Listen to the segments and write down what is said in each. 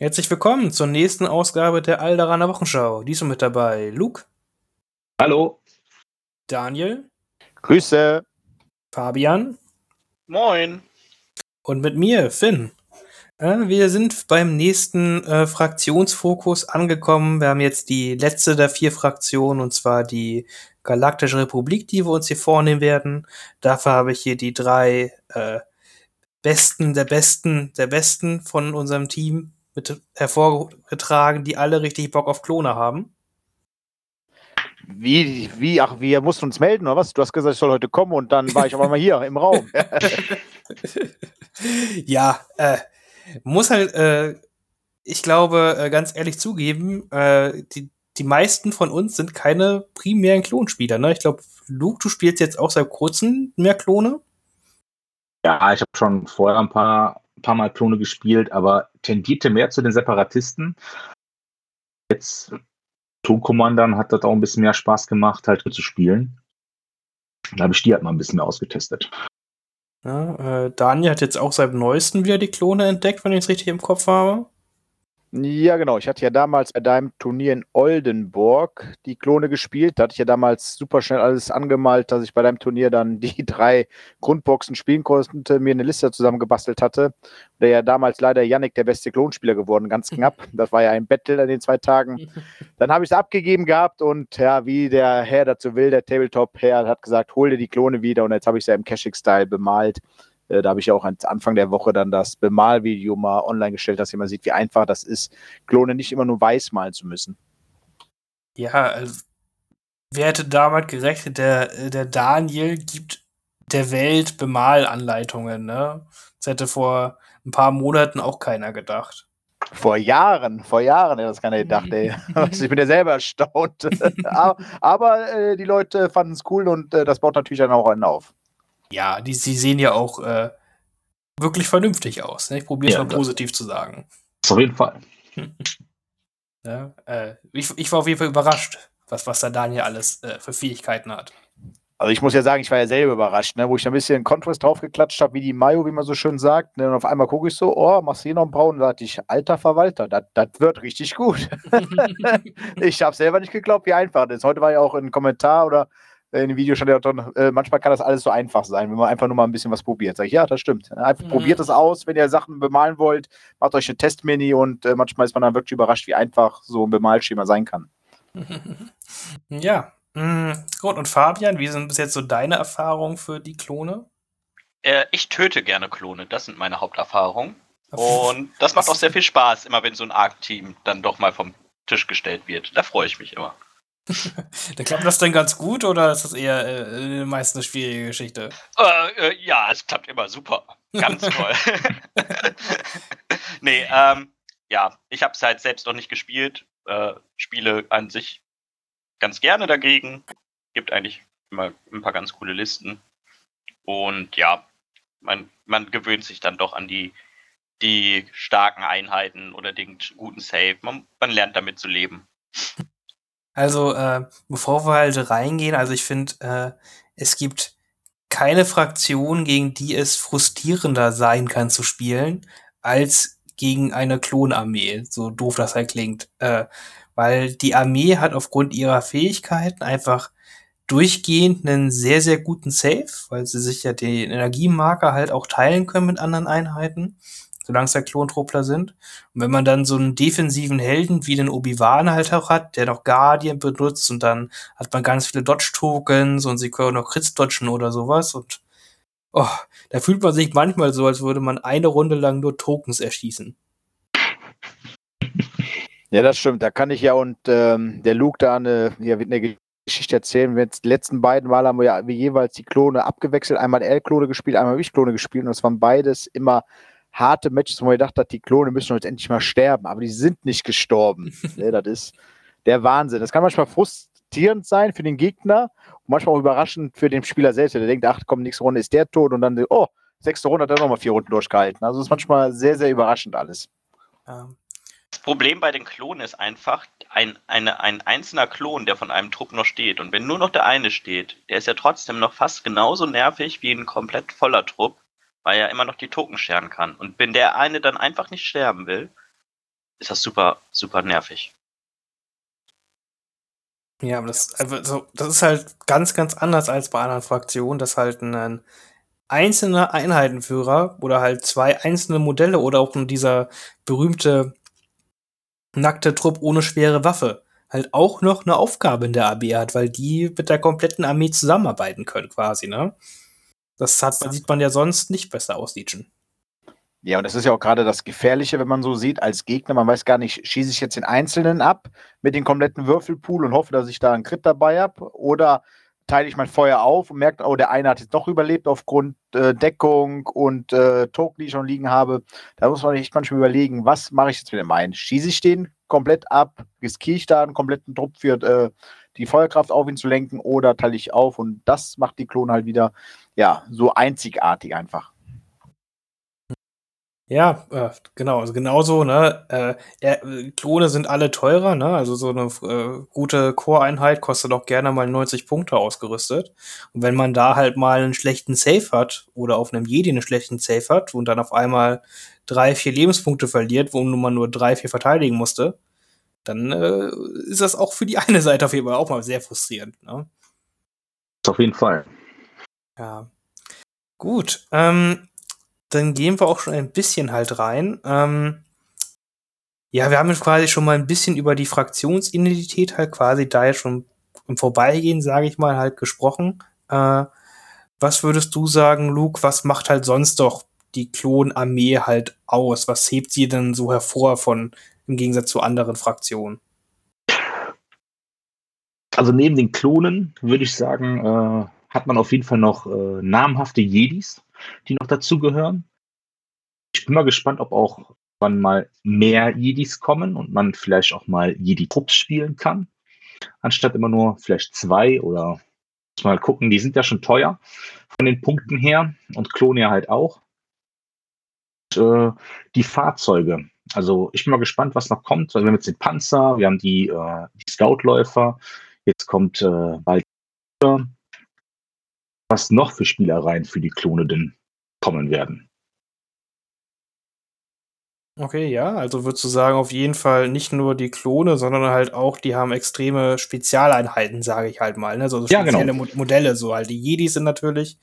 Herzlich willkommen zur nächsten Ausgabe der Alderaner Wochenschau. Diesmal mit dabei Luke. Hallo. Daniel. Grüße. Fabian. Moin. Und mit mir, Finn. Äh, wir sind beim nächsten äh, Fraktionsfokus angekommen. Wir haben jetzt die letzte der vier Fraktionen, und zwar die Galaktische Republik, die wir uns hier vornehmen werden. Dafür habe ich hier die drei äh, Besten der Besten der Besten von unserem Team mit hervorgetragen, die alle richtig Bock auf Klone haben. Wie, wie, ach, wir mussten uns melden, oder was? Du hast gesagt, ich soll heute kommen und dann war ich auf einmal hier im Raum. ja, äh, muss halt, äh, ich glaube, äh, ganz ehrlich zugeben, äh, die, die meisten von uns sind keine primären Klonspieler. Ne? Ich glaube, Luke, du spielst jetzt auch seit kurzem mehr Klone. Ja, ich habe schon vorher ein paar ein paar Mal Klone gespielt, aber tendierte mehr zu den Separatisten. Jetzt Toon Commandern hat das auch ein bisschen mehr Spaß gemacht, halt zu spielen. Da habe ich die halt mal ein bisschen mehr ausgetestet. Ja, äh, Daniel hat jetzt auch seit neuestem wieder die Klone entdeckt, wenn ich es richtig im Kopf habe. Ja, genau. Ich hatte ja damals bei deinem Turnier in Oldenburg die Klone gespielt. Da hatte ich ja damals super schnell alles angemalt, dass ich bei deinem Turnier dann die drei Grundboxen spielen konnte, mir eine Liste zusammengebastelt hatte. Der ja damals leider Yannick der beste Klonspieler geworden, ganz knapp. Das war ja ein Battle in den zwei Tagen. Dann habe ich es abgegeben gehabt und ja, wie der Herr dazu will, der Tabletop-Herr hat gesagt, hol dir die Klone wieder und jetzt habe ich sie ja im Caching-Style bemalt. Äh, da habe ich ja auch Anfang der Woche dann das Bemalvideo mal online gestellt, dass ihr mal sieht, wie einfach das ist, Klone nicht immer nur weiß malen zu müssen. Ja, also, wer hätte damit gerechnet? Der, der Daniel gibt der Welt Bemalanleitungen, ne? Das hätte vor ein paar Monaten auch keiner gedacht. Vor Jahren, vor Jahren hätte das keiner gedacht, ey. Also, ich bin ja selber erstaunt. aber, aber äh, die Leute fanden es cool und äh, das baut natürlich dann auch einen auf. Ja, die, sie sehen ja auch äh, wirklich vernünftig aus. Ne? Ich probiere es ja, mal positiv zu sagen. Auf jeden Fall. ja, äh, ich, ich, war auf jeden Fall überrascht, was, was da Daniel alles äh, für Fähigkeiten hat. Also ich muss ja sagen, ich war ja selber überrascht, ne? wo ich ein bisschen Contrast draufgeklatscht habe, wie die Mayo, wie man so schön sagt. Ne? Und auf einmal gucke ich so, oh, machst du hier noch einen Braun? Und da dachte ich, alter Verwalter, das wird richtig gut. ich habe selber nicht geglaubt, wie einfach das ist. Heute war ja auch ein Kommentar oder in dem Video stand ja drin, äh, manchmal kann das alles so einfach sein, wenn man einfach nur mal ein bisschen was probiert. Sag ich, ja, das stimmt. Einfach mhm. probiert es aus, wenn ihr Sachen bemalen wollt, macht euch eine Testmini und äh, manchmal ist man dann wirklich überrascht, wie einfach so ein Bemalschema sein kann. ja. Mhm. Gut, und Fabian, wie sind bis jetzt so deine Erfahrungen für die Klone? Äh, ich töte gerne Klone, das sind meine Haupterfahrungen. Und das macht auch sehr viel Spaß, immer wenn so ein Arc-Team dann doch mal vom Tisch gestellt wird. Da freue ich mich immer. Da klappt das denn ganz gut oder ist das eher äh, meist eine schwierige Geschichte? Äh, äh, ja, es klappt immer super. Ganz toll. nee, ähm, ja, ich habe es halt selbst noch nicht gespielt. Äh, Spiele an sich ganz gerne dagegen. Gibt eigentlich immer ein paar ganz coole Listen. Und ja, man, man gewöhnt sich dann doch an die, die starken Einheiten oder den guten Save. Man, man lernt damit zu leben. Also, äh, bevor wir halt reingehen, also ich finde, äh, es gibt keine Fraktion, gegen die es frustrierender sein kann zu spielen, als gegen eine Klonarmee, so doof das halt klingt. Äh, weil die Armee hat aufgrund ihrer Fähigkeiten einfach durchgehend einen sehr, sehr guten Save, weil sie sich ja den Energiemarker halt auch teilen können mit anderen Einheiten solange es ja Klontruppler sind. Und wenn man dann so einen defensiven Helden wie den Obi-Wan halt auch hat, der noch Guardian benutzt und dann hat man ganz viele Dodge-Tokens und sie können noch Crits dodgen oder sowas und oh, da fühlt man sich manchmal so, als würde man eine Runde lang nur Tokens erschießen. Ja, das stimmt. Da kann ich ja und ähm, der Luke da eine, ja, eine Geschichte erzählen. Wir die letzten beiden Mal haben wir ja jeweils die Klone abgewechselt. Einmal L-Klone gespielt, einmal Ich-Klone gespielt und es waren beides immer harte Matches, wo man gedacht hat, die Klone müssen jetzt endlich mal sterben, aber die sind nicht gestorben. ja, das ist der Wahnsinn. Das kann manchmal frustrierend sein für den Gegner und manchmal auch überraschend für den Spieler selbst, der denkt, ach komm, nächste Runde ist der tot und dann, oh, sechste Runde hat er nochmal vier Runden durchgehalten. Also es ist manchmal sehr, sehr überraschend alles. Das Problem bei den Klonen ist einfach, ein, eine, ein einzelner Klon, der von einem Trupp noch steht. Und wenn nur noch der eine steht, der ist ja trotzdem noch fast genauso nervig wie ein komplett voller Trupp weil er immer noch die Token scheren kann. Und wenn der eine dann einfach nicht sterben will, ist das super, super nervig. Ja, aber das, also, das ist halt ganz, ganz anders als bei anderen Fraktionen, dass halt ein einzelner Einheitenführer oder halt zwei einzelne Modelle oder auch dieser berühmte nackte Trupp ohne schwere Waffe halt auch noch eine Aufgabe in der AB hat, weil die mit der kompletten Armee zusammenarbeiten können quasi, ne? Das hat, sieht man ja sonst nicht besser aus, Legion. Ja, und das ist ja auch gerade das Gefährliche, wenn man so sieht, als Gegner, man weiß gar nicht, schieße ich jetzt den Einzelnen ab mit dem kompletten Würfelpool und hoffe, dass ich da einen Crit dabei habe, oder teile ich mein Feuer auf und merke, oh, der eine hat jetzt doch überlebt aufgrund äh, Deckung und äh, Token, die ich schon liegen habe. Da muss man echt manchmal überlegen, was mache ich jetzt mit dem einen? Schieße ich den komplett ab, riskiere ich da einen kompletten Trupp für äh, die Feuerkraft auf ihn zu lenken oder teile ich auf und das macht die Klone halt wieder ja so einzigartig einfach. Ja, äh, genau, also genauso, ne? Äh, äh, Klone sind alle teurer, ne? Also so eine äh, gute Core-Einheit kostet auch gerne mal 90 Punkte ausgerüstet. Und wenn man da halt mal einen schlechten Safe hat oder auf einem Jedi einen schlechten Safe hat und dann auf einmal drei, vier Lebenspunkte verliert, wo man nur drei, vier verteidigen musste, dann äh, ist das auch für die eine Seite auf jeden Fall auch mal sehr frustrierend, ne? Auf jeden Fall. Ja. Gut. Ähm, dann gehen wir auch schon ein bisschen halt rein. Ähm, ja, wir haben jetzt quasi schon mal ein bisschen über die Fraktionsidentität halt quasi da jetzt schon im Vorbeigehen, sage ich mal, halt gesprochen. Äh, was würdest du sagen, Luke, was macht halt sonst doch die Klonarmee halt aus? Was hebt sie denn so hervor von im Gegensatz zu anderen Fraktionen? Also neben den Klonen würde ich sagen, äh, hat man auf jeden Fall noch äh, namhafte Jedis, die noch dazugehören. Ich bin mal gespannt, ob auch wann mal mehr Jedis kommen und man vielleicht auch mal Jedi-Trupps spielen kann, anstatt immer nur vielleicht zwei oder mal gucken, die sind ja schon teuer von den Punkten her und Klone ja halt auch. Und, äh, die Fahrzeuge. Also ich bin mal gespannt, was noch kommt. Also wir haben jetzt den Panzer, wir haben die, äh, die Scoutläufer, jetzt kommt äh, bald was noch für Spielereien für die Klone denn kommen werden. Okay, ja, also würdest du sagen, auf jeden Fall nicht nur die Klone, sondern halt auch, die haben extreme Spezialeinheiten, sage ich halt mal, ne? So Ja, genau. spezielle Mo Modelle, so halt. Die Jedis sind natürlich,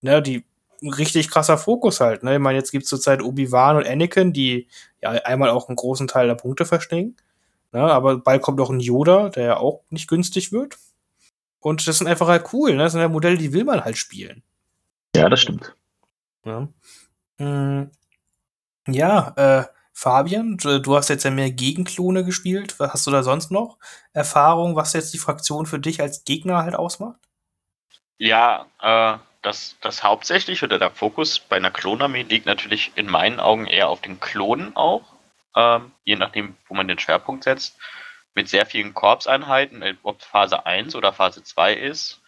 ne, die richtig krasser Fokus halt, ne? Ich meine, jetzt gibt's zurzeit Obi-Wan und Anakin, die ja einmal auch einen großen Teil der Punkte verschlingen, ne? Aber bald kommt auch ein Yoda, der ja auch nicht günstig wird. Und das sind einfach halt cool, ne? Das sind ja Modelle, die will man halt spielen. Ja, das stimmt. Ja, mm, ja äh, Fabian, du, du hast jetzt ja mehr Gegenklone gespielt. Was hast du da sonst noch Erfahrung, was jetzt die Fraktion für dich als Gegner halt ausmacht? Ja, äh, das, das hauptsächlich oder der Fokus bei einer Klonarmee liegt natürlich in meinen Augen eher auf den Klonen auch, ähm, je nachdem, wo man den Schwerpunkt setzt, mit sehr vielen Korpseinheiten, äh, ob Phase 1 oder Phase 2 ist.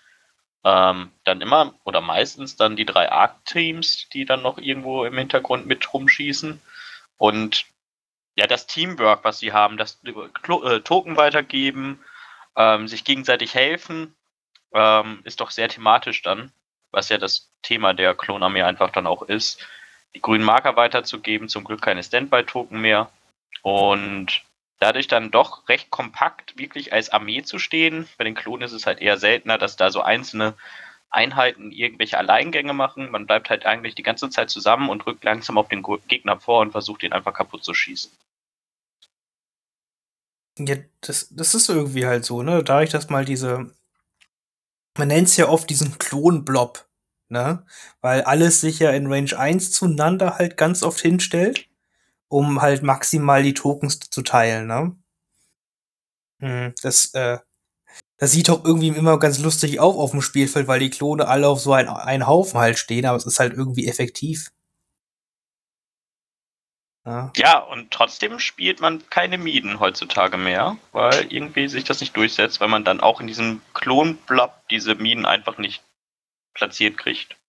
Ähm, dann immer oder meistens dann die drei Arc-Teams, die dann noch irgendwo im Hintergrund mit rumschießen. Und ja, das Teamwork, was sie haben, das äh, Token weitergeben, ähm, sich gegenseitig helfen, ähm, ist doch sehr thematisch dann, was ja das Thema der Klonarmee einfach dann auch ist, die grünen Marker weiterzugeben, zum Glück keine Standby-Token mehr. Und dadurch dann doch recht kompakt wirklich als Armee zu stehen. Bei den Klonen ist es halt eher seltener, dass da so einzelne Einheiten irgendwelche Alleingänge machen. Man bleibt halt eigentlich die ganze Zeit zusammen und rückt langsam auf den Gegner vor und versucht ihn einfach kaputt zu schießen. Ja, das, das ist irgendwie halt so, ne? Dadurch, dass mal diese, man nennt es ja oft diesen Klonblob, ne? Weil alles sich ja in Range 1 zueinander halt ganz oft hinstellt, um halt maximal die Tokens zu teilen, ne? Hm, das, äh, das sieht doch irgendwie immer ganz lustig auf auf dem Spielfeld, weil die Klone alle auf so ein, einen Haufen halt stehen, aber es ist halt irgendwie effektiv. Ja. ja, und trotzdem spielt man keine Mieden heutzutage mehr, weil irgendwie sich das nicht durchsetzt, weil man dann auch in diesem Klonblob diese Minen einfach nicht platziert kriegt.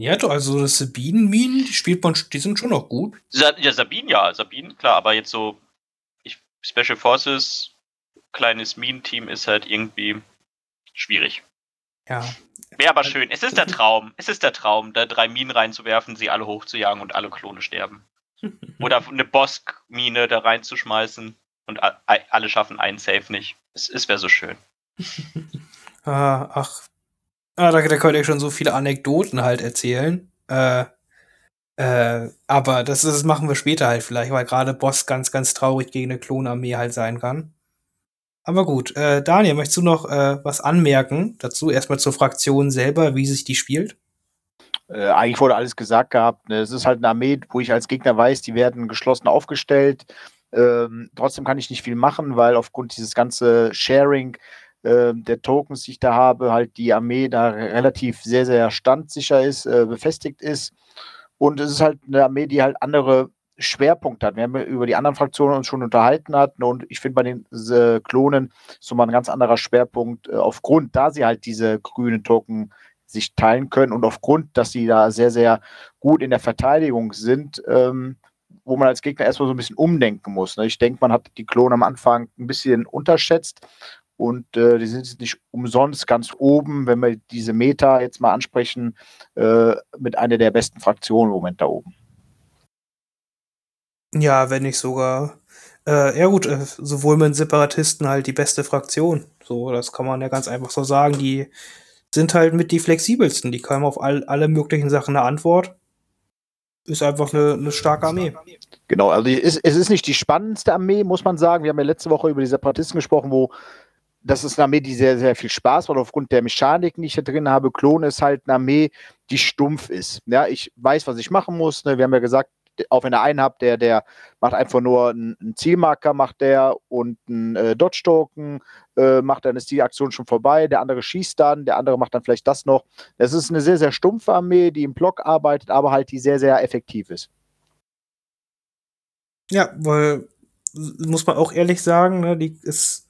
Ja, also das Sabinen-Minen, die spielt man, die sind schon noch gut. Sa ja, Sabinen, ja, Sabinen, klar, aber jetzt so ich, Special Forces, kleines Minenteam ist halt irgendwie schwierig. Ja. Wäre aber schön. Es ist der Traum. Es ist der Traum, da drei Minen reinzuwerfen, sie alle hochzujagen und alle Klone sterben. Oder eine Bosk-Mine da reinzuschmeißen und alle schaffen einen Safe nicht. Es, es wäre so schön. Ah, ach. Ah, da, da könnt ihr schon so viele Anekdoten halt erzählen. Äh, äh, aber das, das machen wir später halt vielleicht, weil gerade Boss ganz, ganz traurig gegen eine Klonarmee halt sein kann. Aber gut, äh, Daniel, möchtest du noch äh, was anmerken dazu? Erstmal zur Fraktion selber, wie sich die spielt? Äh, eigentlich wurde alles gesagt gehabt. Ne? Es ist halt eine Armee, wo ich als Gegner weiß, die werden geschlossen aufgestellt. Ähm, trotzdem kann ich nicht viel machen, weil aufgrund dieses ganze Sharing äh, der Tokens, die ich da habe, halt die Armee da relativ sehr, sehr standsicher ist, äh, befestigt ist. Und es ist halt eine Armee, die halt andere Schwerpunkte hat. Wir haben über die anderen Fraktionen uns schon unterhalten hatten und ich finde bei den äh, Klonen so mal ein ganz anderer Schwerpunkt äh, aufgrund, da sie halt diese grünen Token sich teilen können und aufgrund, dass sie da sehr, sehr gut in der Verteidigung sind, ähm, wo man als Gegner erstmal so ein bisschen umdenken muss. Ne? Ich denke, man hat die Klone am Anfang ein bisschen unterschätzt und äh, die sind jetzt nicht umsonst ganz oben, wenn wir diese Meta jetzt mal ansprechen, äh, mit einer der besten Fraktionen im Moment da oben. Ja, wenn nicht sogar. Äh, ja gut, äh, sowohl mit den Separatisten halt die beste Fraktion. So, das kann man ja ganz einfach so sagen. Die sind halt mit die flexibelsten. Die haben auf all, alle möglichen Sachen eine Antwort. Ist einfach eine, eine starke Armee. Genau, also es, es ist nicht die spannendste Armee, muss man sagen. Wir haben ja letzte Woche über die Separatisten gesprochen, wo das ist eine Armee, die sehr, sehr viel Spaß macht, aufgrund der Mechaniken, die ich da drin habe. Klon ist halt eine Armee, die stumpf ist. Ja, ich weiß, was ich machen muss. Ne? Wir haben ja gesagt, auch wenn ihr einen habt, der, der macht einfach nur einen, Zielmarker, macht der und einen äh, Dodge-Token, äh, macht dann ist die Aktion schon vorbei, der andere schießt dann, der andere macht dann vielleicht das noch. Das ist eine sehr, sehr stumpfe Armee, die im Block arbeitet, aber halt die sehr, sehr effektiv ist. Ja, weil, muss man auch ehrlich sagen, ne, die ist,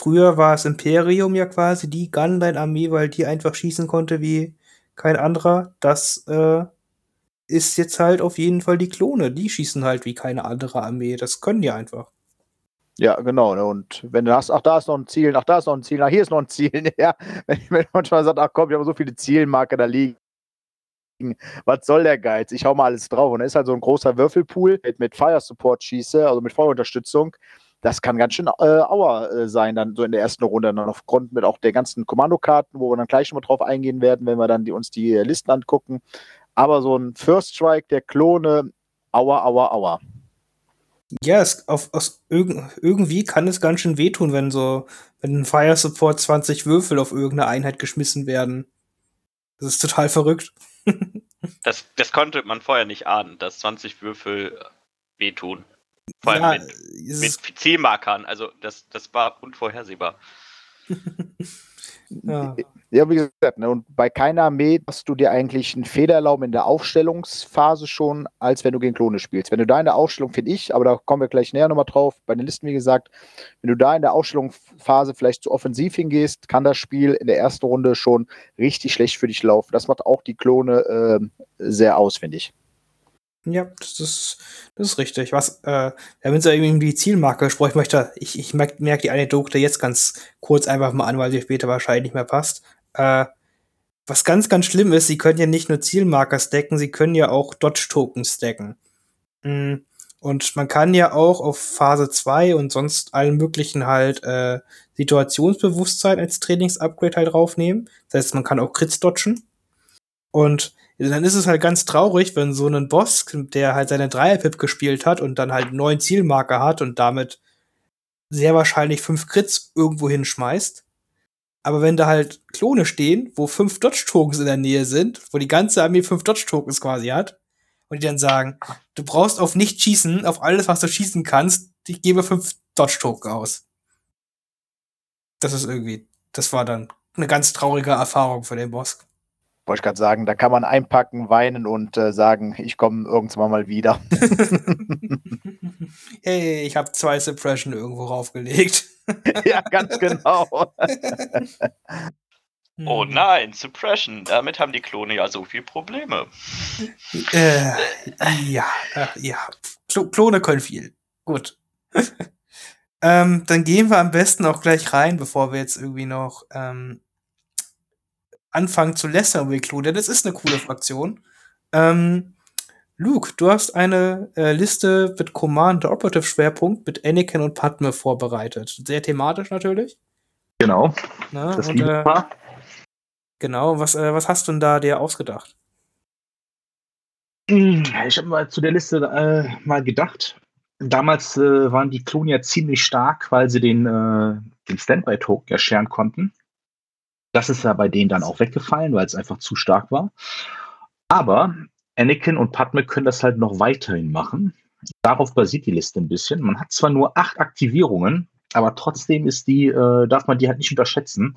früher war es Imperium ja quasi die Gunline-Armee, weil die einfach schießen konnte wie kein anderer. Das, äh, ist jetzt halt auf jeden Fall die Klone. Die schießen halt wie keine andere Armee. Das können die einfach. Ja, genau. Ne? Und wenn du hast, ach, da ist noch ein Ziel, ach, da ist noch ein Ziel, ach, hier ist noch ein Ziel. Ja, wenn, wenn manchmal sagt, ach komm, wir haben so viele Zielmarker da liegen. Was soll der Geiz? Ich hau mal alles drauf. Und da ist halt so ein großer Würfelpool mit Fire Support schieße, also mit Feuerunterstützung. Das kann ganz schön äh, Auer äh, sein, dann so in der ersten Runde. Dann aufgrund mit auch der ganzen Kommandokarten, wo wir dann gleich mal drauf eingehen werden, wenn wir dann die, uns die Listen angucken. Aber so ein First Strike der Klone, aua, aua, aua. Ja, es, auf, aus, irg irgendwie kann es ganz schön wehtun, wenn so, wenn ein Fire Support 20 Würfel auf irgendeine Einheit geschmissen werden. Das ist total verrückt. Das, das konnte man vorher nicht ahnen, dass 20 Würfel wehtun. Vor allem ja, mit, mit ist, Zielmarkern. Also das, das war unvorhersehbar. ja. Ja, wie gesagt, ne, und bei keiner Armee hast du dir eigentlich einen Fehler erlauben in der Aufstellungsphase schon, als wenn du gegen Klone spielst. Wenn du da in der Aufstellung, finde ich, aber da kommen wir gleich näher nochmal drauf, bei den Listen, wie gesagt, wenn du da in der Aufstellungsphase vielleicht zu offensiv hingehst, kann das Spiel in der ersten Runde schon richtig schlecht für dich laufen. Das macht auch die Klone äh, sehr aus, finde ich. Ja, das ist, das ist richtig. Was, äh, jetzt ja eben die Zielmarke gesprochen. Möchte, ich, ich merke merk die Anekdote jetzt ganz kurz einfach mal an, weil sie später wahrscheinlich nicht mehr passt. Äh, was ganz, ganz schlimm ist, sie können ja nicht nur Zielmarker stacken, sie können ja auch Dodge-Token stacken. Mm, Und man kann ja auch auf Phase 2 und sonst allen möglichen halt äh, Situationsbewusstsein als Trainings-Upgrade halt draufnehmen. Das heißt, man kann auch Crits dodgen. Und dann ist es halt ganz traurig, wenn so ein Boss, der halt seine Dreier-Pip gespielt hat und dann halt neun Zielmarker hat und damit sehr wahrscheinlich fünf Crits irgendwo hinschmeißt. Aber wenn da halt Klone stehen, wo fünf Dodge-Tokens in der Nähe sind, wo die ganze Armee fünf Dodge-Tokens quasi hat, und die dann sagen, du brauchst auf nicht schießen, auf alles, was du schießen kannst, ich gebe fünf Dodge-Token aus. Das ist irgendwie, das war dann eine ganz traurige Erfahrung für den Boss. Wollte ich gerade sagen, da kann man einpacken, weinen und äh, sagen, ich komme irgendwann mal wieder. hey, ich habe zwei Suppression irgendwo raufgelegt. ja, ganz genau. Oh Hm. nein, Suppression. Damit haben die Klone ja so viel Probleme. Äh, ja, äh, ja. Klo Klone können viel. Gut. ähm, dann gehen wir am besten auch gleich rein, bevor wir jetzt irgendwie noch ähm, anfangen zu über die Klone. Das ist eine coole Fraktion. Ähm, Luke, du hast eine äh, Liste mit Commander Operative Schwerpunkt mit Anakin und Padme vorbereitet. Sehr thematisch natürlich. Genau. Ne? Das Und, äh, genau, was, äh, was hast du denn da dir ausgedacht? Hm, Ich habe mal zu der Liste äh, mal gedacht. Damals äh, waren die Klone ja ziemlich stark, weil sie den, äh, den Standby-Token erscheren konnten. Das ist ja bei denen dann auch weggefallen, weil es einfach zu stark war. Aber Anakin und Padme können das halt noch weiterhin machen. Darauf basiert die Liste ein bisschen. Man hat zwar nur acht Aktivierungen, aber trotzdem ist die, äh, darf man die halt nicht unterschätzen.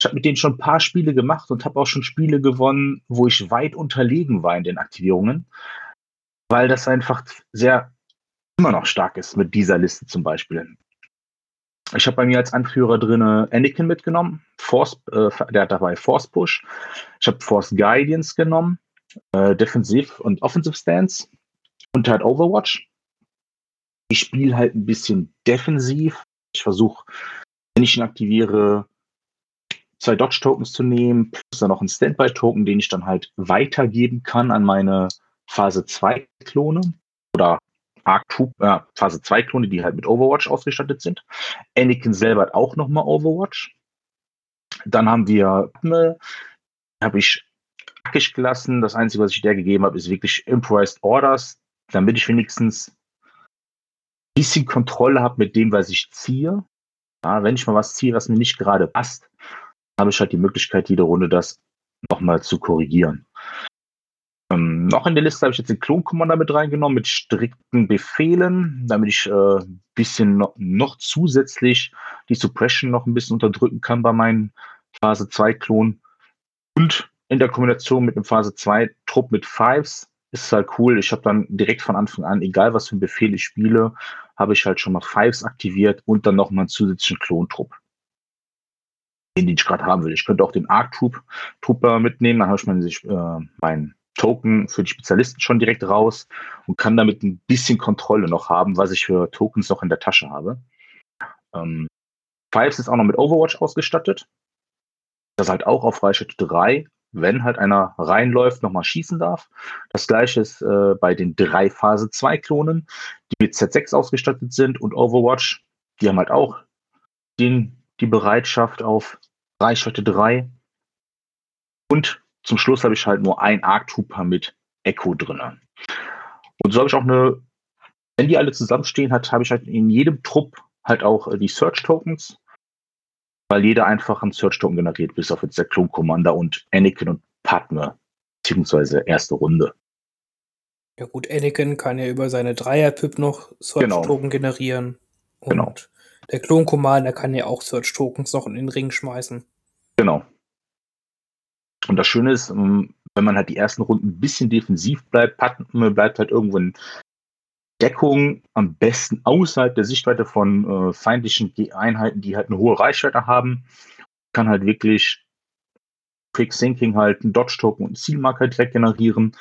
Ich habe mit denen schon ein paar Spiele gemacht und habe auch schon Spiele gewonnen, wo ich weit unterlegen war in den Aktivierungen, weil das einfach sehr immer noch stark ist mit dieser Liste zum Beispiel. Ich habe bei mir als Anführer drin Anakin mitgenommen, Force, äh, der hat dabei Force Push. Ich habe Force Guidance genommen, äh, Defensiv und Offensive Stance und halt Overwatch. Ich spiele halt ein bisschen defensiv. Ich versuche, wenn ich ihn aktiviere, zwei Dodge-Tokens zu nehmen, plus dann noch einen Standby-Token, den ich dann halt weitergeben kann an meine Phase 2-Klone oder Arc Troop, äh, Phase 2-Klone, die halt mit Overwatch ausgestattet sind. Anakin selber hat auch nochmal Overwatch. Dann haben wir Padme, habe ich nackig gelassen. Das Einzige, was ich der gegeben habe, ist wirklich Improvised Orders, damit ich wenigstens ein bisschen Kontrolle habe mit dem, was ich ziehe. Ja, wenn ich mal was ziehe, was mir nicht gerade passt, habe ich halt die Möglichkeit, jede Runde das nochmal zu korrigieren. Ähm, noch in der Liste habe ich jetzt den Klon-Commander mit reingenommen, mit strikten Befehlen, damit ich ein äh, bisschen noch, noch zusätzlich die Suppression noch ein bisschen unterdrücken kann bei meinen Phase 2 Klon. Und in der Kombination mit einem Phase 2 Trupp mit Fives ist es halt cool. Ich habe dann direkt von Anfang an, egal was für einen Befehl ich spiele, habe ich halt schon mal Fives aktiviert und dann nochmal einen zusätzlichen Klontrupp. Den, den ich gerade haben will. Ich könnte auch den Arc Troop Trooper mitnehmen, dann habe ich meinen, äh, meinen Token für die Spezialisten schon direkt raus und kann damit ein bisschen Kontrolle noch haben, was ich für Tokens noch in der Tasche habe. Ähm, Fives ist auch noch mit Overwatch ausgestattet. Das halt auch auf Reichweite 3, wenn halt einer reinläuft, nochmal schießen darf. Das gleiche ist äh, bei den drei Phase 2 Klonen, die mit Z6 ausgestattet sind und Overwatch. Die haben halt auch den, die Bereitschaft auf Reichweite 3. Und zum Schluss habe ich halt nur ein Arc Trooper mit Echo drin. Und so habe ich auch eine, wenn die alle zusammenstehen hat, habe ich halt in jedem Trupp halt auch äh, die Search Tokens, weil jeder einfach einen Search Token generiert, bis auf jetzt der Klon Commander und Anakin und Padme, beziehungsweise erste Runde. Ja gut, Anakin kann ja über seine Dreier-Pip noch Search-Token generieren. Und Genau. der Klon-Commander kann ja auch Search-Tokens noch in den Ring schmeißen. Genau. Und das Schöne ist, ähm, wenn man halt die ersten Runden ein bisschen defensiv bleibt, Padme bleibt halt irgendwo in Deckung, am besten außerhalb der Sichtweite von äh, feindlichen Einheiten, die halt eine hohe Reichweite haben, kann halt wirklich Quick Sinking halt einen Dodge-Token und einen Zielmarker direkt generieren.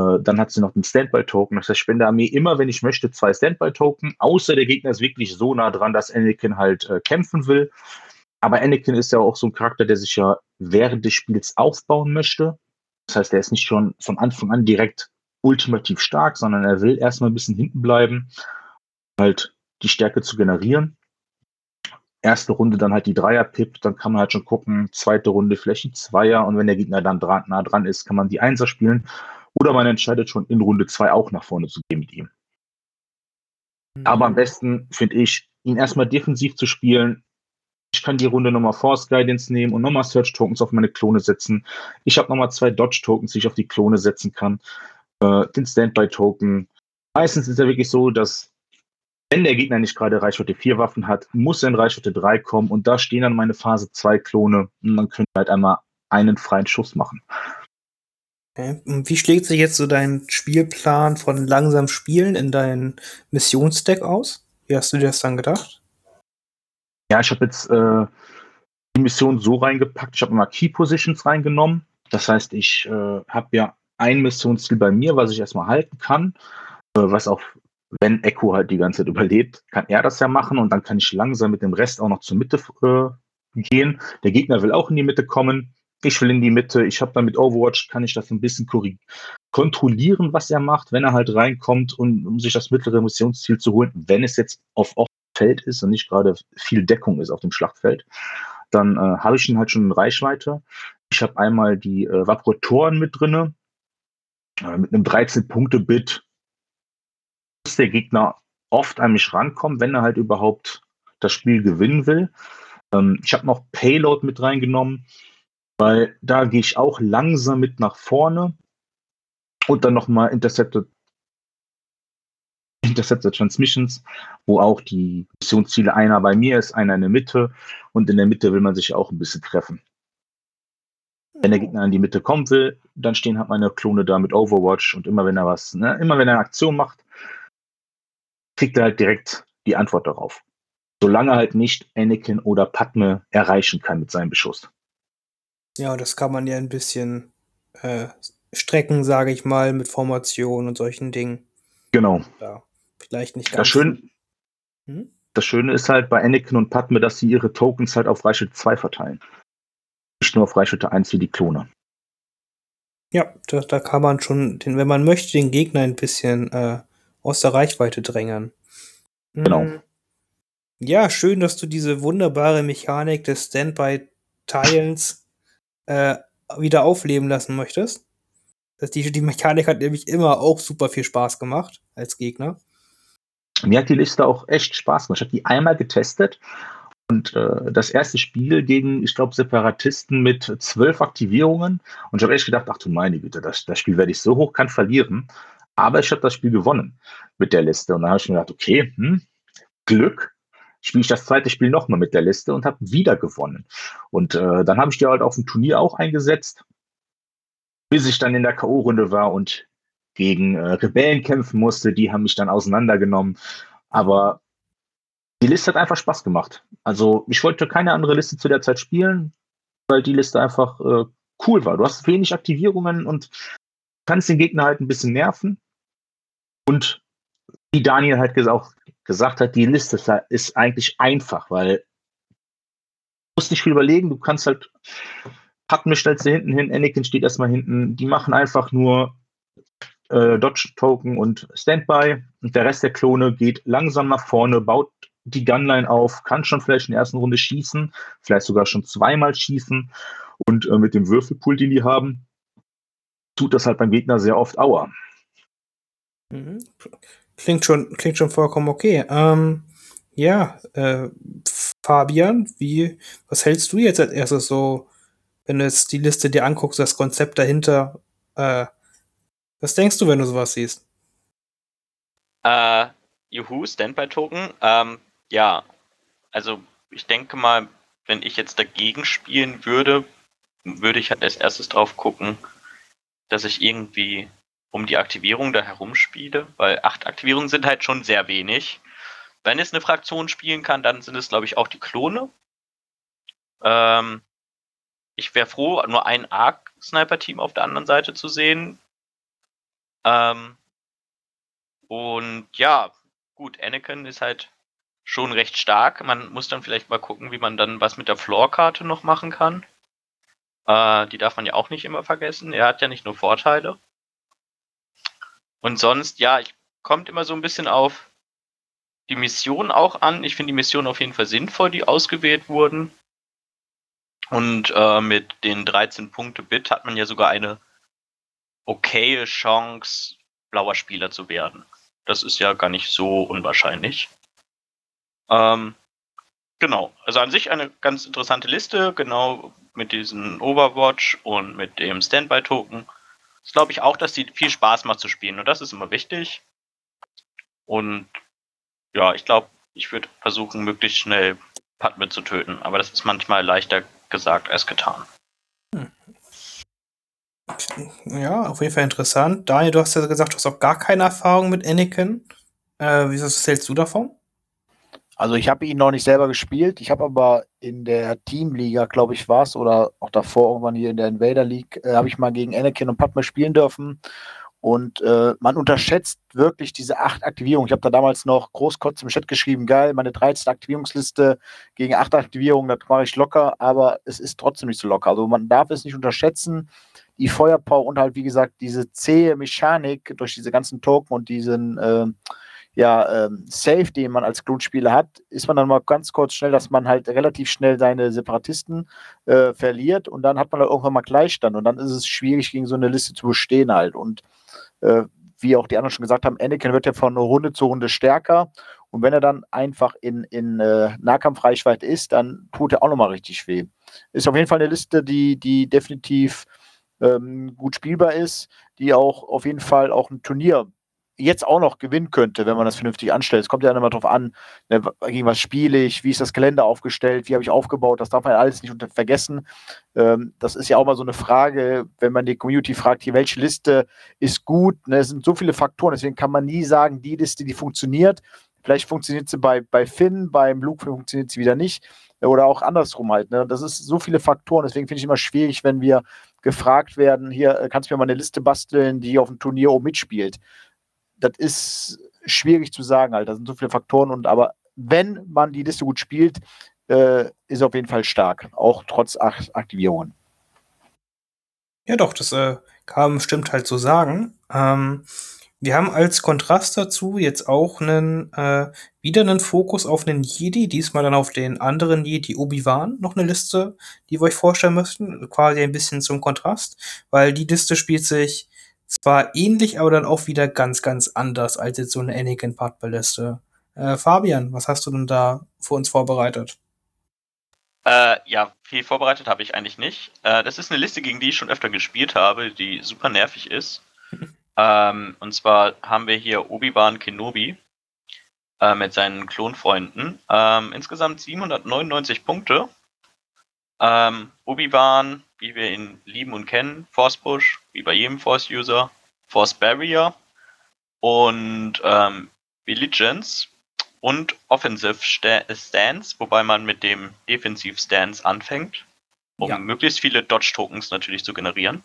Äh, dann hat sie noch den Standby-Token. Das heißt, ich spende Armee immer, wenn ich möchte, zwei Standby-Token, außer der Gegner ist wirklich so nah dran, dass Anakin halt äh, kämpfen will. Aber Anakin ist ja auch so ein Charakter, der sich ja während des Spiels aufbauen möchte. Das heißt, er ist nicht schon von Anfang an direkt ultimativ stark, sondern er will erstmal ein bisschen hinten bleiben, halt die Stärke zu generieren. Erste Runde dann halt die Dreier-Pip, dann kann man halt schon gucken, zweite Runde vielleicht die Zweier und wenn der Gegner dann dran, nah dran ist, kann man die Einser spielen. Oder man entscheidet schon in Runde zwei auch nach vorne zu gehen mit ihm. Aber am besten finde ich, ihn erstmal defensiv zu spielen. Ich kann die Runde nochmal Force Guidance nehmen und nochmal Search Tokens auf meine Klone setzen. Ich habe nochmal zwei Dodge Tokens, die ich auf die Klone setzen kann. Äh, den Standby Token. Meistens ist ja wirklich so, dass wenn der Gegner nicht gerade Reichweite 4 Waffen hat, muss er in Reichweite 3 kommen und da stehen dann meine Phase 2 Klone und man könnte halt einmal einen freien Schuss machen. Okay. Wie schlägt sich jetzt so dein Spielplan von langsam Spielen in dein Missionsdeck aus? Wie hast du dir das dann gedacht? Ja, ich habe jetzt äh, die Mission so reingepackt, ich habe mal Key Positions reingenommen. Das heißt, ich äh, habe ja ein Missionsziel bei mir, was ich erstmal halten kann, äh, was auch, wenn Echo halt die ganze Zeit überlebt, kann er das ja machen und dann kann ich langsam mit dem Rest auch noch zur Mitte äh, gehen. Der Gegner will auch in die Mitte kommen. Ich will in die Mitte. Ich habe dann mit Overwatch, kann ich das ein bisschen kontrollieren, was er macht, wenn er halt reinkommt, und, um sich das mittlere Missionsziel zu holen, wenn es jetzt auf Feld ist und nicht gerade viel Deckung ist auf dem Schlachtfeld, dann äh, habe ich ihn halt schon in Reichweite. Ich habe einmal die äh, Vaporatoren mit drinne, äh, mit einem 13-Punkte-Bit muss der Gegner oft an mich rankommen, wenn er halt überhaupt das Spiel gewinnen will. Ähm, ich habe noch Payload mit reingenommen, weil da gehe ich auch langsam mit nach vorne und dann nochmal Intercepted, Intercepted Transmissions, wo auch die Missionsziele einer bei mir ist, einer in der Mitte und in der Mitte will man sich auch ein bisschen treffen. Wenn der Gegner in die Mitte kommen will, dann stehen halt meine Klone da mit Overwatch und immer wenn er was, ne, immer wenn er eine Aktion macht, kriegt er halt direkt die Antwort darauf. Solange halt nicht Anakin oder Padme erreichen kann mit seinem Beschuss. Ja, das kann man ja ein bisschen äh, strecken, sage ich mal, mit Formation und solchen Dingen. Genau. Ja, vielleicht nicht Das, ganz. Schön, Hm? das Schöne ist halt bei Anakin und Padme, dass sie ihre Tokens halt auf Reichweite 2 verteilen. Nicht nur auf Reichweite 1 wie die Klone. Ja, da, da kann man schon, den, wenn man möchte, den Gegner ein bisschen äh, aus der Reichweite drängen. Genau. Mm, Ja, schön, dass du diese wunderbare Mechanik des Standby-Teilens äh, wieder aufleben lassen möchtest. Das, die, die Mechanik hat nämlich immer auch super viel Spaß gemacht als Gegner. Mir hat die Liste auch echt Spaß gemacht. Ich habe die einmal getestet und äh, das erste Spiel gegen, ich glaube, Separatisten mit zwölf Aktivierungen. Und ich habe echt gedacht, ach du meine Güte, das, das Spiel werde ich so hoch kann verlieren. Aber ich habe das Spiel gewonnen mit der Liste. Und dann habe ich mir gedacht, okay, hm, Glück. Spiele ich das zweite Spiel nochmal mit der Liste und habe wieder gewonnen. Und äh, dann habe ich die halt auf dem Turnier auch eingesetzt, bis ich dann in der K.O.-Runde war und gegen äh, Rebellen kämpfen musste. Die haben mich dann auseinandergenommen. Aber die Liste hat einfach Spaß gemacht. Also ich wollte keine andere Liste zu der Zeit spielen, weil die Liste einfach äh, cool war. Du hast wenig Aktivierungen und kannst den Gegner halt ein bisschen nerven. Und wie Daniel halt auch gesagt hat, die Liste ist, eigentlich einfach, weil du musst nicht viel überlegen, du kannst halt Padme stellst du hinten hin, Anakin steht erstmal hinten, die machen einfach nur äh, Dodge-Token und Standby und der Rest der Klone geht langsam nach vorne, baut die Gunline auf, kann schon vielleicht in der ersten Runde schießen, vielleicht sogar schon zweimal schießen und äh, mit dem Würfelpool, den die haben, tut das halt beim Gegner sehr oft Aua. Mhm. Klingt schon, klingt schon vollkommen okay. Ähm, ja, äh, Fabian, wie, was hältst du jetzt als erstes so, wenn du jetzt die Liste dir anguckst, das Konzept dahinter, äh, was denkst du, wenn du sowas siehst? Äh, Juhu, Standby-Token. Ähm, ja, also ich denke mal, wenn ich jetzt dagegen spielen würde, würde ich halt als erstes drauf gucken, dass ich irgendwie um die Aktivierung da herumspiele, weil acht Aktivierungen sind halt schon sehr wenig. Wenn es eine Fraktion spielen kann, dann sind es, glaube ich, auch die Klone. Ähm, ich wäre froh, nur ein Arc-Sniper-Team auf der anderen Seite zu sehen. Ähm, und ja, gut, Anakin ist halt schon recht stark. Man muss dann vielleicht mal gucken, wie man dann was mit der Floor-Karte noch machen kann. Äh, die darf man ja auch nicht immer vergessen. Er hat ja nicht nur Vorteile. Und sonst, ja, ich kommt immer so ein bisschen auf die Mission auch an. Ich finde die Mission auf jeden Fall sinnvoll, die ausgewählt wurden. Und äh, mit den 13 Punkte Bit hat man ja sogar eine okaye Chance, blauer Spieler zu werden. Das ist ja gar nicht so unwahrscheinlich. Ähm, genau, also an sich eine ganz interessante Liste, genau mit diesem Overwatch und mit dem Standby-Token. Das glaube ich auch, dass die viel Spaß macht zu spielen und das ist immer wichtig. Und ja, ich glaube, ich würde versuchen, möglichst schnell Padme zu töten, aber das ist manchmal leichter gesagt als getan. Ja, auf jeden Fall interessant. Daniel, du hast ja gesagt, du hast auch gar keine Erfahrung mit Anakin. Äh, wie was hältst du davon? Also ich habe ihn noch nicht selber gespielt. Ich habe aber in der Teamliga, glaube ich, war es, oder auch davor irgendwann hier in der Invader League, äh, habe ich mal gegen Anakin und Padme spielen dürfen. Und äh, man unterschätzt wirklich diese acht Aktivierungen. Ich habe da damals noch großkotz im Chat geschrieben, geil, meine 13 Aktivierungsliste gegen acht Aktivierungen, das mache ich locker, aber es ist trotzdem nicht so locker. Also man darf es nicht unterschätzen. Die Feuerpower und halt, wie gesagt, diese zähe Mechanik durch diese ganzen Token und diesen äh, ja, ähm, Safe, den man als Klonspieler hat, ist man dann mal ganz kurz schnell, dass man halt relativ schnell seine Separatisten äh, verliert und dann hat man halt irgendwann mal Gleichstand und dann ist es schwierig, gegen so eine Liste zu bestehen halt. Und äh, wie auch die anderen schon gesagt haben, Anakin wird ja von Runde zu Runde stärker und wenn er dann einfach in, in äh, Nahkampfreichweite ist, dann tut er auch nochmal richtig weh. Ist auf jeden Fall eine Liste, die, die definitiv ähm, gut spielbar ist, die auch auf jeden Fall auch ein Turnier jetzt auch noch gewinnen könnte, wenn man das vernünftig anstellt. Es kommt ja immer darauf an, ne, gegen was spiele ich, wie ist das Gelände aufgestellt, wie habe ich aufgebaut, das darf man ja alles nicht vergessen. Ähm, das ist ja auch mal so eine Frage, wenn man die Community fragt, hier, welche Liste ist gut. Ne? Es sind so viele Faktoren, deswegen kann man nie sagen, die Liste, die funktioniert. Vielleicht funktioniert sie bei, bei Finn, beim Luke funktioniert sie wieder nicht. Oder auch andersrum halt. Ne? Das ist so viele Faktoren, deswegen finde ich immer schwierig, wenn wir gefragt werden, hier äh, kannst du mir mal eine Liste basteln, die auf dem Turnier oben mitspielt das ist schwierig zu sagen, halt. Da sind so viele Faktoren und aber wenn man die Liste gut spielt, äh, ist auf jeden Fall stark, auch trotz Aktivierungen. Ja, doch, das äh, kann man bestimmt halt so sagen. Ähm, wir haben als Kontrast dazu jetzt auch einen, äh, wieder einen Fokus auf einen Jedi, diesmal dann auf den anderen Jedi Obi-Wan, noch eine Liste, die wir euch vorstellen möchten, quasi ein bisschen zum Kontrast, weil die Liste spielt sich zwar ähnlich, aber dann auch wieder ganz, ganz anders als jetzt so eine Anakin Partballiste. Äh, Fabian, was hast du denn da für uns vorbereitet? Äh, ja, viel vorbereitet habe ich eigentlich nicht. Äh, das ist eine Liste, gegen die ich schon öfter gespielt habe, die super nervig ist. Ähm, und zwar haben wir hier Obi-Wan Kenobi äh, mit seinen Klonfreunden. Ähm, insgesamt 799 Punkte. Ähm, Obi-Wan wie wir ihn lieben und kennen. Force Push, wie bei jedem Force-User. Force Barrier und ähm, Vigilance und Offensive Stance, wobei man mit dem Defensive Stance anfängt, um ja. möglichst viele Dodge-Tokens natürlich zu generieren.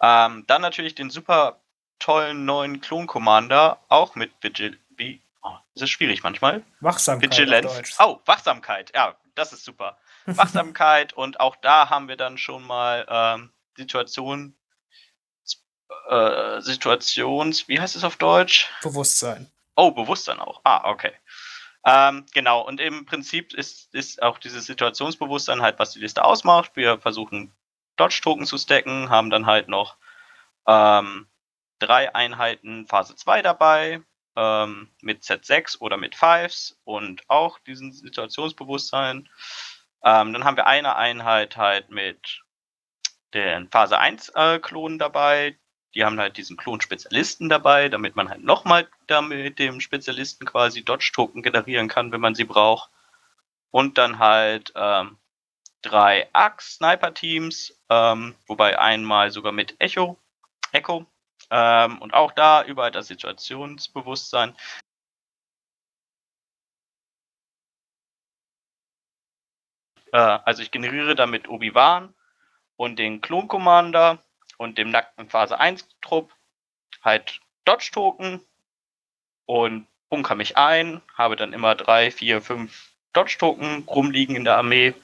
Ähm, dann natürlich den super tollen neuen Klon-Commander, auch mit Vigil. Wie? Oh, das ist schwierig manchmal. Wachsamkeit. Vigilance. Oh, Wachsamkeit. Ja, das ist super. Wachsamkeit und auch da haben wir dann schon mal ähm, Situationen, äh, Situations, wie heißt es auf Deutsch? Bewusstsein. Oh, Bewusstsein auch. Ah, okay. Ähm, genau, und im Prinzip ist, ist auch dieses Situationsbewusstsein halt, was die Liste ausmacht. Wir versuchen Dodge-Token zu stacken, haben dann halt noch ähm, drei Einheiten Phase 2 dabei, ähm, mit Z6 oder mit Fives und auch diesen Situationsbewusstsein. Ähm, dann haben wir eine Einheit halt mit den Phase 1 äh, Klonen dabei. Die haben halt diesen Klon-Spezialisten dabei, damit man halt nochmal mit dem Spezialisten quasi Dodge-Token generieren kann, wenn man sie braucht. Und dann halt ähm, drei Axe-Sniper-Teams, ähm, wobei einmal sogar mit Echo, Echo. Ähm, und auch da überall das Situationsbewusstsein. Äh, also ich generiere damit Obi-Wan und den Klon Commander und dem nackten Phase 1 Trupp halt Dodge Token und bunker mich ein, habe dann immer drei, vier, fünf Dodge Token rumliegen in der Armee.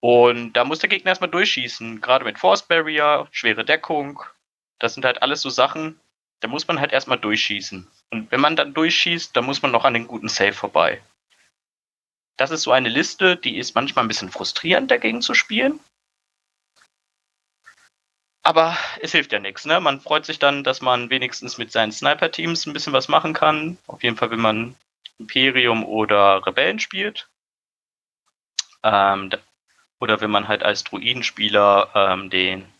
Und da muss der Gegner erstmal durchschießen, gerade mit Force Barrier, schwere Deckung. Das sind halt alles so Sachen, da muss man halt erstmal durchschießen. Und wenn man dann durchschießt, dann muss man noch an den guten Save vorbei das ist so eine Liste, die ist manchmal ein bisschen frustrierend dagegen zu spielen. Aber es hilft ja nichts. Ne? Man freut sich dann, dass man wenigstens mit seinen Sniper-Teams ein bisschen was machen kann. Auf jeden Fall, wenn man Imperium oder Rebellen spielt. Ähm, oder wenn man halt als Druidenspieler ähm, den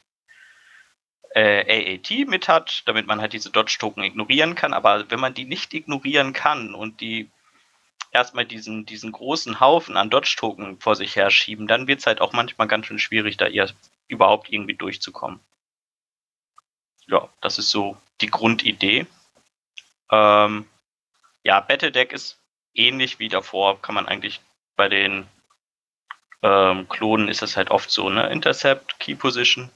äh, AAT mit hat, damit man halt diese Dodge-Token ignorieren kann. Aber wenn man die nicht ignorieren kann und die erstmal diesen, diesen großen Haufen an Dodge-Token vor sich herschieben, dann wird es halt auch manchmal ganz schön schwierig, da ihr überhaupt irgendwie durchzukommen. Ja, das ist so die Grundidee. Ähm, ja, Battledeck ist ähnlich wie davor, kann man eigentlich bei den ähm, Klonen ist das halt oft so, ne? Intercept, Key Position.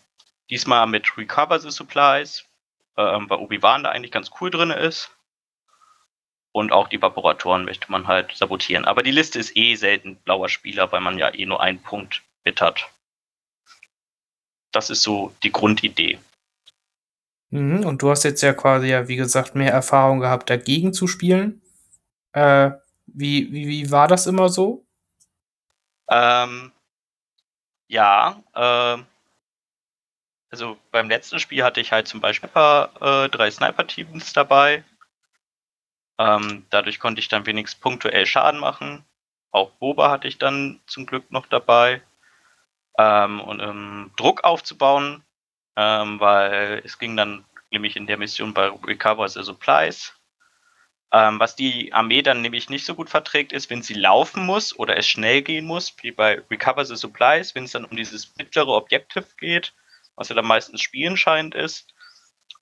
Diesmal mit Recover the Supplies, ähm, weil Obi-Wan da eigentlich ganz cool drin ist. Und auch die Vaporatoren möchte man halt sabotieren. Aber die Liste ist eh selten blauer Spieler, weil man ja eh nur einen Punkt mit hat. das ist so die Grundidee. Mhm, und du hast jetzt ja quasi ja, wie gesagt, mehr Erfahrung gehabt, dagegen zu spielen. Äh, wie, wie, wie war das immer so? Ähm, ja, äh, also beim letzten Spiel hatte ich halt zum Beispiel äh, drei Sniper-Teams dabei. Ähm, dadurch konnte ich dann wenigstens punktuell Schaden machen. Auch Boba hatte ich dann zum Glück noch dabei. Ähm, und um Druck aufzubauen, ähm, weil es ging dann nämlich in der Mission bei Recover the Supplies. Ähm, was die Armee dann nämlich nicht so gut verträgt, ist, wenn sie laufen muss oder es schnell gehen muss, wie bei Recover the Supplies, wenn es dann um dieses mittlere Objective geht, was ja dann meistens spielentscheidend ist.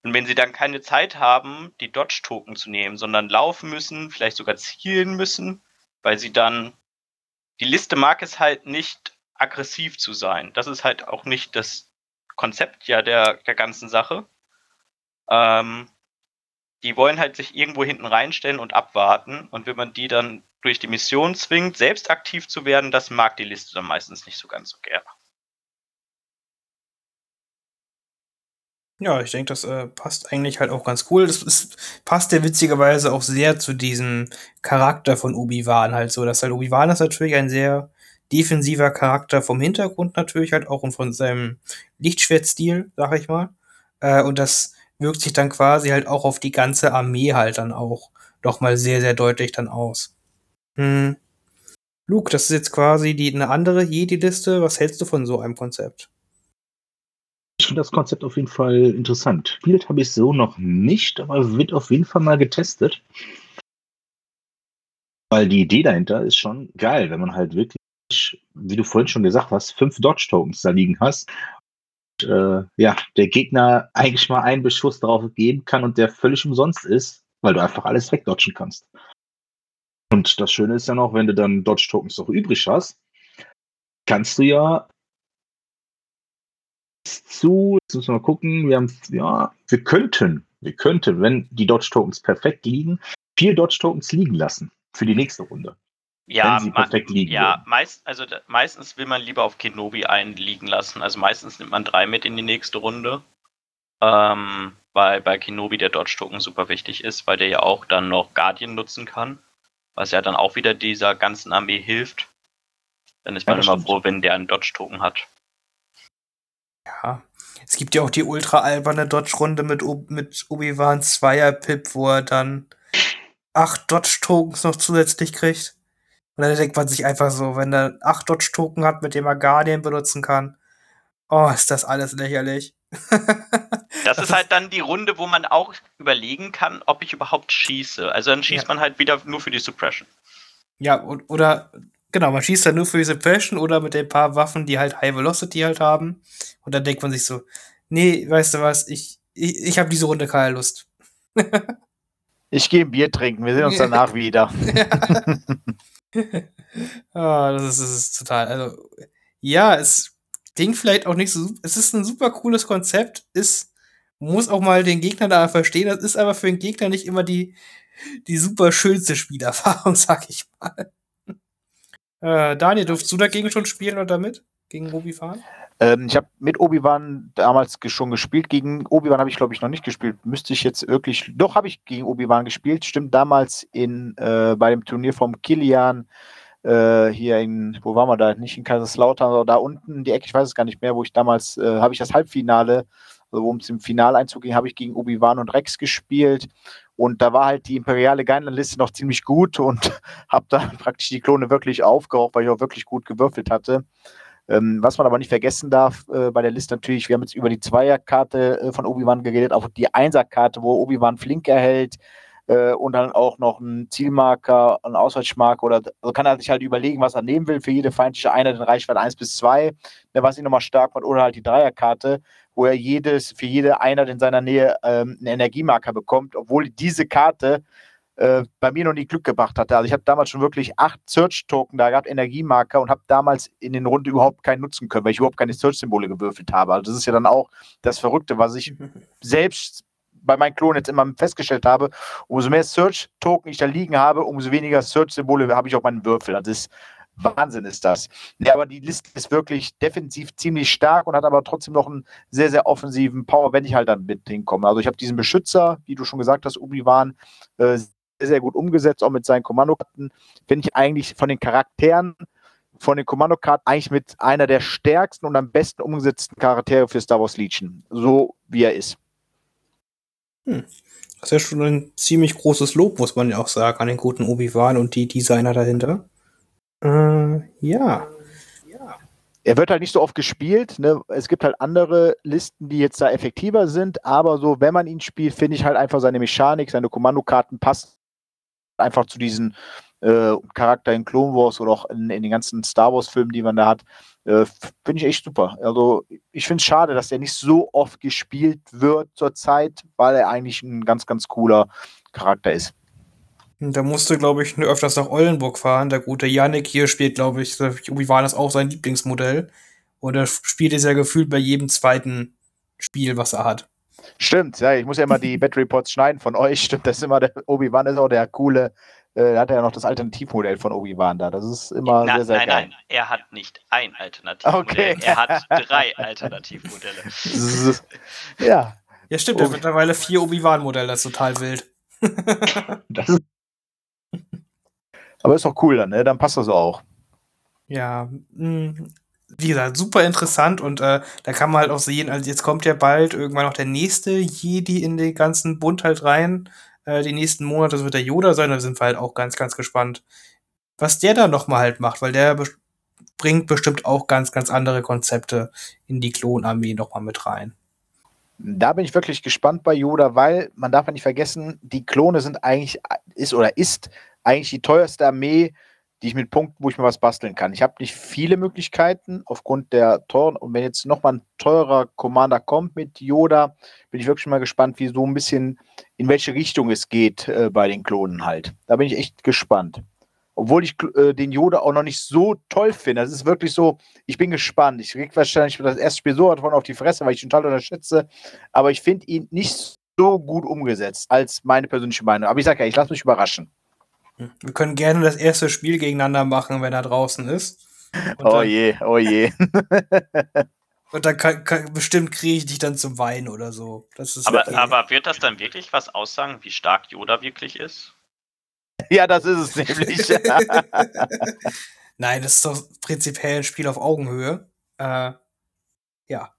Und wenn sie dann keine Zeit haben, die Dodge-Token zu nehmen, sondern laufen müssen, vielleicht sogar zielen müssen, weil sie dann die Liste mag es halt nicht, aggressiv zu sein. Das ist halt auch nicht das Konzept ja der, der ganzen Sache. Ähm, die wollen halt sich irgendwo hinten reinstellen und abwarten. Und wenn man die dann durch die Mission zwingt, selbst aktiv zu werden, das mag die Liste dann meistens nicht so ganz so gerne. Ja, ich denke, das äh, passt eigentlich halt auch ganz cool. Das ist, passt ja witzigerweise auch sehr zu diesem Charakter von Obi-Wan halt so. Dass halt Obi-Wan ist natürlich ein sehr defensiver Charakter vom Hintergrund natürlich halt auch und von seinem Lichtschwertstil, sag ich mal. Äh, und das wirkt sich dann quasi halt auch auf die ganze Armee halt dann auch doch mal sehr, sehr deutlich dann aus. Hm. Luke, das ist jetzt quasi die, eine andere Jedi-Liste. Was hältst du von so einem Konzept? Ich finde das Konzept auf jeden Fall interessant. Spielt habe ich so noch nicht, aber wird auf jeden Fall mal getestet. Weil die Idee dahinter ist schon geil, wenn man halt wirklich, wie du vorhin schon gesagt hast, fünf Dodge-Tokens da liegen hast. Und, äh, ja, der Gegner eigentlich mal einen Beschuss drauf geben kann und der völlig umsonst ist, weil du einfach alles wegdodgen kannst. Und das Schöne ist ja noch, wenn du dann Dodge-Tokens noch übrig hast, kannst du ja zu. Jetzt müssen wir mal gucken. Wir haben, ja, wir könnten, wir könnten, wenn die Dodge Tokens perfekt liegen, vier Dodge Tokens liegen lassen für die nächste Runde. Ja, liegen ja meist, also meistens will man lieber auf Kenobi einen liegen lassen. Also meistens nimmt man drei mit in die nächste Runde. Ähm, weil bei Kenobi der Dodge Token super wichtig ist, weil der ja auch dann noch Guardian nutzen kann. Was ja dann auch wieder dieser ganzen Armee hilft. Dann ist man ja, immer froh, wenn der einen Dodge Token hat. Ja. Es gibt ja auch die ultra alberne Dodge-Runde mit, mit Obi-Wan Zweier-Pip, wo er dann acht Dodge-Tokens noch zusätzlich kriegt. Und dann denkt man sich einfach so, wenn er acht Dodge-Token hat, mit dem er Guardian benutzen kann, oh, ist das alles lächerlich. das ist halt dann die Runde, wo man auch überlegen kann, ob ich überhaupt schieße. Also dann schießt ja. man halt wieder nur für die Suppression. Ja, oder Genau, man schießt dann nur für die Suppression oder mit den paar Waffen, die halt High Velocity halt haben. Und dann denkt man sich so, nee, weißt du was, ich, ich, ich habe diese Runde keine Lust. ich gehe ein Bier trinken, wir sehen uns danach wieder. ah, das, ist, das ist total, also, ja, es klingt vielleicht auch nicht so, es ist ein super cooles Konzept, ist, muss auch mal den Gegner da verstehen, das ist aber für den Gegner nicht immer die, die super schönste Spielerfahrung, sag ich mal. Äh, Daniel, durfst du dagegen schon spielen oder damit? Gegen Obi-Wan? Ähm, ich habe mit Obi-Wan damals schon gespielt. Gegen Obi-Wan habe ich, glaube ich, noch nicht gespielt. Müsste ich jetzt wirklich. Doch, habe ich gegen Obi-Wan gespielt. Stimmt, damals in, äh, bei dem Turnier vom Kilian. Äh, hier in, wo waren wir da? Nicht in Kaiserslautern, sondern da unten in die Ecke, ich weiß es gar nicht mehr, wo ich damals, äh, habe ich das Halbfinale, also wo es im Finaleinzug ging, habe ich gegen Obi-Wan und Rex gespielt. Und da war halt die imperiale Geinliste noch ziemlich gut und habe da praktisch die Klone wirklich aufgeraucht, weil ich auch wirklich gut gewürfelt hatte. Ähm, was man aber nicht vergessen darf äh, bei der Liste natürlich, wir haben jetzt über die Zweierkarte äh, von Obi-Wan geredet, auch die Einserkarte, wo Obi-Wan flink erhält äh, und dann auch noch ein Zielmarker, ein Ausweichmarker oder also kann er sich halt überlegen, was er nehmen will für jede feindliche Einheit in Reichweite 1 bis 2, ne, was ihn nochmal stark macht, oder halt die Dreierkarte wo er jedes, für jede Einheit in seiner Nähe ähm, einen Energiemarker bekommt, obwohl diese Karte äh, bei mir noch nie Glück gebracht hatte. Also ich habe damals schon wirklich acht Search-Token da gehabt, Energiemarker, und habe damals in den Runden überhaupt keinen nutzen können, weil ich überhaupt keine Search-Symbole gewürfelt habe. Also das ist ja dann auch das Verrückte, was ich selbst bei meinen Klonen jetzt immer festgestellt habe, umso mehr Search-Token ich da liegen habe, umso weniger Search-Symbole habe ich auf meinen Würfel. Also das ist Wahnsinn ist das. Ja, aber die Liste ist wirklich defensiv ziemlich stark und hat aber trotzdem noch einen sehr, sehr offensiven Power, wenn ich halt dann mit hinkomme. Also ich habe diesen Beschützer, wie du schon gesagt hast, Obi-Wan, äh, sehr, sehr gut umgesetzt, auch mit seinen Kommandokarten. Finde ich eigentlich von den Charakteren, von den Kommandokarten eigentlich mit einer der stärksten und am besten umgesetzten Charaktere für Star Wars Legion. So wie er ist. Hm. Das ist ja schon ein ziemlich großes Lob, muss man ja auch sagen, an den guten Obi-Wan und die Designer dahinter. Äh, ja. Er wird halt nicht so oft gespielt. Ne? Es gibt halt andere Listen, die jetzt da effektiver sind, aber so, wenn man ihn spielt, finde ich halt einfach seine Mechanik, seine Kommandokarten passt einfach zu diesen äh, Charakter in Clone Wars oder auch in, in den ganzen Star Wars-Filmen, die man da hat. Äh, finde ich echt super. Also ich finde es schade, dass er nicht so oft gespielt wird zurzeit, weil er eigentlich ein ganz, ganz cooler Charakter ist. Da musste, glaube ich, nur öfters nach Oldenburg fahren. Der gute Yannick hier spielt, glaube ich, wie war das auch sein Lieblingsmodell. Und er spielt es ja gefühlt bei jedem zweiten Spiel, was er hat. Stimmt, ja, ich muss ja immer die Battery Pods schneiden von euch. Stimmt, das ist immer der Obi-Wan ist auch der coole, äh, hat er ja noch das Alternativmodell von Obi-Wan da. Das ist immer Na, sehr, sehr nein, geil. nein, er hat nicht ein Alternativmodell. Okay. Er hat drei Alternativmodelle. Ja, Ja, stimmt, er hat mittlerweile vier Obi-Wan-Modelle, das ist total wild. Das ist aber ist doch cool dann, ne? Dann passt das auch. Ja, mh, wie gesagt, super interessant und äh, da kann man halt auch sehen, also jetzt kommt ja bald irgendwann noch der nächste Jedi in den ganzen Bund halt rein. Äh, die nächsten Monate, das wird der Yoda sein, da sind wir halt auch ganz, ganz gespannt, was der da nochmal halt macht, weil der bringt bestimmt auch ganz, ganz andere Konzepte in die Klonarmee nochmal mit rein. Da bin ich wirklich gespannt bei Yoda, weil man darf ja nicht vergessen, die Klone sind eigentlich, ist oder ist eigentlich die teuerste Armee, die ich mit Punkten, wo ich mir was basteln kann. Ich habe nicht viele Möglichkeiten aufgrund der teuren, und wenn jetzt nochmal ein teurer Commander kommt mit Yoda, bin ich wirklich mal gespannt, wie so ein bisschen, in welche Richtung es geht äh, bei den Klonen halt. Da bin ich echt gespannt. Obwohl ich äh, den Yoda auch noch nicht so toll finde. Das ist wirklich so, ich bin gespannt. Ich krieg wahrscheinlich das erste Spiel so davon auf die Fresse, weil ich ihn total unterschätze. Aber ich finde ihn nicht so gut umgesetzt als meine persönliche Meinung. Aber ich sage ja, ich lasse mich überraschen. Wir können gerne das erste Spiel gegeneinander machen, wenn er draußen ist. Und Oh dann, je, oh je. und dann kann, kann, bestimmt kriege ich dich dann zum Weinen oder so. Das ist Aber, okay. aber wird das dann wirklich was aussagen, wie stark Yoda wirklich ist? ja, das ist es nämlich. Nein, das ist doch prinzipiell ein Spiel auf Augenhöhe. Äh, ja.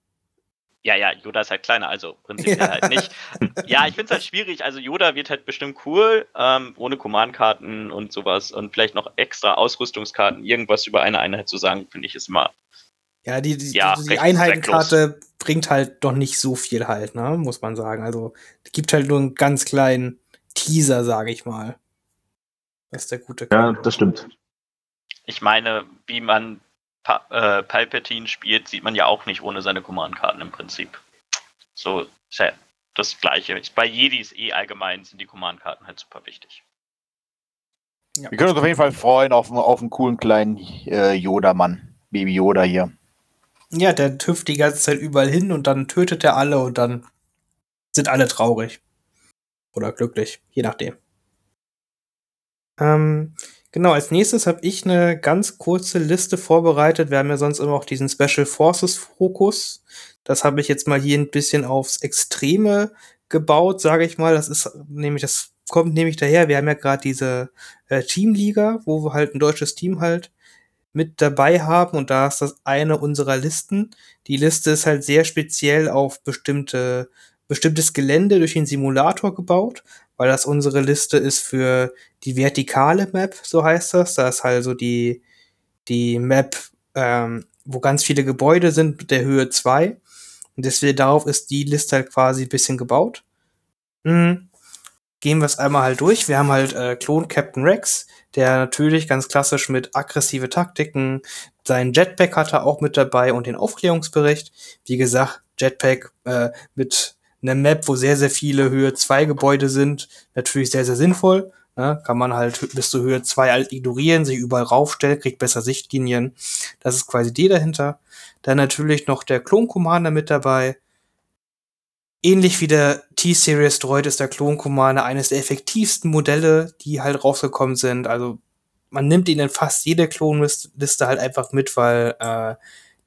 Ja, ja, Yoda ist halt kleiner, also prinzipiell Ja. halt nicht. Ja, ich finde es halt schwierig. Also Yoda wird halt bestimmt cool, ähm, ohne Command-Karten und sowas und vielleicht noch extra Ausrüstungskarten, irgendwas über eine Einheit zu sagen, finde ich ist immer. Ja, die, die, Ja, die, die Einheitenkarte bringt halt doch nicht so viel halt, ne, muss man sagen. Also, es gibt halt nur einen ganz kleinen Teaser, sage ich mal. Das ist der gute ja, das stimmt. Ich meine, wie man pa äh, Palpatine spielt, sieht man ja auch nicht ohne seine Command-Karten im Prinzip. So ist ja das Gleiche. Bei Jedis eh allgemein sind die Command-Karten halt super wichtig. Wir können uns auf jeden Fall freuen auf, auf einen coolen kleinen äh, Yoda-Mann. Baby Yoda hier. Ja, der hüpft die ganze Zeit überall hin und dann tötet er alle und dann sind alle traurig. Oder glücklich, je nachdem. Ähm, genau, als nächstes habe ich eine ganz kurze Liste vorbereitet. Wir haben ja sonst immer auch diesen Special Forces Fokus. Das habe ich jetzt mal hier ein bisschen aufs Extreme gebaut, sage ich mal. Das ist nämlich, das kommt nämlich daher. Wir haben ja gerade diese äh, Teamliga, wo wir halt ein deutsches Team halt mit dabei haben und da ist das eine unserer Listen. Die Liste ist halt sehr speziell auf bestimmte, bestimmtes Gelände durch den Simulator gebaut, weil das unsere Liste ist für die vertikale Map, so heißt das. Da ist halt so die, die Map, ähm, wo ganz viele Gebäude sind mit der Höhe 2. Und deswegen darauf ist die Liste halt quasi ein bisschen gebaut. Mhm. Gehen wir es einmal halt durch. Wir haben halt äh, Klon Captain Rex, der natürlich ganz klassisch mit aggressive Taktiken, sein Jetpack hat er auch mit dabei und den Aufklärungsbericht. Wie gesagt, Jetpack äh, mit einer Map, wo sehr, sehr viele Höhe 2 Gebäude sind, natürlich sehr, sehr sinnvoll. Ne? Kann man halt bis zur Höhe 2 halt ignorieren, sich überall raufstellen, kriegt besser Sichtlinien. Das ist quasi die dahinter. Dann natürlich noch der Klon Commander mit dabei. Ähnlich wie der T-Series Droid ist der Klon Commander eines der effektivsten Modelle, die halt rausgekommen sind. Also man nimmt ihn in fast jede Klonliste halt einfach mit, weil äh,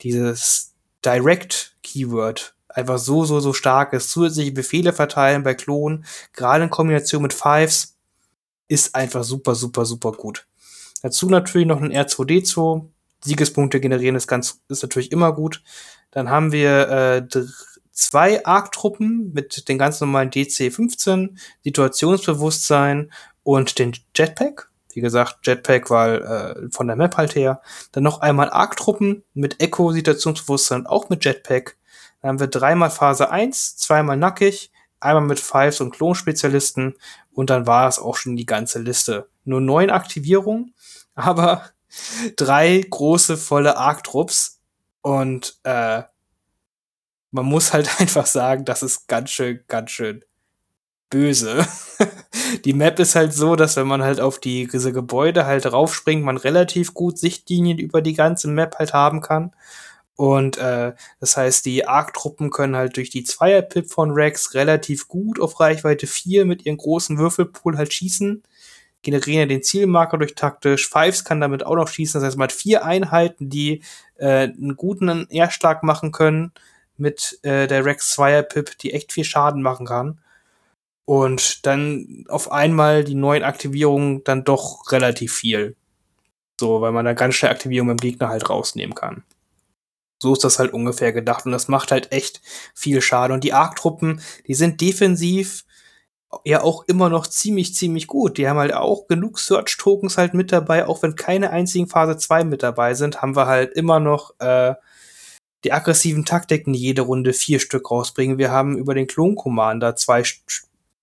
dieses Direct-Keyword einfach so, so, so stark ist. Zusätzliche Befehle verteilen bei Klonen, gerade in Kombination mit Fives, ist einfach super, super, super gut. Dazu natürlich noch ein R2D2. Siegespunkte generieren ist ganz, ist natürlich immer gut. Dann haben wir äh, zwei Arc-Truppen mit den ganz normalen DC-15, Situationsbewusstsein und den Jetpack. Wie gesagt, Jetpack, weil äh, von der Map halt her. Dann noch einmal Arc-Truppen mit Echo, Situationsbewusstsein auch mit Jetpack. Dann haben wir dreimal Phase 1, zweimal nackig, einmal mit Fives und Klonspezialisten und dann war es auch schon die ganze Liste. Nur neun Aktivierungen, aber drei große volle Arc-Trupps und äh, man muss halt einfach sagen, das ist ganz schön, ganz schön böse. die Map ist halt so, dass wenn man halt auf die, diese Gebäude halt raufspringt, man relativ gut Sichtlinien über die ganze Map halt haben kann. Und äh, das heißt, die Arc-Truppen können halt durch die Zweier-Pip von Rex relativ gut auf Reichweite 4 mit ihren großen Würfelpool halt schießen. Generieren ja den Zielmarker durch taktisch. Fives kann damit auch noch schießen. Das heißt, man hat vier Einheiten, die äh, einen guten Erschlag machen können mit äh, der Rex Zweier-Pip, die echt viel Schaden machen kann. Und dann auf einmal die neuen Aktivierungen dann doch relativ viel. So, weil man da ganz schnell Aktivierungen beim Gegner halt rausnehmen kann. So ist das halt ungefähr gedacht und das macht halt echt viel Schade. Und die Arc-Truppen, die sind defensiv ja auch immer noch ziemlich, ziemlich gut. Die haben halt auch genug Search-Tokens halt mit dabei, auch wenn keine einzigen Phase 2 mit dabei sind, haben wir halt immer noch äh, die aggressiven Taktiken, die jede Runde vier Stück rausbringen. Wir haben über den Klon-Commander zwei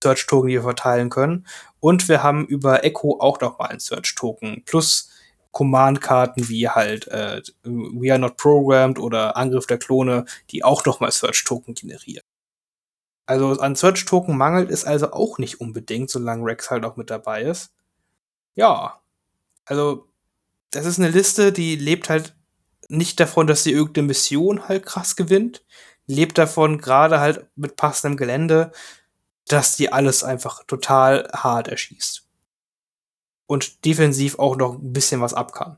Search-Token, die wir verteilen können. Und wir haben über Echo auch noch mal einen Search-Token. Plus Command-Karten wie halt äh, We Are Not Programmed oder Angriff der Klone, die auch noch mal Search-Token generieren. Also an Search-Token mangelt es also auch nicht unbedingt, solange Rex halt auch mit dabei ist. Ja, also das ist eine Liste, die lebt halt nicht davon, dass sie irgendeine Mission halt krass gewinnt, lebt davon gerade halt mit passendem Gelände, dass die alles einfach total hart erschießt und defensiv auch noch ein bisschen was ab kann.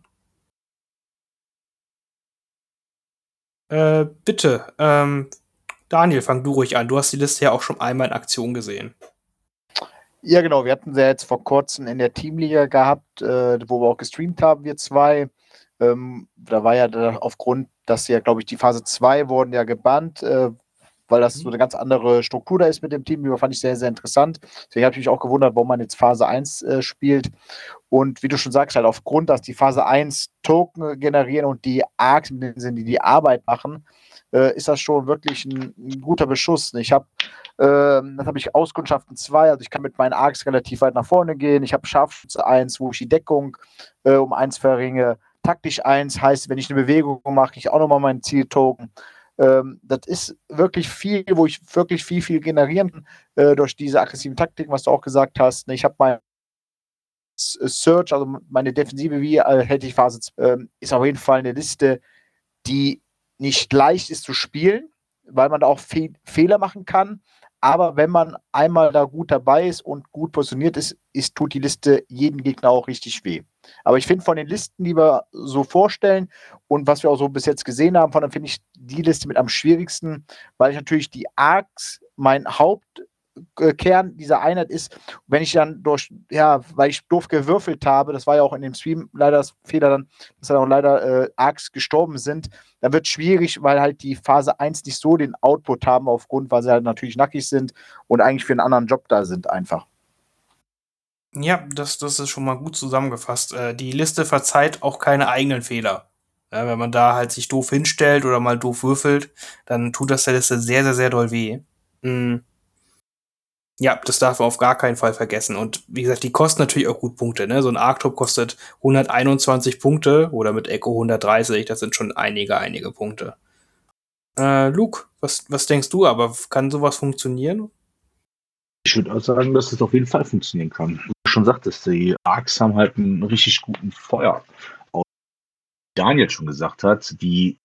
Äh, bitte, ähm, Daniel, fang du ruhig an. Du hast die Liste ja auch schon einmal in Aktion gesehen. Ja, genau. Wir hatten sie ja jetzt vor kurzem in der Teamliga gehabt, äh, wo wir auch gestreamt haben, wir zwei. Ähm, da war ja aufgrund, dass ja, glaube ich, die Phase 2 wurden ja gebannt, äh, weil das so mhm. eine ganz andere Struktur da ist mit dem Team. Die fand ich sehr, sehr interessant. Deswegen habe ich mich auch gewundert, warum man jetzt Phase 1 äh, spielt. Und wie du schon sagst, halt aufgrund, dass die Phase 1 Token generieren und die Arcs, in dem Sinne, die die Arbeit machen, äh, ist das schon wirklich ein, ein guter Beschuss. Ich habe ähm, dann habe ich Auskundschaften 2, also ich kann mit meinen Arcs relativ weit nach vorne gehen. Ich habe Scharfschütze 1, wo ich die Deckung äh, um 1 verringe. Taktisch 1 heißt, wenn ich eine Bewegung mache, ich auch nochmal meinen Zieltoken. Ähm, das ist wirklich viel, wo ich wirklich viel, viel generieren kann äh, durch diese aggressiven Taktiken, was du auch gesagt hast. Ich habe mein Search, also meine Defensive, wie äh, hätte ich Phase, äh, ist auf jeden Fall eine Liste, die nicht leicht ist zu spielen, weil man da auch Fe Fehler machen kann. Aber wenn man einmal da gut dabei ist und gut positioniert ist, ist tut die Liste jeden Gegner auch richtig weh. Aber ich finde von den Listen, die wir so vorstellen und was wir auch so bis jetzt gesehen haben, von dann finde ich die Liste mit am schwierigsten, weil ich natürlich die Arcs mein Haupt Kern dieser Einheit ist, wenn ich dann durch, ja, weil ich doof gewürfelt habe, das war ja auch in dem Stream leider das Fehler dann, dass dann auch leider äh, Arcs gestorben sind, dann wird es schwierig, weil halt die Phase 1 nicht so den Output haben aufgrund, weil sie halt natürlich nackig sind und eigentlich für einen anderen Job da sind einfach. Ja, das, das ist schon mal gut zusammengefasst. Äh, die Liste verzeiht auch keine eigenen Fehler. Ja, wenn man da halt sich doof hinstellt oder mal doof würfelt, dann tut das der Liste sehr, sehr, sehr doll weh. Mhm. Ja, das darf man auf gar keinen Fall vergessen. Und wie gesagt, die kosten natürlich auch gut Punkte. Ne? So ein Arctop kostet 121 Punkte oder mit Echo 130. Das sind schon einige, einige Punkte. Äh, Luke, was, was denkst du? Aber kann sowas funktionieren? Ich würde auch sagen, dass es auf jeden Fall funktionieren kann. Wie du schon sagtest, die Arcs haben halt einen richtig guten Feuer. Daniel schon gesagt hat, die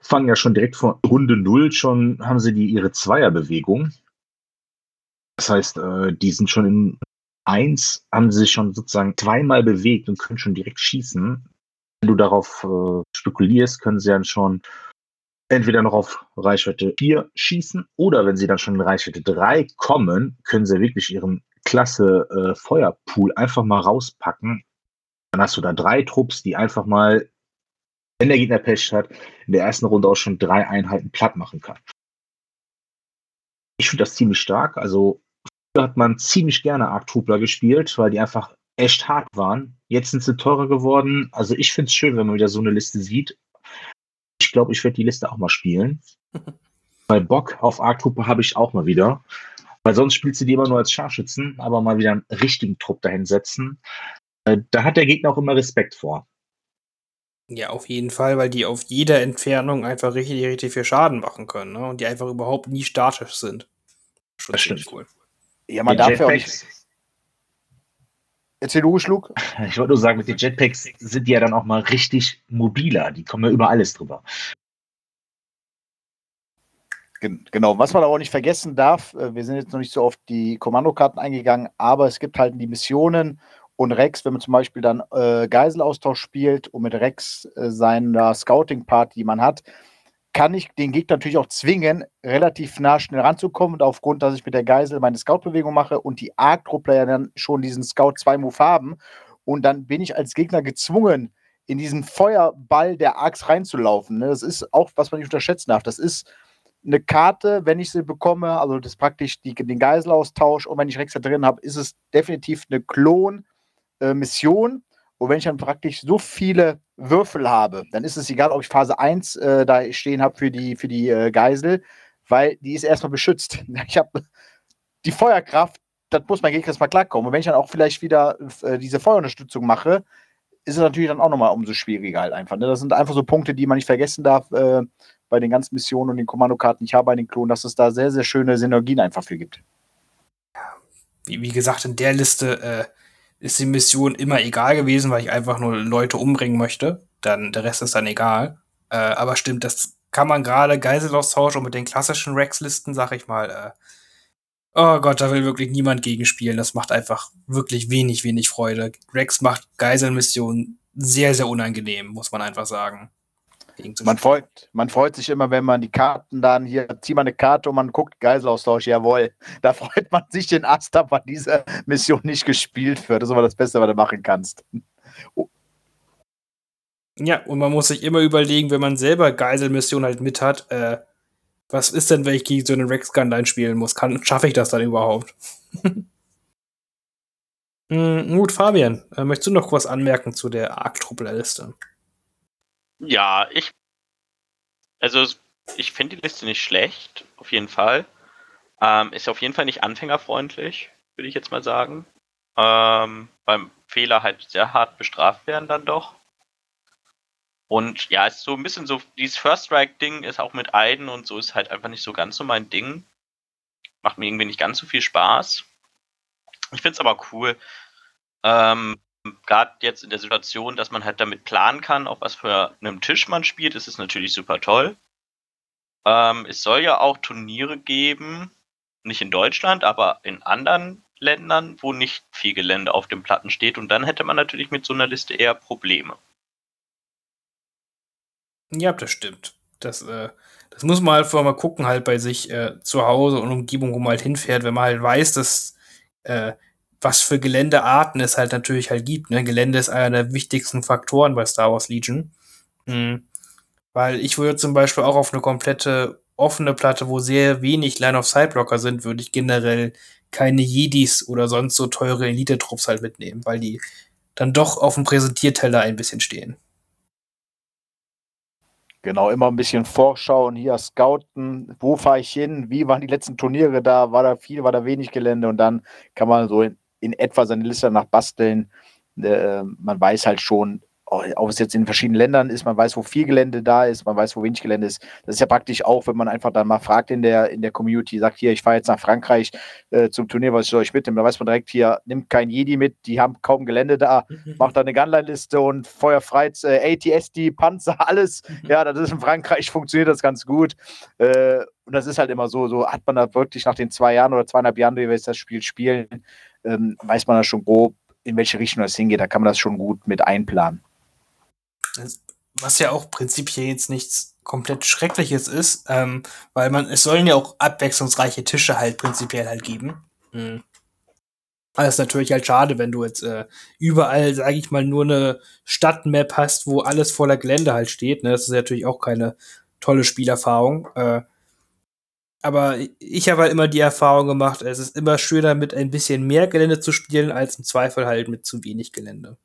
fangen ja schon direkt von Runde 0 schon, haben sie die ihre Zweierbewegung das heißt, äh, die sind schon in 1 haben sie sich schon sozusagen zweimal bewegt und können schon direkt schießen. Wenn du darauf äh, spekulierst, können sie dann schon entweder noch auf Reichweite 4 schießen oder wenn sie dann schon in Reichweite 3 kommen, können sie wirklich ihren klasse äh, Feuerpool einfach mal rauspacken. Dann hast du da drei Trupps, die einfach mal, wenn der Gegner Pech hat, in der ersten Runde auch schon drei Einheiten platt machen kann. Ich finde das ziemlich stark. Also früher hat man ziemlich gerne Arc Troopler gespielt, weil die einfach echt hart waren. Jetzt sind sie teurer geworden. Also ich finde es schön, wenn man wieder so eine Liste sieht. Ich glaube, ich werde die Liste auch mal spielen. Weil Bock auf Arc Trooper habe ich auch mal wieder. Weil sonst spielst du die immer nur als Scharfschützen, aber mal wieder einen richtigen Trupp dahinsetzen. Äh, da hat der Gegner auch immer Respekt vor. Ja, auf jeden Fall, weil die auf jeder Entfernung einfach richtig, richtig viel Schaden machen können, ne? Und die einfach überhaupt nie statisch sind. Schon das stimmt. Cool. Ja, man die darf ja auch nicht. Erzähl du, Schlug. Ich wollte nur sagen, mit den Jetpacks sind die ja dann auch mal richtig mobiler. Die kommen ja über alles drüber. Genau, was man aber auch nicht vergessen darf, äh, wir sind jetzt noch nicht so auf die Kommandokarten eingegangen, aber es gibt halt die Missionen und Rex, wenn man zum Beispiel dann äh, Geiselaustausch spielt und mit Rex äh, seiner Scouting-Party, die man hat, kann ich den Gegner natürlich auch zwingen, relativ nah schnell ranzukommen. Und aufgrund, dass ich mit der Geisel meine Scout-Bewegung mache und die Arc-Truppler dann schon diesen Scout 2-Move haben, und dann bin ich als Gegner gezwungen, in diesen Feuerball der Arcs reinzulaufen. Ne? Das ist auch, was man nicht unterschätzen darf. Das ist eine Karte, wenn ich sie bekomme, also das praktisch die, den Geiselaustausch und wenn ich Rex da drin habe, ist es definitiv eine Klon-Mission. Äh, und wenn ich dann praktisch so viele Würfel habe, dann ist es egal, ob ich Phase 1 äh, da stehen habe für die, für die äh, Geisel, weil die ist erstmal beschützt. Ich habe die Feuerkraft, das muss mein Gegner erstmal klarkommen. Und wenn ich dann auch vielleicht wieder äh, diese Feuerunterstützung mache, ist es natürlich dann auch nochmal umso schwieriger halt einfach. Ne? Das sind einfach so Punkte, die man nicht vergessen darf äh, bei den ganzen Missionen und den Kommandokarten. Ich habe bei den Klonen, dass es da sehr, sehr schöne Synergien einfach für gibt. Wie, wie gesagt, in der Liste äh, ist die Mission immer egal gewesen, weil ich einfach nur Leute umbringen möchte. Dann der Rest ist dann egal. Äh, aber stimmt, das kann man gerade Geiselaustausch und mit den klassischen Rex-Listen, sag ich mal, äh, oh Gott, da will wirklich niemand gegenspielen. Das macht einfach wirklich wenig, wenig Freude. Rex macht Geiselmissionen sehr, sehr unangenehm, muss man einfach sagen man freut, man freut sich immer, wenn man die Karten dann hier, zieht man eine Karte und man guckt Geiselaustausch, jawohl. Da freut man sich den Ast ab, weil diese Mission nicht gespielt wird. Das ist aber das Beste, was du machen kannst. Oh. Ja, und man muss sich immer überlegen, wenn man selber Geiselmission halt mit hat, äh, was ist denn, wenn ich gegen so einen Rex Gunline spielen muss? schaffe ich das dann überhaupt? mm, gut, Fabian, äh, möchtest du noch was anmerken zu der Arc-Truppler-Liste? Ja, ich. Also, ich finde die Liste nicht schlecht, auf jeden Fall. Ähm, ist auf jeden Fall nicht anfängerfreundlich, würde ich jetzt mal sagen. Ähm, beim Fehler halt sehr hart bestraft werden dann doch. Und ja, ist so ein bisschen so, dieses First Strike-Ding ist auch mit Aiden und so ist halt einfach nicht so ganz so mein Ding. Macht mir irgendwie nicht ganz so viel Spaß. Ich finde es aber cool. Ähm, gerade jetzt in der Situation, dass man halt damit planen kann, auf was für einem Tisch man spielt, ist es natürlich super toll. Ähm, es soll ja auch Turniere geben, nicht in Deutschland, aber in anderen Ländern, wo nicht viel Gelände auf den Platten steht. Und dann hätte man natürlich mit so einer Liste eher Probleme. Ja, das stimmt. Das, äh, das muss man halt vorher mal gucken, halt bei sich äh, zu Hause und Umgebung, wo man halt hinfährt, wenn man halt weiß, dass äh, was für Geländearten es halt natürlich halt gibt. Ne? Gelände ist einer der wichtigsten Faktoren bei Star Wars Legion. Mhm. Weil ich würde zum Beispiel auch auf eine komplette offene Platte, wo sehr wenig Line-of-Sight-Blocker sind, würde ich generell keine Jedis oder sonst so teure Elite-Trupps halt mitnehmen, weil die dann doch auf dem Präsentierteller ein bisschen stehen. Genau, immer ein bisschen vorschauen, hier scouten, wo fahre ich hin, wie waren die letzten Turniere da, war da viel, war da wenig Gelände und dann kann man so in, in etwa seine Liste nach basteln. Äh, man weiß halt schon, ob es jetzt in verschiedenen Ländern ist, man weiß, wo viel Gelände da ist, man weiß, wo wenig Gelände ist. Das ist ja praktisch auch, wenn man einfach dann mal fragt in der, in der Community, sagt hier, ich fahre jetzt nach Frankreich äh, zum Turnier, was soll ich mitnehmen? Da weiß man direkt hier, nimmt kein Jedi mit, die haben kaum Gelände da, mhm. macht da eine Gunline-Liste und Feuerfrei, äh, ATSD, Panzer, alles. Mhm. Ja, das ist in Frankreich, funktioniert das ganz gut. Äh, und das ist halt immer so, so hat man da wirklich nach den zwei Jahren oder zweieinhalb Jahren, wie wir jetzt das Spiel spielen, ähm, weiß man da schon grob, in welche Richtung das hingeht. Da kann man das schon gut mit einplanen. Was ja auch prinzipiell jetzt nichts komplett Schreckliches ist, ähm, weil man, es sollen ja auch abwechslungsreiche Tische halt prinzipiell halt geben. Mhm. Das ist natürlich halt schade, wenn du jetzt äh, überall, sage ich mal, nur eine Stadtmap hast, wo alles voller Gelände halt steht. Ne? Das ist natürlich auch keine tolle Spielerfahrung. Äh, aber ich habe halt immer die Erfahrung gemacht, es ist immer schöner, mit ein bisschen mehr Gelände zu spielen, als im Zweifel halt mit zu wenig Gelände.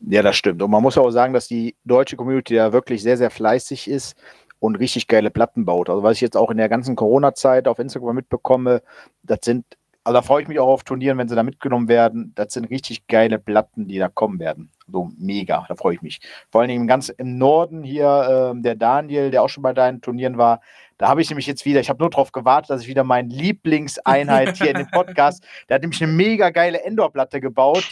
Ja, das stimmt. Und man muss auch sagen, dass die deutsche Community ja wirklich sehr, sehr fleißig ist und richtig geile Platten baut. Also was ich jetzt auch in der ganzen Corona-Zeit auf Instagram mitbekomme, das sind, also da freue ich mich auch auf Turnieren, wenn sie da mitgenommen werden. Das sind richtig geile Platten, die da kommen werden. So mega, da freue ich mich. Vor allen Dingen ganz im Norden hier, äh, der Daniel, der auch schon bei deinen Turnieren war, da habe ich nämlich jetzt wieder, ich habe nur darauf gewartet, dass ich wieder meine Lieblingseinheit hier in dem Podcast, der hat nämlich eine mega geile Endor-Platte gebaut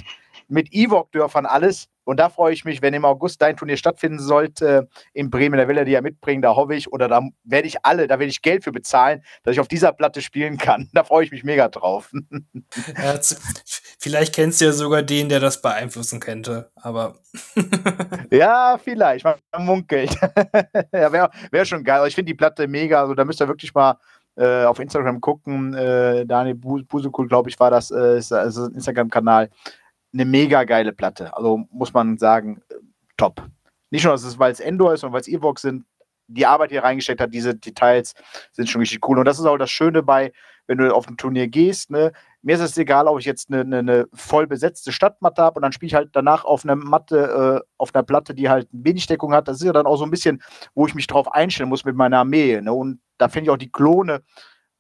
mit Evok-Dörfern alles. Und da freue ich mich, wenn im August dein Turnier stattfinden sollte in Bremen, da will er die ja mitbringen, da hoffe ich, oder da werde ich alle, da werde ich Geld für bezahlen, dass ich auf dieser Platte spielen kann. Da freue ich mich mega drauf. Ja, vielleicht kennst du ja sogar den, der das beeinflussen könnte, aber. ja, vielleicht, man munkelt. ja, wäre wär schon geil. Ich finde die Platte mega, also da müsst ihr wirklich mal äh, auf Instagram gucken. Äh, Daniel Busukul, glaube ich, war das, äh, ist, also Instagram-Kanal eine mega geile Platte. Also muss man sagen, top. Nicht nur, dass es, weil es Endor ist und weil es Evox sind, die Arbeit hier reingesteckt hat, diese Details sind schon richtig cool. Und das ist auch das Schöne bei, wenn du auf ein Turnier gehst, ne? Mir ist es egal, ob ich jetzt eine, eine, eine voll besetzte Stadtmatte habe und dann spiele ich halt danach auf einer Matte, äh, auf einer Platte, die halt wenig Deckung hat. Das ist ja dann auch so ein bisschen, wo ich mich drauf einstellen muss mit meiner Armee. Ne? Und da finde ich auch die Klone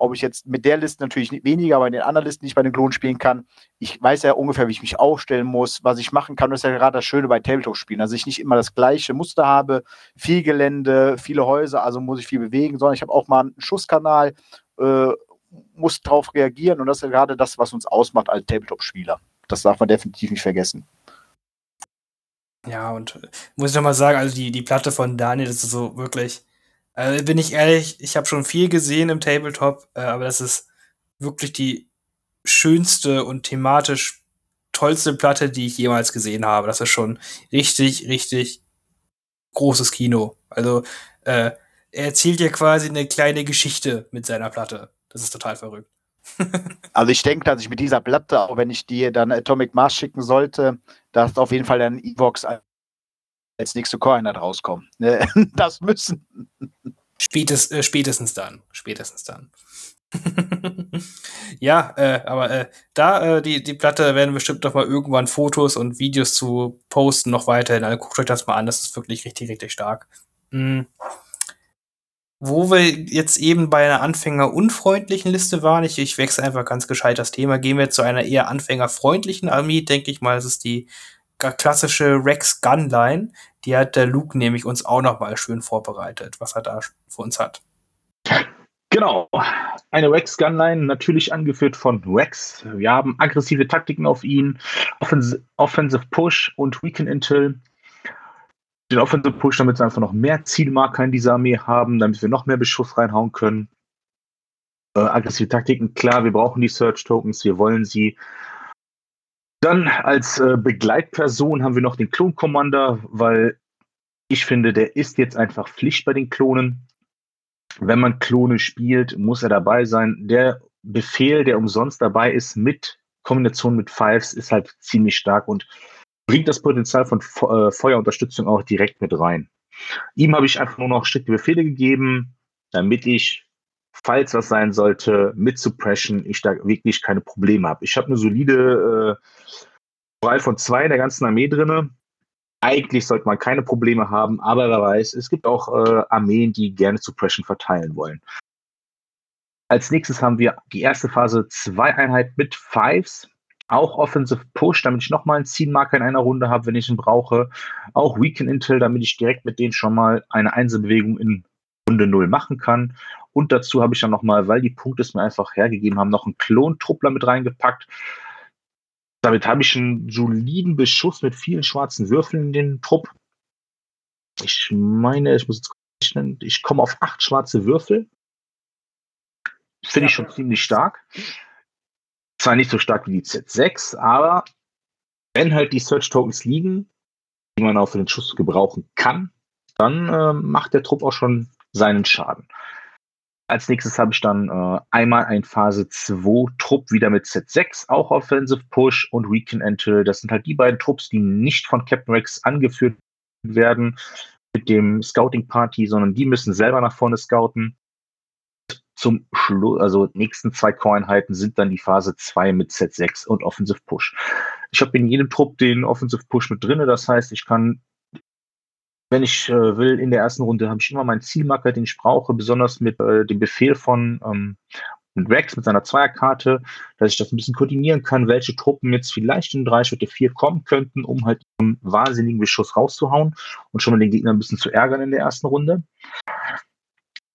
ob ich jetzt mit der Liste natürlich weniger, aber in den anderen Listen nicht bei den Klonen spielen kann. Ich weiß ja ungefähr, wie ich mich aufstellen muss, was ich machen kann. Das ist ja gerade das Schöne bei Tabletop-Spielen, dass ich nicht immer das gleiche Muster habe, viel Gelände, viele Häuser, also muss ich viel bewegen, sondern ich habe auch mal einen Schusskanal, äh, muss darauf reagieren und das ist ja gerade das, was uns ausmacht als Tabletop-Spieler. Das darf man definitiv nicht vergessen. Ja, und muss ich nochmal sagen, also die, die Platte von Daniel, das ist so wirklich also bin ich ehrlich, ich habe schon viel gesehen im Tabletop, äh, aber das ist wirklich die schönste und thematisch tollste Platte, die ich jemals gesehen habe. Das ist schon richtig, richtig großes Kino. Also äh, er erzählt ja quasi eine kleine Geschichte mit seiner Platte. Das ist total verrückt. also ich denke, dass ich mit dieser Platte, auch wenn ich dir dann Atomic Mars schicken sollte, dass auf jeden Fall dann Evox als nächste Core-Einheit rauskommen. Ne? Das müssen. Spätest, äh, spätestens dann. Spätestens dann. ja, äh, aber äh, da, äh, die, die Platte werden bestimmt noch mal irgendwann Fotos und Videos zu posten, noch weiterhin. Also guckt euch das mal an, das ist wirklich richtig, richtig stark. Mhm. Wo wir jetzt eben bei einer anfängerunfreundlichen Liste waren, ich, ich wechsle einfach ganz gescheit das Thema, gehen wir zu einer eher anfängerfreundlichen Armee, denke ich mal, das ist die klassische Rex Gunline, die hat der Luke nämlich uns auch noch mal schön vorbereitet, was er da für uns hat. Genau, eine Rex Gunline, natürlich angeführt von Rex. Wir haben aggressive Taktiken auf ihn, Offensive, Offensive Push und Weekend Intel. Den Offensive Push, damit wir einfach noch mehr Zielmarker in dieser Armee haben, damit wir noch mehr Beschuss reinhauen können. Äh, aggressive Taktiken, klar, wir brauchen die Search Tokens, wir wollen sie. Dann als äh, Begleitperson haben wir noch den Klon Commander, weil ich finde, der ist jetzt einfach Pflicht bei den Klonen. Wenn man Klone spielt, muss er dabei sein. Der Befehl, der umsonst dabei ist, mit Kombination mit Fives, ist halt ziemlich stark und bringt das Potenzial von äh, Feuerunterstützung auch direkt mit rein. Ihm habe ich einfach nur noch strikte Befehle gegeben, damit ich falls was sein sollte, mit Suppression, ich da wirklich keine Probleme habe. Ich habe eine solide äh, von zwei in der ganzen Armee drinne. Eigentlich sollte man keine Probleme haben, aber wer weiß, es gibt auch äh, Armeen, die gerne Suppression verteilen wollen. Als nächstes haben wir die erste Phase zwei Einheit mit Fives. Auch Offensive Push, damit ich nochmal einen Zielmarker in einer Runde habe, wenn ich ihn brauche. Auch Weekend Intel, damit ich direkt mit denen schon mal eine Einzelbewegung in Runde 0 machen kann. Und dazu habe ich dann nochmal, weil die Punkte es mir einfach hergegeben haben, noch einen Klontruppler mit reingepackt. Damit habe ich einen soliden Beschuss mit vielen schwarzen Würfeln in den Trupp. Ich meine, ich muss jetzt rechnen, ich komme auf acht schwarze Würfel. Finde ich schon ziemlich stark. Zwar nicht so stark wie die Z6, aber wenn halt die Search Tokens liegen, die man auch für den Schuss gebrauchen kann, dann äh, macht der Trupp auch schon seinen Schaden. Als nächstes habe ich dann äh, einmal ein Phase 2 Trupp wieder mit Z6, auch Offensive Push und Weekend Enter. Das sind halt die beiden Trupps, die nicht von Captain Rex angeführt werden mit dem Scouting Party, sondern die müssen selber nach vorne scouten. Zum Schluss, also nächsten zwei Core-Einheiten sind dann die Phase 2 mit Z6 und Offensive Push. Ich habe in jedem Trupp den Offensive Push mit drin, das heißt, ich kann wenn ich äh, will, in der ersten Runde habe ich immer meinen Zielmarker, den ich brauche, besonders mit äh, dem Befehl von ähm, Rex mit seiner Zweierkarte, dass ich das ein bisschen koordinieren kann, welche Truppen jetzt vielleicht in drei Schritte vier kommen könnten, um halt einen wahnsinnigen Beschuss rauszuhauen und schon mal den Gegner ein bisschen zu ärgern in der ersten Runde.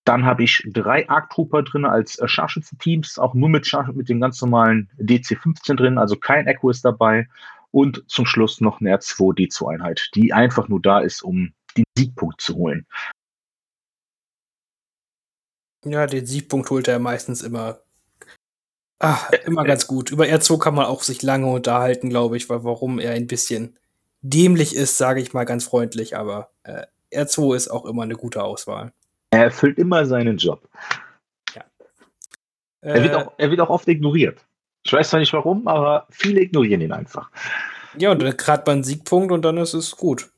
Dann habe ich drei Arc Trooper drin als äh, Scharfschützen-Teams, auch nur mit, mit dem ganz normalen DC-15 drin, also kein Echo ist dabei. Und zum Schluss noch eine R2D2-Einheit, die einfach nur da ist, um den Siegpunkt zu holen. Ja, den Siegpunkt holt er meistens immer. Ach, immer ganz gut. Über R2 kann man auch sich lange unterhalten, glaube ich, weil warum er ein bisschen dämlich ist, sage ich mal ganz freundlich, aber äh, R2 ist auch immer eine gute Auswahl. Er erfüllt immer seinen Job. Ja. Er, wird äh, auch, er wird auch oft ignoriert. Ich weiß zwar nicht warum, aber viele ignorieren ihn einfach. Ja, und dann gerade beim Siegpunkt und dann ist es gut.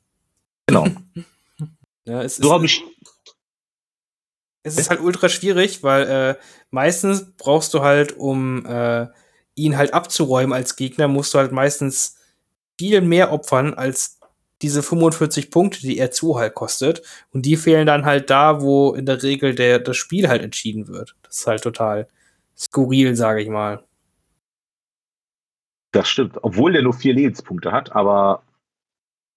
Genau. ja, es so habe ich. Es ist halt ultra schwierig, weil äh, meistens brauchst du halt, um äh, ihn halt abzuräumen als Gegner, musst du halt meistens viel mehr opfern als diese 45 Punkte, die er zu halt kostet. Und die fehlen dann halt da, wo in der Regel der, das Spiel halt entschieden wird. Das ist halt total skurril, sage ich mal. Das stimmt, obwohl der nur vier Lebenspunkte hat, aber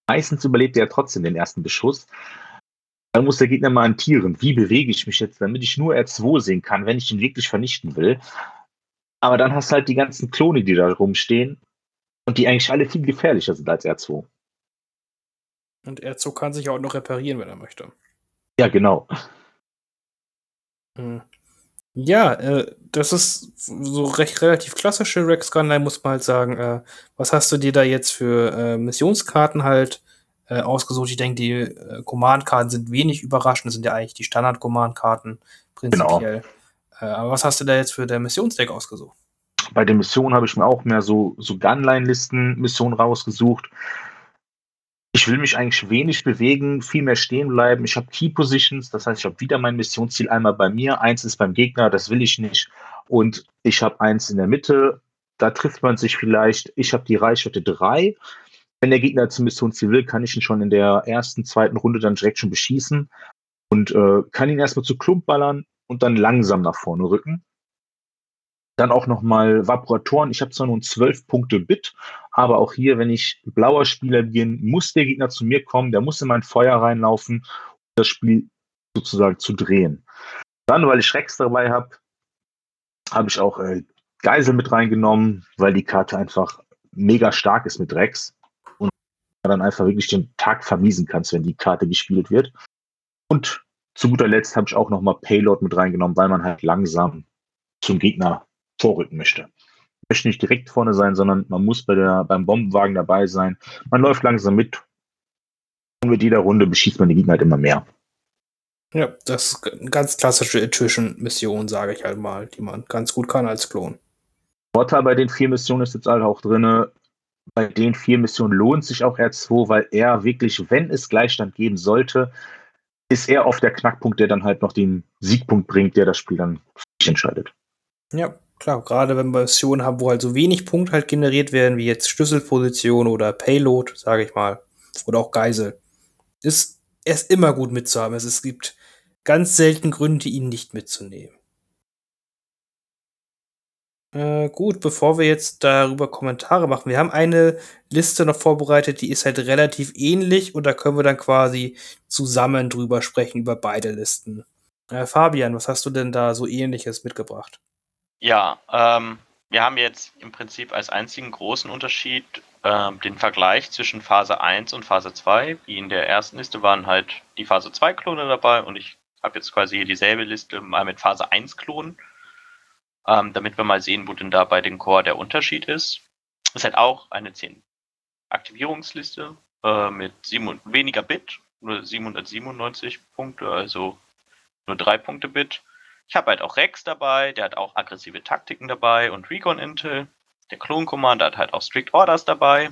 Meistens überlebt er trotzdem den ersten Beschuss. Dann muss der Gegner mal hantieren. Wie bewege ich mich jetzt, damit ich nur R2 sehen kann, wenn ich ihn wirklich vernichten will. Aber dann hast du halt die ganzen Klone, die da rumstehen und die eigentlich alle viel gefährlicher sind als R2. Und R2 kann sich auch noch reparieren, wenn er möchte. Ja, genau. Hm. Ja, äh, das ist so recht relativ klassische Rex Gunline, muss man halt sagen. Äh, was hast du dir da jetzt für äh, Missionskarten halt äh, ausgesucht? Ich denke, die äh, Command-Karten sind wenig überraschend, das sind ja eigentlich die Standard-Command-Karten prinzipiell. Genau. Äh, aber was hast du da jetzt für der Missionsdeck ausgesucht? Bei den Missionen habe ich mir auch mehr so, so Gunline-Listen-Missionen rausgesucht ich will mich eigentlich wenig bewegen, viel mehr stehen bleiben. Ich habe Key Positions, das heißt, ich habe wieder mein Missionsziel einmal bei mir, eins ist beim Gegner, das will ich nicht. Und ich habe eins in der Mitte, da trifft man sich vielleicht. Ich habe die Reichweite 3. Wenn der Gegner zum Missionsziel will, kann ich ihn schon in der ersten, zweiten Runde dann direkt schon beschießen und äh, kann ihn erstmal zu Klump ballern und dann langsam nach vorne rücken. Dann auch nochmal Vaporatoren. Ich habe zwar nur 12 Punkte Bit, aber auch hier, wenn ich blauer Spieler bin, muss der Gegner zu mir kommen, der muss in mein Feuer reinlaufen, um das Spiel sozusagen zu drehen. Dann, weil ich Rex dabei habe, habe ich auch äh, Geisel mit reingenommen, weil die Karte einfach mega stark ist mit Rex und dann einfach wirklich den Tag vermiesen kannst, wenn die Karte gespielt wird. Und zu guter Letzt habe ich auch nochmal Payload mit reingenommen, weil man halt langsam zum Gegner vorrücken möchte. Möchte nicht direkt vorne sein, sondern man muss bei der, beim Bombenwagen dabei sein. Man läuft langsam mit und mit jeder Runde beschießt man die Gegner halt immer mehr. Ja, das ist eine ganz klassische Attrition-Mission, sage ich halt mal, die man ganz gut kann als Klon. Vorteil bei den vier Missionen ist jetzt halt auch drin, bei den vier Missionen lohnt sich auch R2, weil er wirklich, wenn es Gleichstand geben sollte, ist er oft der Knackpunkt, der dann halt noch den Siegpunkt bringt, der das Spiel dann entscheidet. Ja, klar, gerade wenn wir Missionen haben, wo halt so wenig Punkte halt generiert werden, wie jetzt Schlüsselposition oder Payload, sage ich mal, oder auch Geisel, ist es immer gut mitzuhaben. Es gibt ganz selten Gründe, ihn nicht mitzunehmen. Äh, gut, bevor wir jetzt darüber Kommentare machen, wir haben eine Liste noch vorbereitet, die ist halt relativ ähnlich und da können wir dann quasi zusammen drüber sprechen, über beide Listen. Äh, Fabian, was hast du denn da so ähnliches mitgebracht? Ja, ähm, wir haben jetzt im Prinzip als einzigen großen Unterschied ähm, den Vergleich zwischen Phase 1 und Phase 2. Wie in der ersten Liste waren halt die Phase 2 Klone dabei und ich habe jetzt quasi hier dieselbe Liste mal mit Phase 1 Klonen ähm, damit wir mal sehen, wo denn da bei den Core der Unterschied ist. Es hat auch eine 10 Aktivierungsliste äh, mit 7, weniger Bit, nur 797 Punkte, also nur 3 Punkte Bit. Ich habe halt auch Rex dabei, der hat auch aggressive Taktiken dabei und Recon Intel. Der Clone Commander hat halt auch Strict Orders dabei.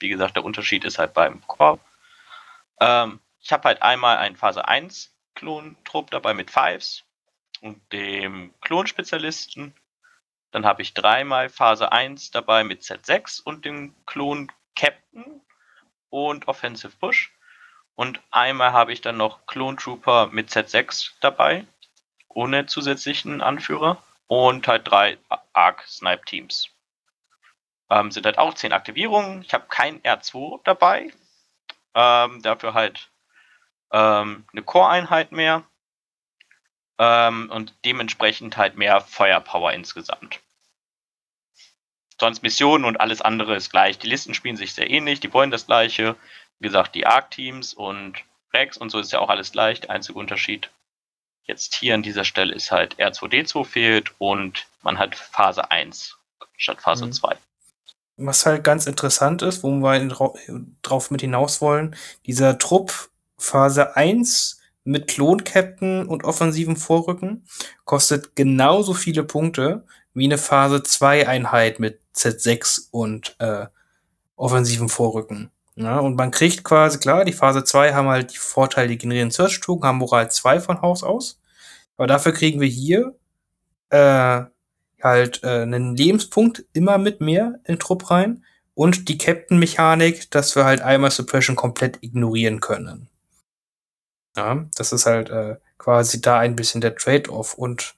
Wie gesagt, der Unterschied ist halt beim Core. Ähm, ich habe halt einmal einen Phase 1 Klon-Trupp dabei mit Fives und dem Klonspezialisten. Dann habe ich dreimal Phase 1 dabei mit Z6 und dem Klon Captain und Offensive Push. Und einmal habe ich dann noch Clone Trooper mit Z6 dabei, ohne zusätzlichen Anführer. Und halt drei Arc Snipe Teams. Ähm, sind halt auch zehn Aktivierungen. Ich habe kein R2 dabei. Ähm, dafür halt ähm, eine Core-Einheit mehr ähm, und dementsprechend halt mehr Feuerpower insgesamt. Sonst Missionen und alles andere ist gleich. Die Listen spielen sich sehr ähnlich, die wollen das gleiche. Wie gesagt, die Arc-Teams und Rex und so ist ja auch alles gleich. Der einzige Unterschied jetzt hier an dieser Stelle ist halt R2D2 fehlt und man hat Phase 1 statt Phase mhm. 2. Was halt ganz interessant ist, wo wir drauf mit hinaus wollen, dieser Trupp Phase 1 mit Klon-Captain und offensivem Vorrücken kostet genauso viele Punkte wie eine Phase 2 Einheit mit Z6 und äh, offensivem Vorrücken. Ja, und man kriegt quasi, klar, die Phase 2 haben halt die Vorteile, die generieren Search-Token, haben Moral 2 von Haus aus. Aber dafür kriegen wir hier äh, halt äh, einen Lebenspunkt immer mit mehr in den Trupp rein und die Captain-Mechanik, dass wir halt einmal Suppression komplett ignorieren können. Ja, das ist halt äh, quasi da ein bisschen der Trade-off. Und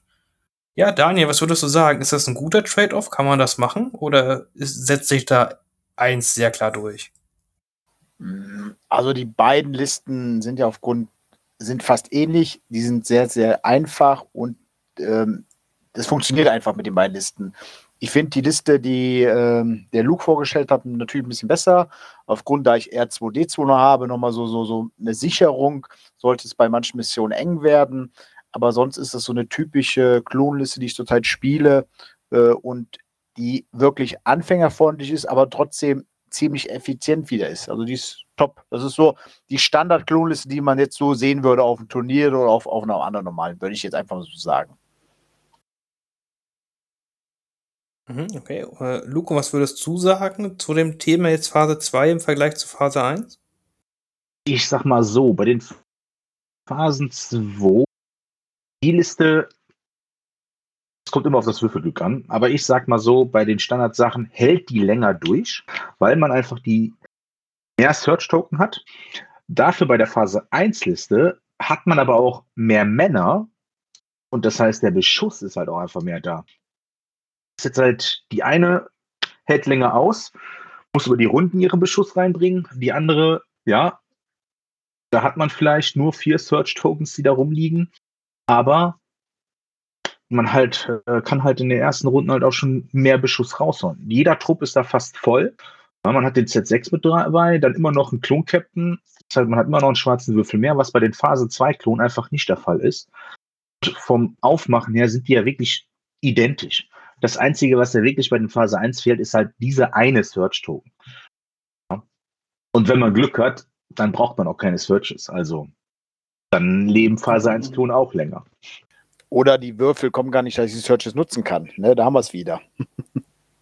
ja, Daniel, was würdest du sagen? Ist das ein guter Trade-off? Kann man das machen? Oder ist, setzt sich da eins sehr klar durch? Also die beiden Listen sind ja aufgrund, sind fast ähnlich, die sind sehr, sehr einfach und ähm, das funktioniert einfach mit den beiden Listen. Ich finde die Liste, die ähm, der Luke vorgestellt hat, natürlich ein bisschen besser. Aufgrund, da ich R2D2 noch habe, nochmal so, so, so eine Sicherung, sollte es bei manchen Missionen eng werden. Aber sonst ist das so eine typische Klonliste, die ich zurzeit spiele äh, und die wirklich anfängerfreundlich ist, aber trotzdem ziemlich effizient wieder ist. Also die ist top. Das ist so die Standard-Klonliste, die man jetzt so sehen würde auf dem Turnier oder auf, auf einer anderen normalen, würde ich jetzt einfach so sagen. Mhm, okay. Luco, was würdest du sagen zu dem Thema jetzt Phase 2 im Vergleich zu Phase 1? Ich sag mal so, bei den Phasen 2, die Liste, es kommt immer auf das Würfelglück an, aber ich sag mal so, bei den Standardsachen hält die länger durch, weil man einfach die mehr Search-Token hat. Dafür bei der Phase 1-Liste hat man aber auch mehr Männer und das heißt, der Beschuss ist halt auch einfach mehr da ist jetzt halt die eine hält länger aus, muss über die Runden ihren Beschuss reinbringen. Die andere, ja, da hat man vielleicht nur vier Search-Tokens, die da rumliegen. Aber man halt äh, kann halt in den ersten Runden halt auch schon mehr Beschuss raushauen. Jeder Trupp ist da fast voll. Ja, man hat den Z6 mit dabei, dann immer noch einen Klon-Captain. Das heißt, man hat immer noch einen schwarzen Würfel mehr, was bei den Phase 2 Klonen einfach nicht der Fall ist. Und vom Aufmachen her sind die ja wirklich identisch. Das Einzige, was ja wirklich bei den Phase 1 fehlt, ist halt diese eine Search-Token. Ja. Und wenn man Glück hat, dann braucht man auch keine Searches. Also dann leben Phase 1 Klonen auch länger. Oder die Würfel kommen gar nicht, dass ich die Searches nutzen kann. Ne, da haben wir es wieder.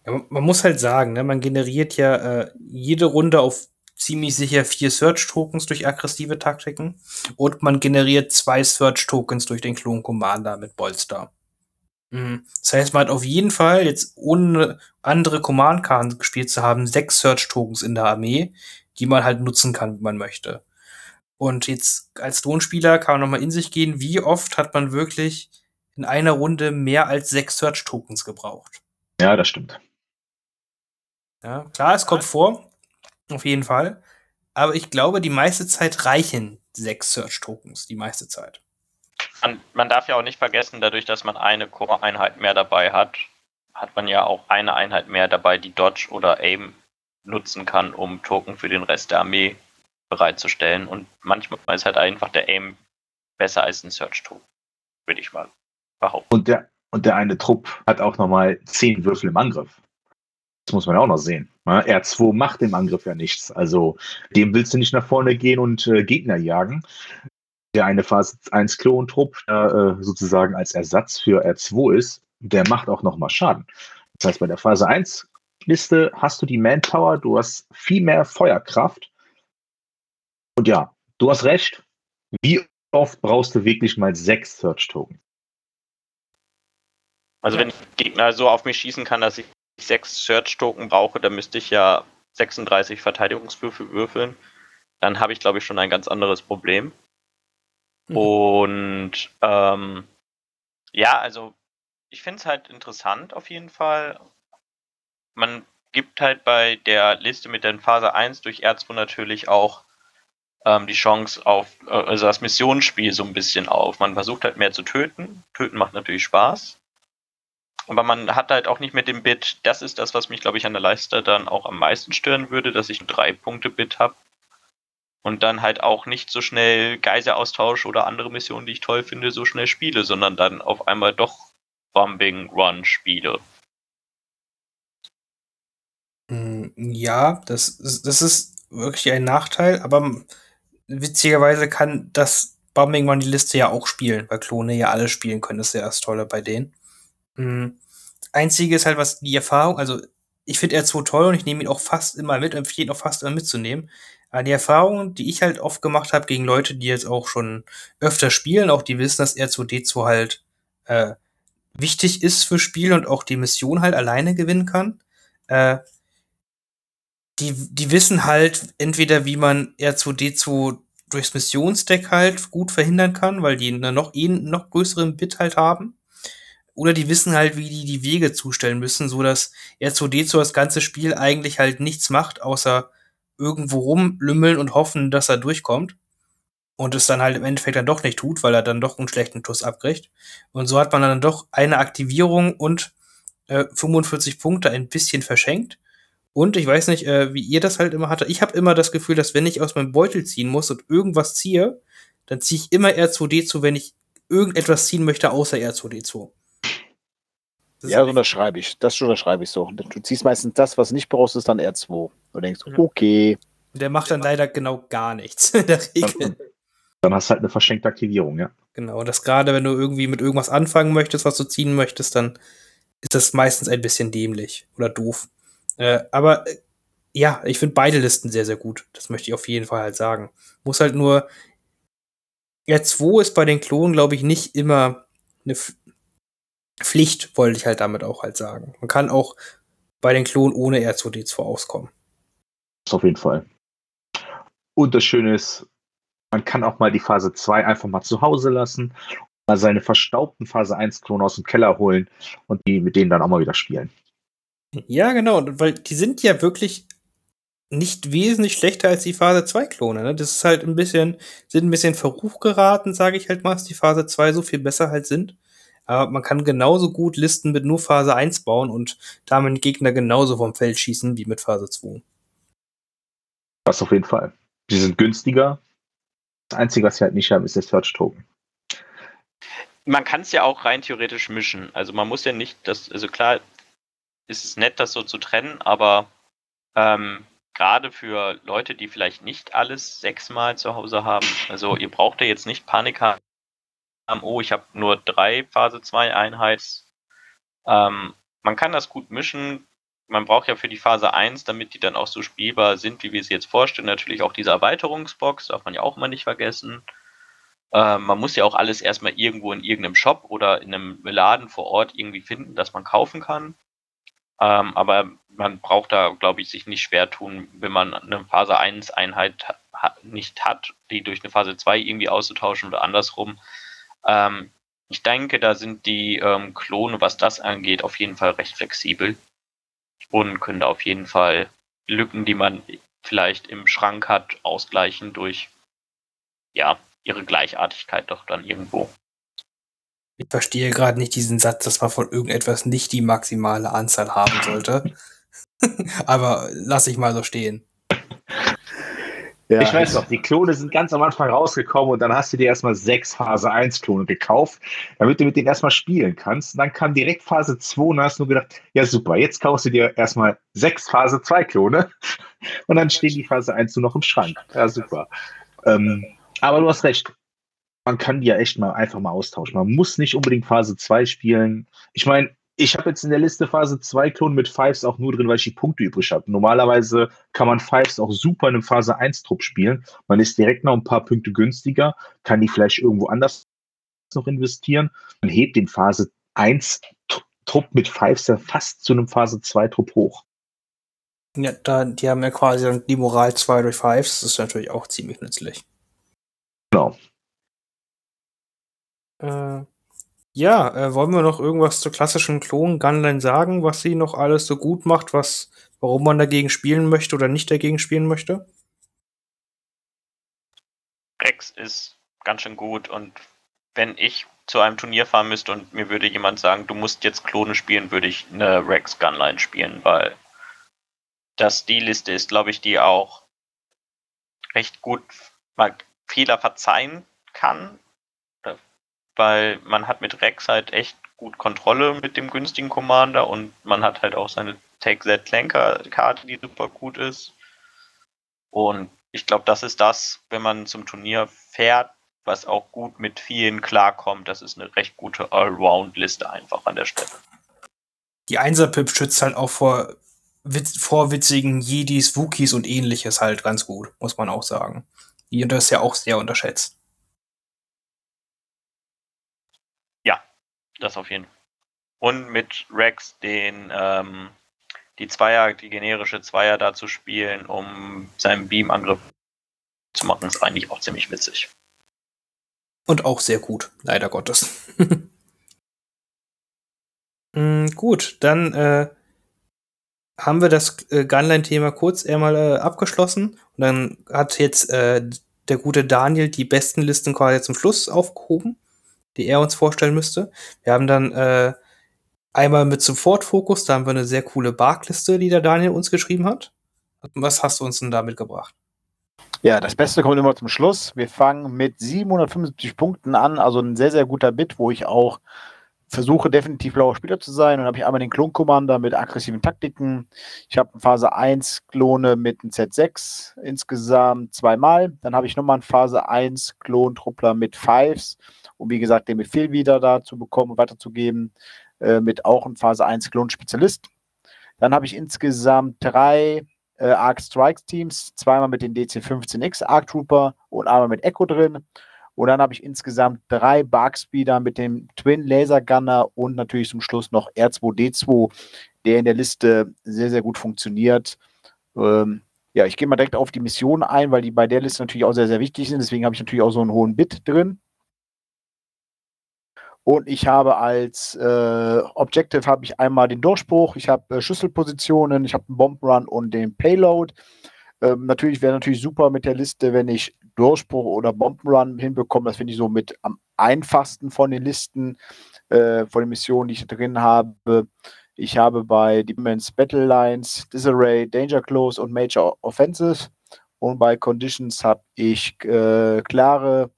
Ja, man muss halt sagen, ne, man generiert ja äh, jede Runde auf ziemlich sicher vier Search-Tokens durch aggressive Taktiken und man generiert zwei Search-Tokens durch den Klon Commander mit Bolster. Mhm. Das heißt, man hat auf jeden Fall, jetzt ohne andere Command-Karten gespielt zu haben, sechs Search-Tokens in der Armee, die man halt nutzen kann, wie man möchte. Und jetzt als Tonspieler kann man nochmal in sich gehen, wie oft hat man wirklich in einer Runde mehr als sechs Search-Tokens gebraucht? Ja, das stimmt. Ja, klar, es kommt vor. Auf jeden Fall. Aber ich glaube, die meiste Zeit reichen sechs Search-Tokens. Die meiste Zeit. Man, man darf ja auch nicht vergessen, dadurch, dass man eine Core-Einheit mehr dabei hat, hat man ja auch eine Einheit mehr dabei, die Dodge oder Aim nutzen kann, um Token für den Rest der Armee bereitzustellen. Und manchmal ist halt einfach der Aim besser als ein Search-Token, würde ich mal behaupten. Und der, und der eine Trupp hat auch nochmal zehn Würfel im Angriff. Das muss man auch noch sehen. ne? R2 macht im Angriff ja nichts. Also dem willst du nicht nach vorne gehen und äh, Gegner jagen. Der eine Phase 1 Klontrupp, der äh, sozusagen als Ersatz für R2 ist, der macht auch nochmal Schaden. Das heißt, bei der Phase 1 Liste hast du die Manpower, du hast viel mehr Feuerkraft. Und ja, du hast recht. Wie oft brauchst du wirklich mal sechs Search-Token? Also wenn Gegner so auf mich schießen kann, dass ich sechs Search-Token brauche, dann müsste ich ja 36 Verteidigungswürfel würfeln. Dann habe ich, glaube ich, schon ein ganz anderes Problem. Mhm. Und ähm, ja, also ich finde es halt interessant auf jeden Fall. Man gibt halt bei der Liste mit der Phase 1 durch R2 natürlich auch ähm, die Chance auf, äh, also das Missionsspiel so ein bisschen auf. Man versucht halt mehr zu töten. Töten macht natürlich Spaß. Aber man hat halt auch nicht mit dem Bit, das ist das, was mich, glaube ich, an der Leiste dann auch am meisten stören würde, dass ich ein drei Punkte Bit habe. Und dann halt auch nicht so schnell Geiseraustausch oder andere Missionen, die ich toll finde, so schnell spiele, sondern dann auf einmal doch Bombing Run spiele. Mm, Ja, das, ist- das ist wirklich ein Nachteil, aber witzigerweise kann das Bombing Run die Liste ja auch spielen, weil Klone ja alle spielen können. Das ist ja das Tolle bei denen. Mm, Einzige ist halt, was die Erfahrung, also ich finde R2 toll und ich nehme ihn auch fast immer mit, empfehle ihn auch fast immer mitzunehmen. Aber die Erfahrung, die ich halt oft gemacht habe gegen Leute, die jetzt auch schon öfter spielen, auch die wissen, dass R2D2 halt äh, wichtig ist für Spiel und auch die Mission halt alleine gewinnen kann. Äh, die, die wissen halt entweder, wie man R2D2 durchs Missionsdeck halt gut verhindern kann, weil die eine noch, eh einen noch größeren Bit halt haben. Oder die wissen halt, wie die die Wege zustellen müssen, so dass R2D2 das ganze Spiel eigentlich halt nichts macht, außer irgendwo rumlümmeln und hoffen, dass er durchkommt. Und es dann halt im Endeffekt dann doch nicht tut, weil er dann doch einen schlechten Tuss abkriegt. Und so hat man dann doch eine Aktivierung und äh, 45 Punkte ein bisschen verschenkt. Und ich weiß nicht, äh, wie ihr das halt immer hatte. Ich habe immer das Gefühl, dass wenn ich aus meinem Beutel ziehen muss und irgendwas ziehe, dann ziehe ich immer R2D2, wenn ich irgendetwas ziehen möchte, außer R2D2. Das Ja, so unterschreibe ich. Das unterschreibe ich so. Du ziehst meistens das, was nicht brauchst, ist dann R2. Du denkst, okay. der macht dann leider genau gar nichts in der Regel. Dann hast du halt eine verschenkte Aktivierung, ja. Genau, und das gerade, wenn du irgendwie mit irgendwas anfangen möchtest, was du ziehen möchtest, dann ist das meistens ein bisschen dämlich oder doof. Äh, aber äh, ja, ich finde beide Listen sehr, sehr gut. Das möchte ich auf jeden Fall halt sagen. Muss halt nur. R2 ist bei den Klonen, glaube ich, nicht immer eine Pflicht, wollte ich halt damit auch halt sagen. Man kann auch bei den Klonen ohne R2D2 auskommen. Das auf jeden Fall. Und das Schöne ist, man kann auch mal die Phase 2 einfach mal zu Hause lassen, mal seine verstaubten Phase 1 Klone aus dem Keller holen und die mit denen dann auch mal wieder spielen. Ja, genau, weil die sind ja wirklich nicht wesentlich schlechter als die Phase 2 Klone. Ne? Das ist halt ein bisschen, sind ein bisschen Verruch geraten, sage ich halt mal, dass die Phase 2 so viel besser halt sind. Aber man kann genauso gut Listen mit nur Phase 1 bauen und damit Gegner genauso vom Feld schießen wie mit Phase 2. Das auf jeden Fall. Die sind günstiger. Das Einzige, was sie halt nicht haben, ist der Search Token. Man kann es ja auch rein theoretisch mischen. Also man muss ja nicht das, also klar ist es nett, das so zu trennen, aber ähm, gerade für Leute, die vielleicht nicht alles sechsmal zu Hause haben, also ihr braucht ja jetzt nicht Panik haben, oh, ich habe nur drei Phase 2 Einheits. Ähm, man kann das gut mischen. Man braucht ja für die Phase 1, damit die dann auch so spielbar sind, wie wir sie jetzt vorstellen, natürlich auch diese Erweiterungsbox, darf man ja auch mal nicht vergessen. Ähm, man muss ja auch alles erstmal irgendwo in irgendeinem Shop oder in einem Laden vor Ort irgendwie finden, dass man kaufen kann. Ähm, aber man braucht da, glaube ich, sich nicht schwer tun, wenn man eine Phase 1 Einheit nicht hat, die durch eine Phase 2 irgendwie auszutauschen oder andersrum. Ähm, ich denke, da sind die ähm, Klone, was das angeht, auf jeden Fall recht flexibel und können da auf jeden Fall Lücken, die man vielleicht im Schrank hat, ausgleichen durch ja, ihre Gleichartigkeit doch dann irgendwo. Ich verstehe gerade nicht diesen Satz, dass man von irgendetwas nicht die maximale Anzahl haben sollte. Aber lass ich mal so stehen. Ja, ich weiß noch, die Klone sind ganz am Anfang rausgekommen und dann hast du dir erstmal sechs Phase 1 Klone gekauft, damit du mit denen erstmal spielen kannst. Und dann kam direkt Phase 2 und hast nur gedacht, ja super, jetzt kaufst du dir erstmal sechs Phase 2 Klone und dann stehen die Phase 1 nur noch im Schrank. Ja, super. Ähm, aber du hast recht. Man kann die ja echt mal einfach mal austauschen. Man muss nicht unbedingt Phase 2 spielen. Ich meine, ich habe jetzt in der Liste Phase 2 Klon mit Fives auch nur drin, weil ich die Punkte übrig habe. Normalerweise kann man Fives auch super in einem Phase 1 Trupp spielen. Man ist direkt noch ein paar Punkte günstiger, kann die vielleicht irgendwo anders noch investieren. Man hebt den Phase 1 Trupp mit Fives ja fast zu einem Phase 2 Trupp hoch. Ja, da, die haben ja quasi dann die Moral 2 durch Fives. Das ist natürlich auch ziemlich nützlich. Genau. Äh, ja, äh, wollen wir noch irgendwas zur klassischen Klon-Gunline sagen, was sie noch alles so gut macht, was, warum man dagegen spielen möchte oder nicht dagegen spielen möchte? Rex ist ganz schön gut und wenn ich zu einem Turnier fahren müsste und mir würde jemand sagen, du musst jetzt Klone spielen, würde ich eine Rex Gunline spielen, weil das die Liste ist, glaube ich, die auch recht gut mal Fehler verzeihen kann, weil man hat mit Rex halt echt gut Kontrolle mit dem günstigen Commander und man hat halt auch seine Take Z Clanker Karte, die super gut ist. Und ich glaube, das ist das, wenn man zum Turnier fährt, was auch gut mit vielen klarkommt. Das ist eine recht gute Allround-Liste einfach an der Stelle. Die Einser-Pip schützt halt auch vor, witz, vor witzigen Jedis, Wookies und ähnliches halt ganz gut, muss man auch sagen. Die das ist ja auch sehr unterschätzt. Das auf jeden Fall. Und mit Rex den ähm, die Zweier, die generische Zweier da zu spielen, um seinen Beam-Angriff zu machen, ist eigentlich auch ziemlich witzig. Und auch sehr gut, leider Gottes. mm, gut, dann äh, haben wir das äh, Gunline-Thema kurz einmal äh, abgeschlossen. Und dann hat jetzt äh, der gute Daniel die besten Listen quasi zum Schluss aufgehoben die er uns vorstellen müsste. Wir haben dann äh, einmal mit Support-Fokus, da haben wir eine sehr coole Barkliste, die der Daniel uns geschrieben hat. Was hast du uns denn da mitgebracht? Ja, das Beste kommt immer zum Schluss. Wir fangen mit 775 Punkten an, also ein sehr, sehr guter Bit, wo ich auch versuche, definitiv blauer Spieler zu sein. Und dann habe ich einmal den Klon-Commander mit aggressiven Taktiken. Ich habe Phase 1 Klone mit einem Z6 insgesamt zweimal. Dann habe ich nochmal einen Phase 1 Klon-Truppler mit Fives um wie gesagt den Befehl wieder da zu bekommen und weiterzugeben, äh, mit auch einem Phase 1 Klon-Spezialist. Dann habe ich insgesamt drei äh, Arc Strikes Teams, zweimal mit den DC-15X Arc Trooper und einmal mit Echo drin. Und dann habe ich insgesamt drei Barkspeeder mit dem Twin Laser Gunner und natürlich zum Schluss noch R2D2, der in der Liste sehr, sehr gut funktioniert. Ähm, ja, ich gehe mal direkt auf die Mission ein, weil die bei der Liste natürlich auch sehr, sehr wichtig sind. Deswegen habe ich natürlich auch so einen hohen Bit drin. Und ich habe als äh, Objective habe ich einmal den Durchbruch, ich habe äh, Schlüsselpositionen, ich habe einen Bombrun und den Payload. Ähm, natürlich wäre natürlich super mit der Liste, wenn ich Durchbruch oder Bombenrun hinbekomme. Das finde ich so mit am einfachsten von den Listen, äh, von den Missionen, die ich drin habe. Ich habe bei Demons Battle Lines, Disarray, Danger Close und Major Offensive. Und bei Conditions habe ich äh, klare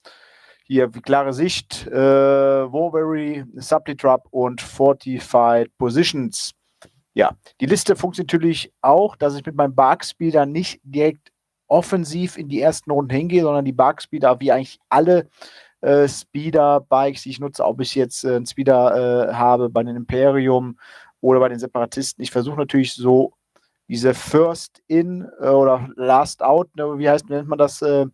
hier klare Sicht, äh, Warberry, Supply-Trap und Fortified Positions. Ja, die Liste funktioniert natürlich auch, dass ich mit meinem Barkspeeder nicht direkt offensiv in die ersten Runden hingehe, sondern die Barkspeeder, wie eigentlich alle äh, Speeder-Bikes, die ich nutze, ob ich jetzt äh, einen Speeder äh, habe bei den Imperium oder bei den Separatisten. Ich versuche natürlich so diese First In äh, oder Last Out, ne, wie heißt nennt man das? Äh,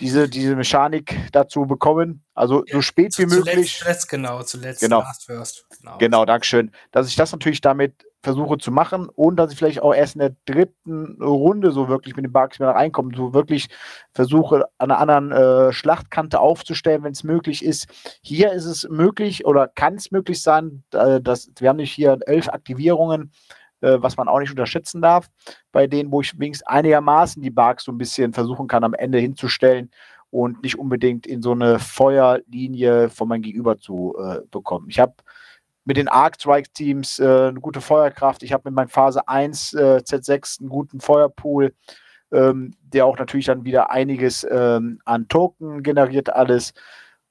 diese, diese Mechanik dazu bekommen. Also so spät wie zuletzt, möglich. Zuletzt, genau, zuletzt genau. Last First. Genau, genau Dankeschön. Dass ich das natürlich damit versuche zu machen und dass ich vielleicht auch erst in der dritten Runde so wirklich mit dem Barkeeper reinkomme, so wirklich versuche an einer anderen äh, Schlachtkante aufzustellen, wenn es möglich ist. Hier ist es möglich oder kann es möglich sein, äh, dass wir haben nicht hier elf Aktivierungen, äh, was man auch nicht unterschätzen darf, bei denen, wo ich wenigstens einigermaßen die Barks so ein bisschen versuchen kann, am Ende hinzustellen und nicht unbedingt in so eine Feuerlinie von meinem Gegenüber zu äh, bekommen. Ich habe mit den Arc Strike Teams äh, eine gute Feuerkraft. Ich habe mit meinem Phase 1 äh, Z6 einen guten Feuerpool, ähm, der auch natürlich dann wieder einiges ähm, an Token generiert alles.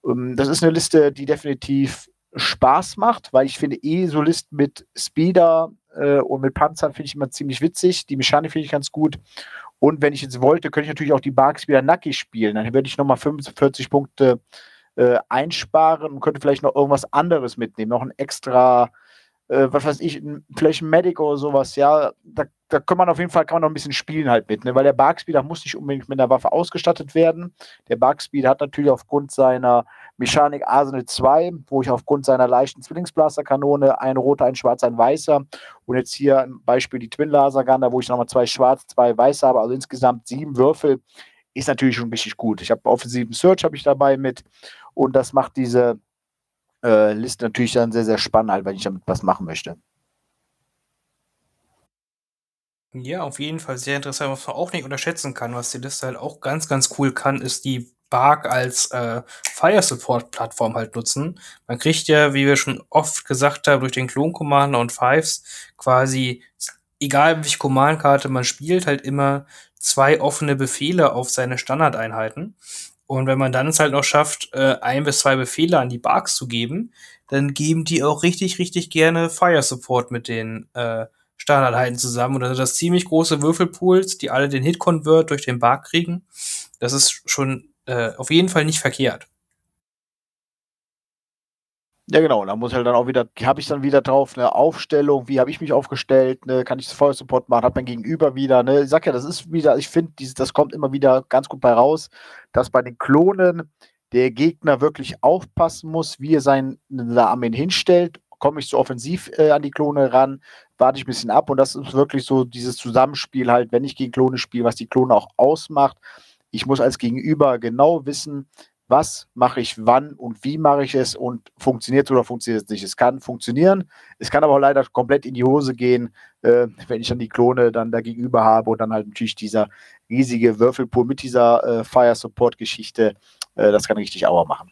Ähm, das ist eine Liste, die definitiv Spaß macht, weil ich finde eh so Listen mit Speeder äh, und mit Panzern finde ich immer ziemlich witzig. Die Mechanik finde ich ganz gut. Und wenn ich jetzt wollte, könnte ich natürlich auch die Barks wieder nackig spielen. Dann würde ich nochmal 45 Punkte äh, einsparen und könnte vielleicht noch irgendwas anderes mitnehmen. Noch ein extra, äh, was weiß ich, vielleicht ein Medic oder sowas. Ja, da, da kann man auf jeden Fall kann man noch ein bisschen spielen halt mit, ne? weil der Barkspeeder muss nicht unbedingt mit einer Waffe ausgestattet werden. Der Barkspeeder hat natürlich aufgrund seiner Mechanik Arsenal 2, wo ich aufgrund seiner leichten Zwillingsblasterkanone ein roter, ein schwarzer, ein weißer und jetzt hier ein Beispiel die Twin Laser Gun, da wo ich nochmal zwei schwarz, zwei weiß habe, also insgesamt sieben Würfel, ist natürlich schon richtig gut. Ich habe offensiven Search habe ich dabei mit und das macht diese äh, Liste natürlich dann sehr, sehr spannend, halt, wenn ich damit was machen möchte. Ja, auf jeden Fall sehr interessant, was man auch nicht unterschätzen kann, was die Liste halt auch ganz, ganz cool kann, ist die Bark als äh, Fire Support Plattform halt nutzen. Man kriegt ja, wie wir schon oft gesagt haben, durch den Klon Commander und Fives quasi, egal welche Command-Karte man spielt, halt immer zwei offene Befehle auf seine Standardeinheiten. Und wenn man dann es halt noch schafft, äh, ein bis zwei Befehle an die Barks zu geben, dann geben die auch richtig, richtig gerne Fire Support mit den äh, Standardeinheiten zusammen. Und sind das ziemlich große Würfelpools, die alle den Hit-Convert durch den Bark kriegen. Das ist schon äh, auf jeden Fall nicht verkehrt. Ja, genau. Da muss halt dann auch wieder, habe ich dann wieder drauf eine Aufstellung, wie habe ich mich aufgestellt, ne? kann ich das Feuersupport machen, hat mein Gegenüber wieder, ne? Ich sag ja, das ist wieder, ich finde, das kommt immer wieder ganz gut bei raus, dass bei den Klonen der Gegner wirklich aufpassen muss, wie er seinen Armeen hinstellt. Komme ich so offensiv äh, an die Klone ran, warte ich ein bisschen ab und das ist wirklich so dieses Zusammenspiel halt, wenn ich gegen Klone spiele, was die Klone auch ausmacht. Ich muss als Gegenüber genau wissen, was mache ich wann und wie mache ich es und funktioniert es oder funktioniert es nicht. Es kann funktionieren, es kann aber auch leider komplett in die Hose gehen, äh, wenn ich dann die Klone dann da gegenüber habe und dann halt natürlich dieser riesige Würfelpool mit dieser äh, Fire Support Geschichte, äh, das kann richtig Auer machen.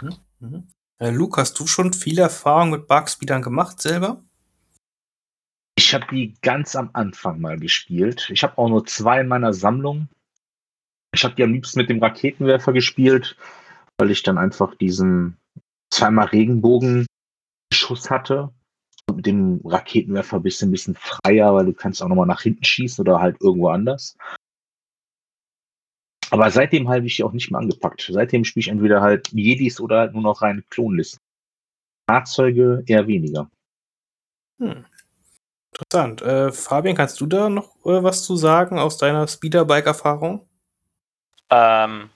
Mhm. Mhm. Äh, Luke, hast du schon viel Erfahrung mit Bugspeedern gemacht selber? Ich habe die ganz am Anfang mal gespielt. Ich habe auch nur zwei in meiner Sammlung. Ich habe die am liebsten mit dem Raketenwerfer gespielt, weil ich dann einfach diesen zweimal Regenbogenschuss hatte. Und mit dem Raketenwerfer bist du ein bisschen freier, weil du kannst auch nochmal nach hinten schießen oder halt irgendwo anders. Aber seitdem habe ich die auch nicht mehr angepackt. Seitdem spiele ich entweder halt Jedis oder halt nur noch reine Klonlisten. Fahrzeuge eher weniger. Hm. Interessant. Äh, Fabian, kannst du da noch äh, was zu sagen aus deiner Speederbike-Erfahrung? Ähm,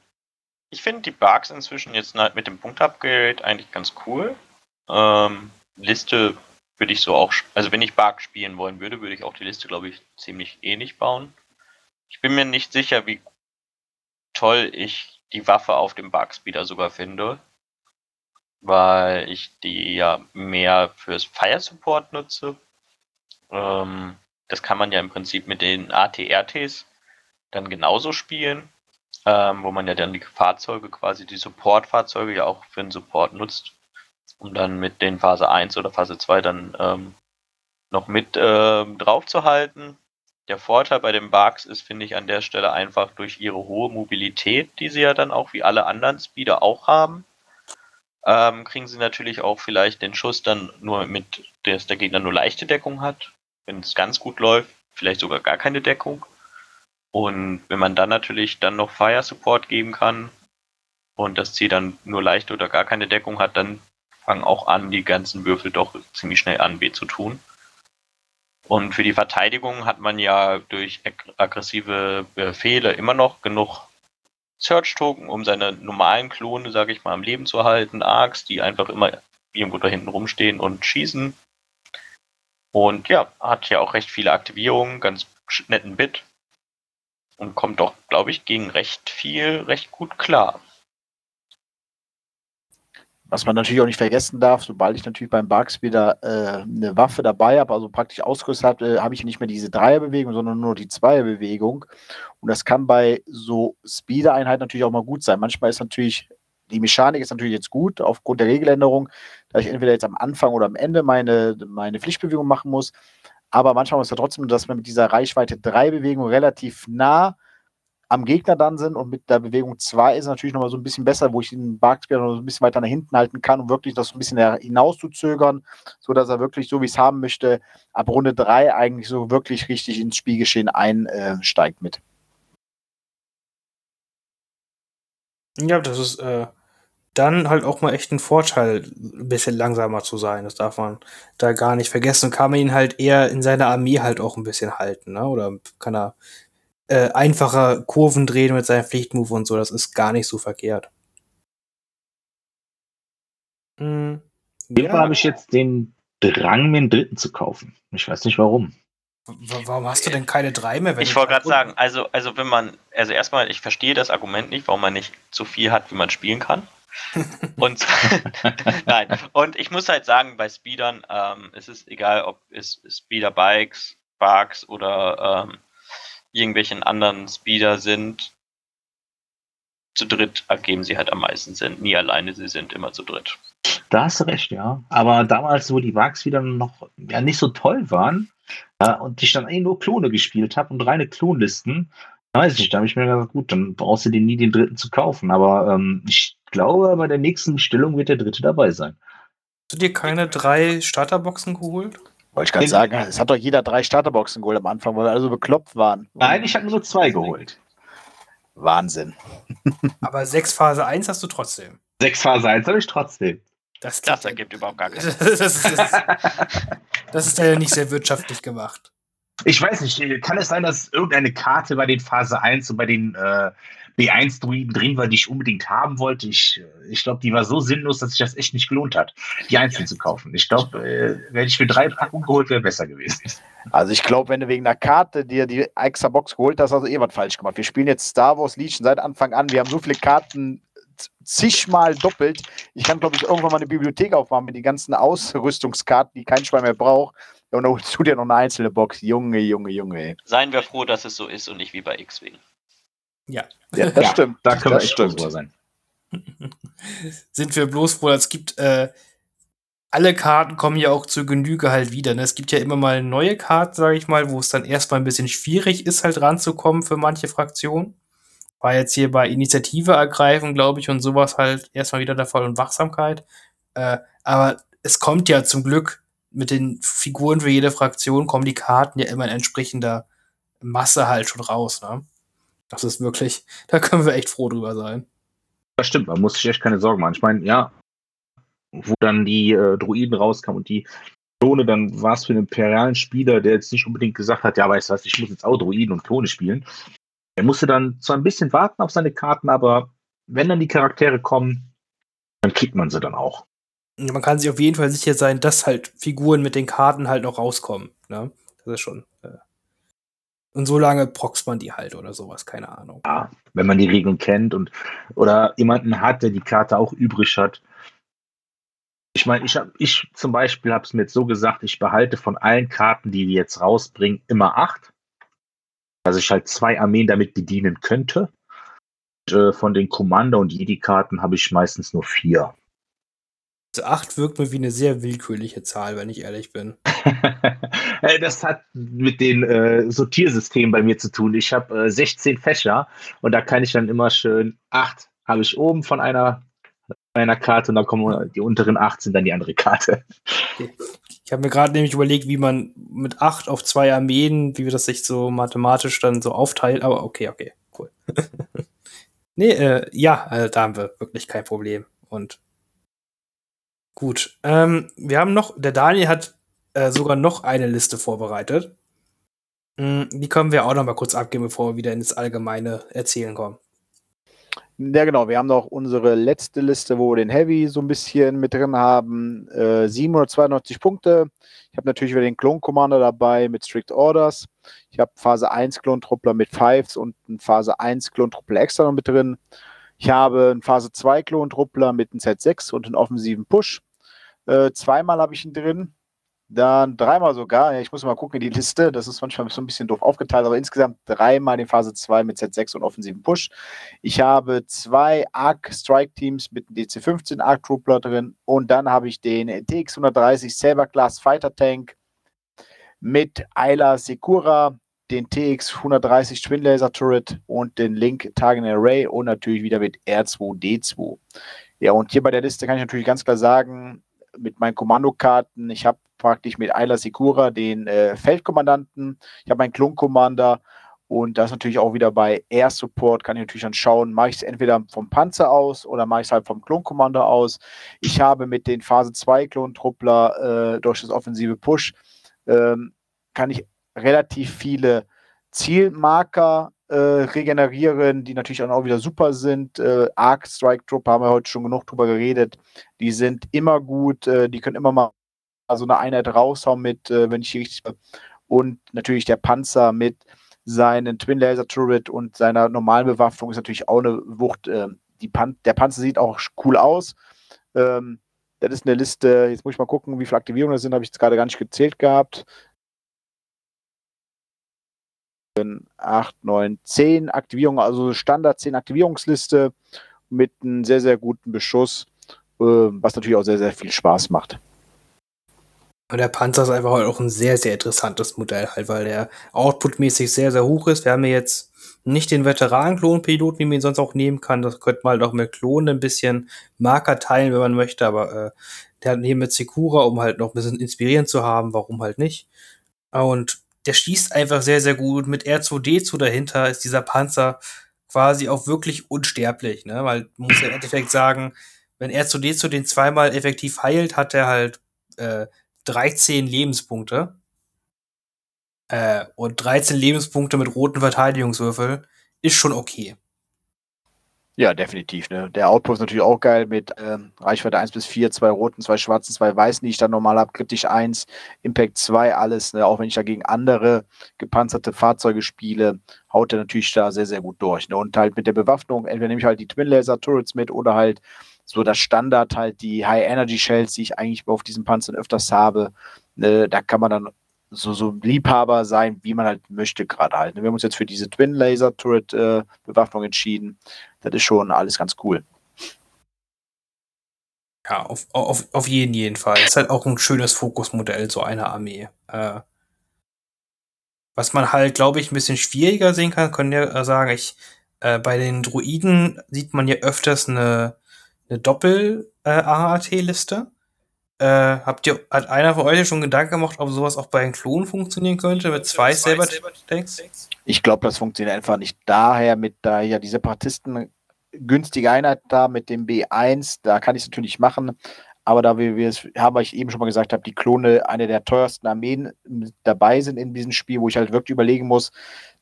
ich finde die Bugs inzwischen jetzt mit dem Punkt-Upgrade eigentlich ganz cool. Ähm, Liste würde ich so auch, also wenn ich Bug spielen wollen würde, würde ich auch die Liste, glaube ich, ziemlich ähnlich bauen. Ich bin mir nicht sicher, wie toll ich die Waffe auf dem Bugspeeder sogar finde, weil ich die ja mehr fürs Fire Support nutze. Ähm, das kann man ja im Prinzip mit den ATRTs dann genauso spielen ähm, wo man ja dann die Fahrzeuge, quasi die Support-Fahrzeuge ja auch für den Support nutzt, um dann mit den Phase 1 oder Phase 2 dann ähm, noch mit ähm, drauf zu halten. Der Vorteil bei den Bugs ist, finde ich, an der Stelle einfach durch ihre hohe Mobilität, die sie ja dann auch wie alle anderen Speeder auch haben, ähm, kriegen sie natürlich auch vielleicht den Schuss dann nur mit, dass der Gegner nur leichte Deckung hat. Wenn es ganz gut läuft, vielleicht sogar gar keine Deckung. Und wenn man dann natürlich dann noch Fire Support geben kann und das Ziel dann nur leichte oder gar keine Deckung hat, dann fangen auch an, die ganzen Würfel doch ziemlich schnell an weh zu tun. Und für die Verteidigung hat man ja durch aggressive Befehle immer noch genug Search-Token, um seine normalen Klone, sage ich mal, am Leben zu halten. Arcs, die einfach immer irgendwo da hinten rumstehen und schießen. Und ja, hat ja auch recht viele Aktivierungen, ganz netten Bit. Und kommt doch, glaube ich, gegen recht viel, recht gut klar. Was man natürlich auch nicht vergessen darf, sobald ich natürlich beim Bugs wieder äh, eine Waffe dabei habe, also praktisch ausgerüstet habe, äh, habe ich nicht mehr diese Dreierbewegung, sondern nur die Zweierbewegung. Und das kann bei so Speeder-Einheiten natürlich auch mal gut sein. Manchmal ist natürlich, die Mechanik ist natürlich jetzt gut, aufgrund der Regeländerung, da ich entweder jetzt am Anfang oder am Ende meine, meine Pflichtbewegung machen muss. Aber manchmal ist es ja trotzdem, dass man mit dieser Reichweite 3 Bewegung relativ nah am Gegner dann sind und mit der Bewegung 2 ist es natürlich nochmal so ein bisschen besser, wo ich den Barkspieler noch so ein bisschen weiter nach hinten halten kann, um wirklich das so ein bisschen hinaus zu zögern, sodass er wirklich, so wie ich es haben möchte, ab Runde 3 eigentlich so wirklich richtig ins Spielgeschehen einsteigt mit. Ja, das ist äh, dann halt auch mal echt ein Vorteil, ein bisschen langsamer zu sein. Das darf man da gar nicht vergessen. Kann man ihn halt eher in seiner Armee halt auch ein bisschen halten, ne? Oder kann er äh, einfacher Kurven drehen mit seinem Pflichtmove und so. Das ist gar nicht so verkehrt. Hm. Ja. habe ich jetzt den Drang, mir einen dritten zu kaufen. Ich weiß nicht warum. Warum hast du denn keine drei mehr? ich wollte gerade sagen, also, also wenn man, also erstmal, ich verstehe das Argument nicht, warum man nicht so viel hat, wie man spielen kann. und nein, und ich muss halt sagen, bei Speedern, ähm, es ist egal, ob es Speeder-Bikes, Barks oder ähm, irgendwelchen anderen Speeder sind, zu dritt ergeben sie halt am meisten Sinn. Nie alleine, sie sind immer zu dritt. Da hast du recht, ja. Aber damals, wo die Wags wieder noch ja, nicht so toll waren äh, und ich dann eigentlich nur Klone gespielt habe und reine Klonlisten, weiß ich nicht, da habe ich mir gedacht, gut, dann brauchst du dir nie den dritten zu kaufen. Aber ähm, ich glaube, bei der nächsten Bestellung wird der dritte dabei sein. Hast du dir keine drei Starterboxen geholt? Wollte ich gerade sagen, es hat doch jeder drei Starterboxen geholt am Anfang, weil alle so bekloppt waren. Nein, ich habe nur zwei geholt. Wahnsinn. Aber sechs Phase 1 hast du trotzdem. Sechs Phase 1 habe ich trotzdem. Das, das ergibt überhaupt gar das, das, das ist ja nicht sehr wirtschaftlich gemacht. Ich weiß nicht, kann es sein, dass irgendeine Karte bei den Phase 1 und bei den äh, B1-Druiden drin war, die ich unbedingt haben wollte. Ich, äh, ich glaube, die war so sinnlos, dass sich das echt nicht gelohnt hat, die einzeln zu kaufen. Ich glaube, äh, wenn ich für drei Packungen geholt wäre, besser gewesen. Also ich glaube, wenn du wegen einer Karte dir die extra Box geholt hast, hast du eh was falsch gemacht. Wir spielen jetzt Star Wars Legion seit Anfang an. Wir haben so viele Karten zigmal doppelt. Ich kann, glaube ich, irgendwann mal eine Bibliothek aufmachen mit den ganzen Ausrüstungskarten, die kein Schwein mehr braucht. Und dann holst du dir noch eine einzelne Box. Junge, Junge, Junge. Seien wir froh, dass es so ist und nicht wie bei X-Wing. Ja. ja, das ja, stimmt. Da können wir echt stolz sein. Sind wir bloß froh, es gibt äh, alle Karten kommen ja auch zur Genüge halt wieder. Ne? Es gibt ja immer mal neue Karten, sage ich mal, wo es dann erstmal ein bisschen schwierig ist, halt ranzukommen für manche Fraktionen. War jetzt hier bei Initiative ergreifen, glaube ich, und sowas halt erstmal wieder der Fall und Wachsamkeit. Äh, aber es kommt ja zum Glück mit den Figuren für jede Fraktion kommen die Karten ja immer in entsprechender Masse halt schon raus. Ne? Das ist wirklich, da können wir echt froh drüber sein. Das stimmt, man muss sich echt keine Sorgen machen. Ich meine, ja, wo dann die äh, Druiden rauskamen und die Klone, dann war es für einen imperialen Spieler, der jetzt nicht unbedingt gesagt hat, ja, weißt du was, ich muss jetzt auch Druiden und Klone spielen. Er musste dann zwar ein bisschen warten auf seine Karten, aber wenn dann die Charaktere kommen, dann kriegt man sie dann auch. Man kann sich auf jeden Fall sicher sein, dass halt Figuren mit den Karten halt noch rauskommen. Ne? Das ist schon. Äh und so lange proxt man die halt oder sowas, keine Ahnung. Ja, wenn man die Regeln kennt und oder jemanden hat, der die Karte auch übrig hat. Ich meine, ich, hab, ich zum Beispiel habe es mir jetzt so gesagt, ich behalte von allen Karten, die die jetzt rausbringen, immer acht. Dass ich halt zwei Armeen damit bedienen könnte. Und, äh, von den Commander- und Jedi-Karten habe ich meistens nur vier. 8 wirkt mir wie eine sehr willkürliche Zahl, wenn ich ehrlich bin. das hat mit den äh, Sortiersystemen bei mir zu tun. Ich habe äh, 16 Fächer und da kann ich dann immer schön 8 habe ich oben von einer, einer Karte und dann kommen die unteren 8 sind dann die andere Karte. Okay. Ich habe mir gerade nämlich überlegt, wie man mit 8 auf zwei Armeen, wie wir das sich so mathematisch dann so aufteilt, aber okay, okay, cool. nee, äh, ja, also da haben wir wirklich kein Problem. Und Gut. Ähm, wir haben noch, der Daniel hat äh, sogar noch eine Liste vorbereitet. Mhm, die können wir auch noch mal kurz abgeben, bevor wir wieder ins Allgemeine erzählen kommen. Ja, genau. Wir haben noch unsere letzte Liste, wo wir den Heavy so ein bisschen mit drin haben. Äh, 792 Punkte. Ich habe natürlich wieder den Clone Commander dabei mit Strict Orders. Ich habe Phase 1 Clone Truppler mit Fives und einen Phase 1 Clone Truppler extra noch mit drin. Ich habe einen Phase 2 Clone Truppler mit einem Set 6 und einen offensiven Push. Äh, zweimal habe ich ihn drin. Dann dreimal sogar. Ja, ich muss mal gucken in die Liste. Das ist manchmal so ein bisschen doof aufgeteilt, aber insgesamt dreimal in Phase 2 mit Z6 und offensiven Push. Ich habe zwei Arc Strike Teams mit dem DC-15 Arc Troopler drin und dann habe ich den TX-130 Saber Class Fighter Tank mit Ayla Sekura, den TX-130 Twin Laser Turret und den Link Target Array und natürlich wieder mit R2D2. Ja, und hier bei der Liste kann ich natürlich ganz klar sagen, mit meinen Kommandokarten, ich habe praktisch mit Ayla Sekura den äh, Feldkommandanten, ich habe meinen Klon-Commander und das natürlich auch wieder bei Air Support, kann ich natürlich dann schauen, mache ich es entweder vom Panzer aus oder mache ich es halt vom Klon-Commander aus. Ich habe mit den Phase 2 Klontruppler äh, durch das offensive Push, ähm, kann ich relativ viele Zielmarker äh, regenerieren, die natürlich auch wieder super sind. Äh, Arc Strike Trooper haben wir heute schon genug drüber geredet. Die sind immer gut, äh, die können immer mal so eine Einheit raushauen mit, äh, wenn ich richtig. Und natürlich der Panzer mit seinen Twin Laser Turret und seiner normalen Bewaffnung ist natürlich auch eine Wucht. Äh, die Pan der Panzer sieht auch cool aus. Ähm, das ist eine Liste, jetzt muss ich mal gucken, wie viele Aktivierungen das sind, habe ich jetzt gerade gar nicht gezählt gehabt. 8, 9, 10 Aktivierungen, also Standard 10 Aktivierungsliste mit einem sehr, sehr guten Beschuss, äh, was natürlich auch sehr, sehr viel Spaß macht. Und der Panzer ist einfach auch ein sehr, sehr interessantes Modell halt, weil der outputmäßig sehr, sehr hoch ist. Wir haben jetzt nicht den Veteran-Klonpiloten, wie man ihn sonst auch nehmen kann. Das könnte man halt auch mit Klonen ein bisschen Marker teilen, wenn man möchte, aber äh, der hat neben mit Sekura, um halt noch ein bisschen inspirierend zu haben, warum halt nicht. Und der schießt einfach sehr, sehr gut. Mit R2D2 dahinter ist dieser Panzer quasi auch wirklich unsterblich, ne? Weil man muss ja im Endeffekt sagen, wenn R2D2 den zweimal effektiv heilt, hat er halt äh, 13 Lebenspunkte. Äh, und 13 Lebenspunkte mit roten Verteidigungswürfel ist schon okay. Ja, definitiv. Ne? Der Output ist natürlich auch geil mit ähm, Reichweite 1 bis 4, zwei roten, zwei schwarzen, zwei weißen, die ich dann normal habe, kritisch 1, Impact 2, alles. Ne? Auch wenn ich dagegen andere gepanzerte Fahrzeuge spiele, haut er natürlich da sehr, sehr gut durch. Ne? Und halt mit der Bewaffnung, entweder nehme ich halt die Twin Laser Turrets mit oder halt so das Standard halt die High Energy Shells, die ich eigentlich auf diesen Panzern öfters habe. Ne? Da kann man dann so, so Liebhaber sein, wie man halt möchte gerade halt. Ne? Wir haben uns jetzt für diese Twin Laser Turret äh, Bewaffnung entschieden. Das ist schon alles ganz cool. Ja, auf, auf, auf jeden, jeden Fall. Ist halt auch ein schönes Fokusmodell, so eine Armee. Äh, was man halt, glaube ich, ein bisschen schwieriger sehen kann, können ja sagen, ich, äh, bei den Druiden sieht man ja öfters eine, eine Doppel-AAT-Liste. Äh, habt ihr, hat einer von euch schon Gedanken gemacht, ob sowas auch bei den Klonen funktionieren könnte, mit zwei Saber-Tanks? Ich glaube, das funktioniert einfach nicht. Daher, mit da ja die Separatisten günstige Einheit da mit dem B1, da kann ich es natürlich machen. Aber da wir, wir es haben, weil ich eben schon mal gesagt habe, die Klone eine der teuersten Armeen dabei sind in diesem Spiel, wo ich halt wirklich überlegen muss,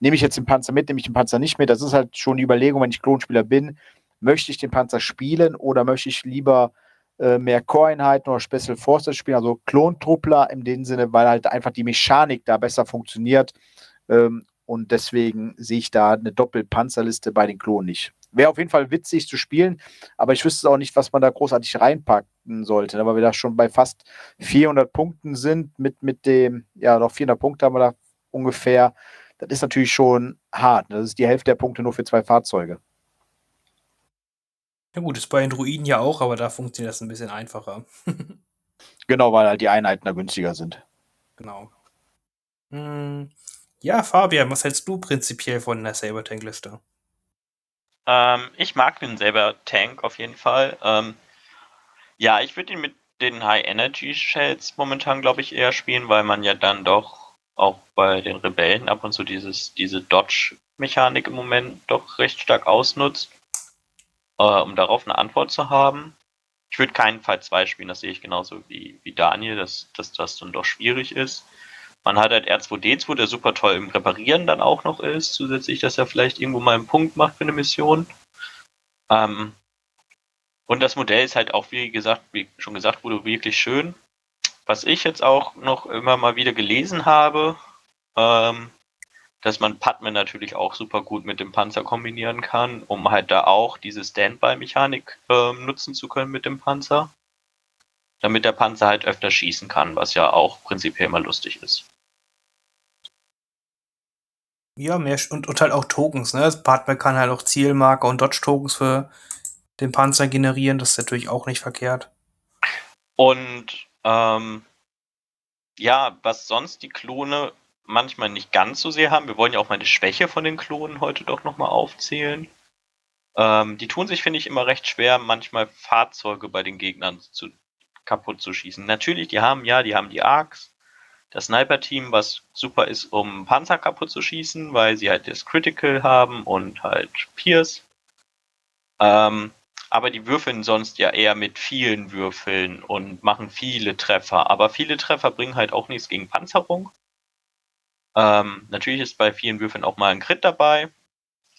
nehme ich jetzt den Panzer mit, nehme ich den Panzer nicht mit. Das ist halt schon die Überlegung, wenn ich Klonspieler bin, möchte ich den Panzer spielen oder möchte ich lieber äh, mehr Core-Einheiten oder Special Forces spielen, also Klontruppler in dem Sinne, weil halt einfach die Mechanik da besser funktioniert. Ähm, und deswegen sehe ich da eine Doppelpanzerliste bei den Klonen nicht. Wäre auf jeden Fall witzig zu spielen, aber ich wüsste auch nicht, was man da großartig reinpacken sollte, ne, weil wir da schon bei fast 400 Punkten sind. Mit, mit dem, ja, noch 400 Punkte haben wir da ungefähr. Das ist natürlich schon hart. Ne? Das ist die Hälfte der Punkte nur für zwei Fahrzeuge. Ja gut, ist bei den Druiden ja auch, aber da funktioniert das ein bisschen einfacher. genau, weil halt die Einheiten da günstiger sind. Genau. Hm, ja, Fabian, was hältst du prinzipiell von der Saber-Tank-Liste? Ähm, ich mag den Saber-Tank auf jeden Fall. Ähm, ja, ich würde ihn mit den High-Energy-Shells momentan, glaube ich, eher spielen, weil man ja dann doch auch bei den Rebellen ab und zu dieses, diese Dodge-Mechanik im Moment doch recht stark ausnutzt äh, um darauf eine Antwort zu haben. Ich würde keinen Fall 2 spielen, das sehe ich genauso wie, wie Daniel, dass, dass das dann doch schwierig ist. Man hat halt R2D2, der super toll im Reparieren dann auch noch ist, zusätzlich, dass er vielleicht irgendwo mal einen Punkt macht für eine Mission. Ähm, und das Modell ist halt auch, wie gesagt, wie schon gesagt wurde, wirklich schön. Was ich jetzt auch noch immer mal wieder gelesen habe, ähm, dass man Padman natürlich auch super gut mit dem Panzer kombinieren kann, um halt da auch diese Standby-Mechanik ähm, nutzen zu können mit dem Panzer. Damit der Panzer halt öfter schießen kann, was ja auch prinzipiell immer lustig ist. Ja, mehr und, und halt auch Tokens, ne? Das Padman kann halt auch Zielmarker und Dodge-Tokens für den Panzer generieren, das ist natürlich auch nicht verkehrt. Und ähm, ja, was sonst die Klone manchmal nicht ganz so sehr haben, wir wollen ja auch mal die Schwäche von den Klonen heute doch nochmal aufzählen. Ähm, die tun sich, finde ich, immer recht schwer, manchmal Fahrzeuge bei den Gegnern zu, kaputt zu schießen. Natürlich, die haben ja, die haben die Arcs, das Sniper-Team, was super ist, um Panzer kaputt zu schießen, weil sie halt das Critical haben und halt Pierce. Ähm, aber die würfeln sonst ja eher mit vielen Würfeln und machen viele Treffer. Aber viele Treffer bringen halt auch nichts gegen Panzerung. Ähm, natürlich ist bei vielen Würfeln auch mal ein Crit dabei,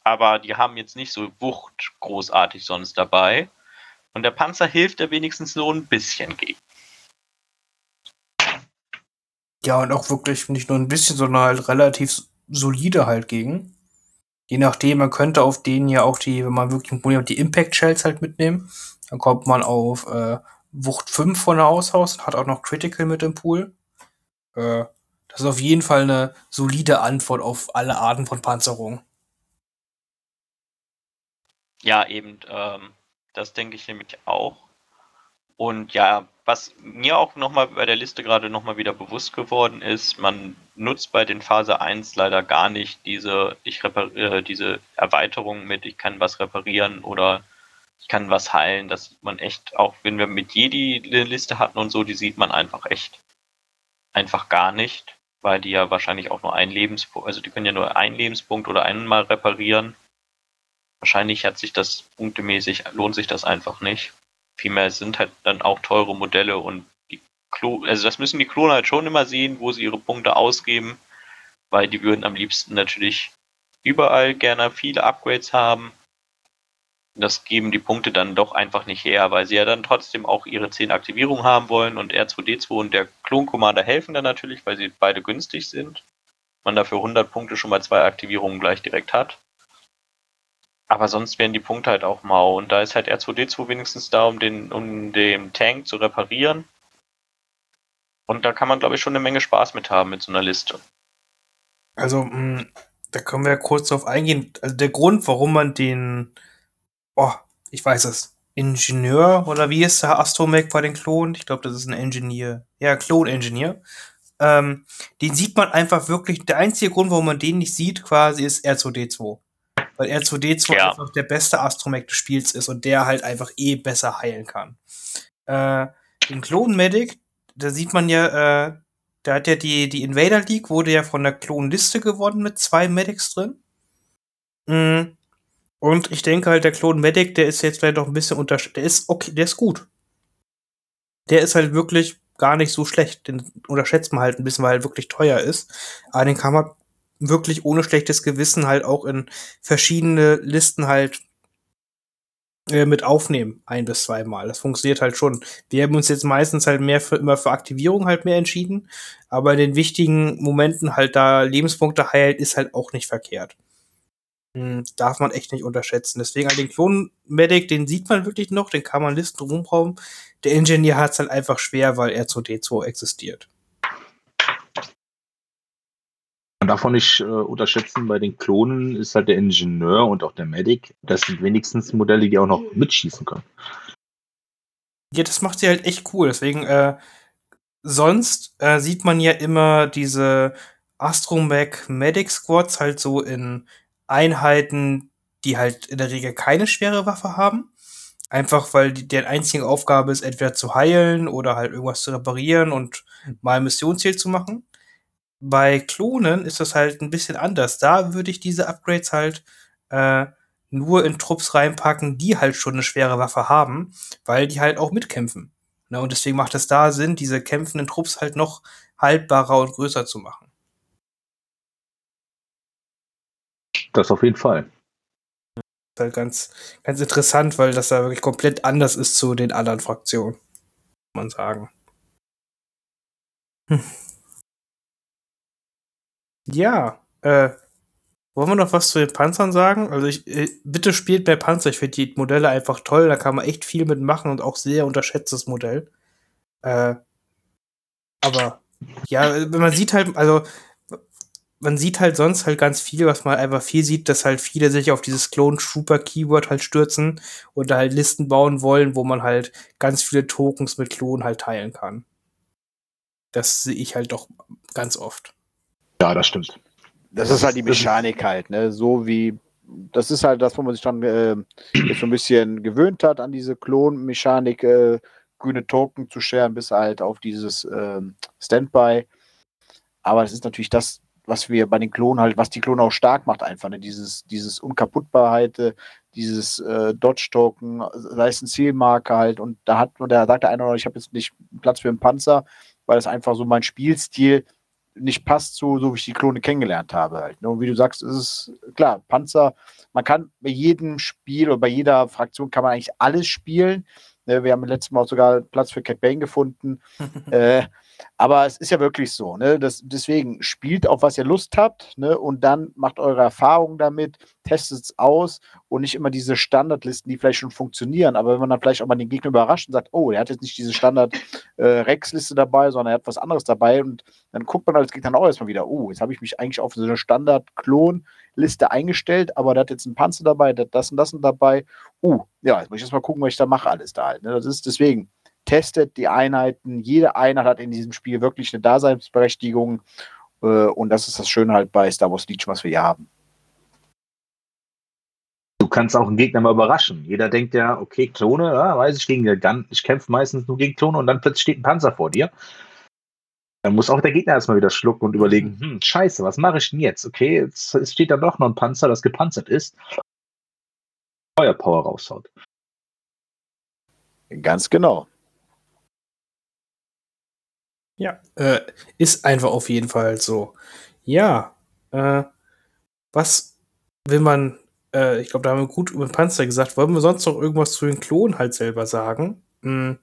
aber die haben jetzt nicht so Wucht großartig sonst dabei. Und der Panzer hilft da wenigstens so ein bisschen gegen. Ja, und auch wirklich nicht nur ein bisschen, sondern halt relativ solide halt gegen. Je nachdem, man könnte auf denen ja auch die, wenn man wirklich ein Problem hat, die Impact Shells halt mitnehmen. Dann kommt man auf äh, Wucht 5 von der Aushaus hat auch noch Critical mit im Pool. Äh, das ist auf jeden Fall eine solide Antwort auf alle Arten von Panzerung. Ja, eben, ähm, das denke ich nämlich auch. Und ja, was mir auch nochmal bei der Liste gerade nochmal wieder bewusst geworden ist, man nutzt bei den Phase 1 leider gar nicht diese, ich repariere, diese Erweiterung mit, ich kann was reparieren oder ich kann was heilen. Das sieht man echt, auch wenn wir mit Jedi Liste hatten und so, die sieht man einfach echt einfach gar nicht, weil die ja wahrscheinlich auch nur ein Lebenspunkt, also die können ja nur einen Lebenspunkt oder einmal reparieren. Wahrscheinlich hat sich das punktemäßig, lohnt sich das einfach nicht. Vielmehr sind halt dann auch teure Modelle und die Klo also das müssen die Klone halt schon immer sehen, wo sie ihre Punkte ausgeben, weil die würden am liebsten natürlich überall gerne viele Upgrades haben. Das geben die Punkte dann doch einfach nicht her, weil sie ja dann trotzdem auch ihre 10 Aktivierungen haben wollen und R2D2 und der Klon Commander helfen dann natürlich, weil sie beide günstig sind. Man dafür 100 Punkte schon mal zwei Aktivierungen gleich direkt hat. Aber sonst werden die Punkte halt auch mau. Und da ist halt R2D2 wenigstens da, um den, um den Tank zu reparieren. Und da kann man, glaube ich, schon eine Menge Spaß mit haben mit so einer Liste. Also, mm, da können wir ja kurz drauf eingehen. Also der Grund, warum man den, oh, ich weiß es, Ingenieur oder wie ist der Astromech bei den Klonen? Ich glaube, das ist ein Engineer. Ja, Klon-Engineer. Ähm, den sieht man einfach wirklich. Der einzige Grund, warum man den nicht sieht, quasi, ist R2D2 weil R2D2 ja. einfach der beste Astromech des Spiels ist und der halt einfach eh besser heilen kann. Äh, den Klon Medic, da sieht man ja, äh, da hat ja die, die Invader League wurde ja von der Klonliste gewonnen mit zwei Medics drin. Mhm. Und ich denke halt, der Klon Medic, der ist jetzt vielleicht noch ein bisschen unter, der ist okay, der ist gut. Der ist halt wirklich gar nicht so schlecht. Den unterschätzt man halt ein bisschen, weil er wirklich teuer ist. Aber den kann man wirklich ohne schlechtes Gewissen halt auch in verschiedene Listen halt äh, mit aufnehmen, ein bis zweimal. Das funktioniert halt schon. Wir haben uns jetzt meistens halt mehr für immer für Aktivierung halt mehr entschieden, aber in den wichtigen Momenten halt da Lebenspunkte heilt, ist halt auch nicht verkehrt. Hm, darf man echt nicht unterschätzen. Deswegen halt den Klon-Medic, den sieht man wirklich noch, den kann man Listen rumrauben. Der Engineer hat es halt einfach schwer, weil R2D2 existiert. Man darf auch nicht äh, unterschätzen, bei den Klonen ist halt der Ingenieur und auch der Medic. Das sind wenigstens Modelle, die auch noch mitschießen können. Ja, das macht sie halt echt cool. Deswegen, äh, sonst äh, sieht man ja immer diese Astromech Medic Squads halt so in Einheiten, die halt in der Regel keine schwere Waffe haben. Einfach weil die, deren einzige Aufgabe ist, entweder zu heilen oder halt irgendwas zu reparieren und mal Missionsziel zu machen. Bei Klonen ist das halt ein bisschen anders. Da würde ich diese Upgrades halt äh, nur in Trupps reinpacken, die halt schon eine schwere Waffe haben, weil die halt auch mitkämpfen. Ne? Und deswegen macht es da Sinn, diese kämpfenden Trupps halt noch haltbarer und größer zu machen. Das auf jeden Fall. ist halt ganz, ganz interessant, weil das da wirklich komplett anders ist zu den anderen Fraktionen, muss man sagen. Hm. Ja, äh, wollen wir noch was zu den Panzern sagen? Also ich, äh, bitte spielt mehr Panzer. Ich finde die Modelle einfach toll. Da kann man echt viel mitmachen und auch sehr unterschätztes Modell. Äh, aber ja, man sieht halt, also man sieht halt sonst halt ganz viel, was man einfach viel sieht, dass halt viele sich auf dieses Clone Trooper Keyword halt stürzen und da halt Listen bauen wollen, wo man halt ganz viele Tokens mit Klonen halt teilen kann. Das sehe ich halt doch ganz oft. Ja, das stimmt. Das ist halt die Mechanik halt, ne? So wie, das ist halt das, wo man sich dann äh, jetzt so ein bisschen gewöhnt hat an diese Klon-Mechanik, äh, grüne Token zu scheren, bis halt auf dieses äh, Standby. Aber es ist natürlich das, was wir bei den Klonen halt, was die Klone auch stark macht, einfach, ne? Dieses, dieses Unkaputtbarheit, dieses äh, Dodge-Token, sei es ein Zielmarker halt, und da hat, da sagt der eine, ich habe jetzt nicht Platz für einen Panzer, weil es einfach so mein Spielstil nicht passt zu, so wie ich die Klone kennengelernt habe. Halt. Ne? Und wie du sagst, ist es klar, Panzer, man kann bei jedem Spiel oder bei jeder Fraktion kann man eigentlich alles spielen. Ne? Wir haben letztes Mal sogar Platz für Cat Bane gefunden. äh, aber es ist ja wirklich so, ne? Das, deswegen spielt auf was ihr Lust habt, ne? Und dann macht eure Erfahrungen damit, testet es aus und nicht immer diese Standardlisten, die vielleicht schon funktionieren. Aber wenn man dann vielleicht auch mal den Gegner überrascht und sagt, oh, der hat jetzt nicht diese Standard-Rex-Liste äh, dabei, sondern er hat was anderes dabei und dann guckt man als Gegner auch erstmal wieder, oh, jetzt habe ich mich eigentlich auf so eine Standard-Klon-Liste eingestellt, aber der hat jetzt einen Panzer dabei, der hat das und das und dabei. Uh, ja, jetzt muss ich erstmal gucken, was ich da mache, alles da halt. Ne? Das ist deswegen testet die Einheiten. Jede Einheit hat in diesem Spiel wirklich eine Daseinsberechtigung. Äh, und das ist das Schöne halt bei Star Wars Legion, was wir hier haben. Du kannst auch einen Gegner mal überraschen. Jeder denkt ja, okay, Klone, ja, weiß ich, gegen Gun. ich kämpfe meistens nur gegen Klone und dann plötzlich steht ein Panzer vor dir. Dann muss auch der Gegner erstmal wieder schlucken und überlegen, hm, scheiße, was mache ich denn jetzt? Okay, jetzt steht da doch noch ein Panzer, das gepanzert ist. Feuerpower raushaut. Ganz genau. Ja, äh, ist einfach auf jeden Fall so. Ja, äh, was will man, äh, ich glaube, da haben wir gut über den Panzer gesagt. Wollen wir sonst noch irgendwas zu den Klonen halt selber sagen? Hm,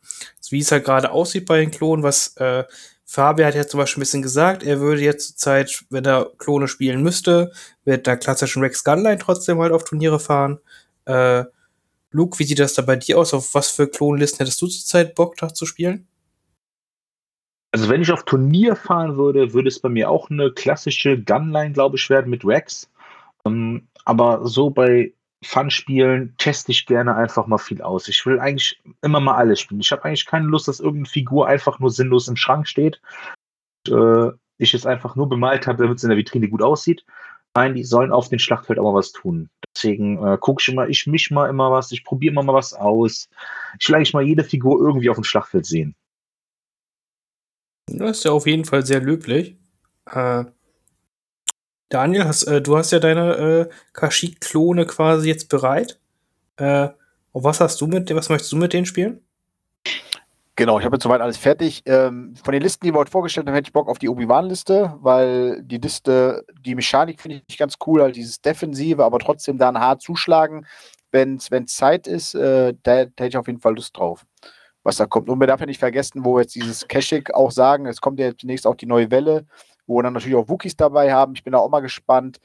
wie es halt gerade aussieht bei den Klonen, was äh, Fabian hat ja zum Beispiel ein bisschen gesagt, er würde jetzt zur Zeit, wenn er Klone spielen müsste, mit der klassischen Rex Gunline trotzdem halt auf Turniere fahren. Äh, Luke, wie sieht das da bei dir aus? Auf was für Klonlisten hättest du zurzeit Bock da zu spielen? Also wenn ich auf Turnier fahren würde, würde es bei mir auch eine klassische Gunline, glaube ich, werden mit Rex. Ähm, aber so bei Fun-Spielen teste ich gerne einfach mal viel aus. Ich will eigentlich immer mal alles spielen. Ich habe eigentlich keine Lust, dass irgendeine Figur einfach nur sinnlos im Schrank steht. Und, äh, ich es einfach nur bemalt habe, damit es in der Vitrine gut aussieht. Nein, die sollen auf dem Schlachtfeld auch mal was tun. Deswegen äh, gucke ich immer, ich misch mal immer was, ich probiere immer mal was aus. Ich will eigentlich mal jede Figur irgendwie auf dem Schlachtfeld sehen. Das ist ja auf jeden Fall sehr löblich. Äh, Daniel, hast, äh, du hast ja deine äh, Kashyyyk-Klone quasi jetzt bereit. Äh, was hast du mit, was möchtest du mit denen spielen? Genau, ich habe jetzt soweit alles fertig. Ähm, von den Listen, die wir heute vorgestellt haben, hätte ich Bock auf die Obi-Wan-Liste, weil die Liste, die Mechanik finde ich ganz cool, halt dieses Defensive, aber trotzdem dann hart zuschlagen, wenn es Zeit ist, äh, da, da hätte ich auf jeden Fall Lust drauf was da kommt. Und man darf ja nicht vergessen, wo jetzt dieses Cashik auch sagen, es kommt ja zunächst auch die neue Welle, wo wir dann natürlich auch Wookies dabei haben. Ich bin da auch mal gespannt,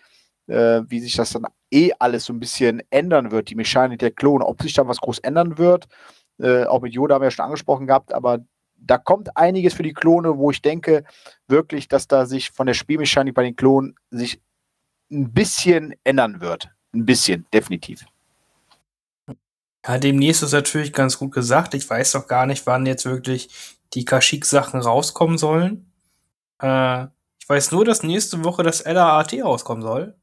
äh, wie sich das dann eh alles so ein bisschen ändern wird, die Mechanik der Klone, ob sich da was groß ändern wird. Äh, auch mit Yoda haben wir ja schon angesprochen gehabt, aber da kommt einiges für die Klone, wo ich denke wirklich, dass da sich von der Spielmechanik bei den Klonen sich ein bisschen ändern wird. Ein bisschen, definitiv. Ja, demnächst ist natürlich ganz gut gesagt. Ich weiß doch gar nicht, wann jetzt wirklich die Kashyyyk-Sachen rauskommen sollen. Äh, ich weiß nur, dass nächste Woche das LAAT rauskommen soll.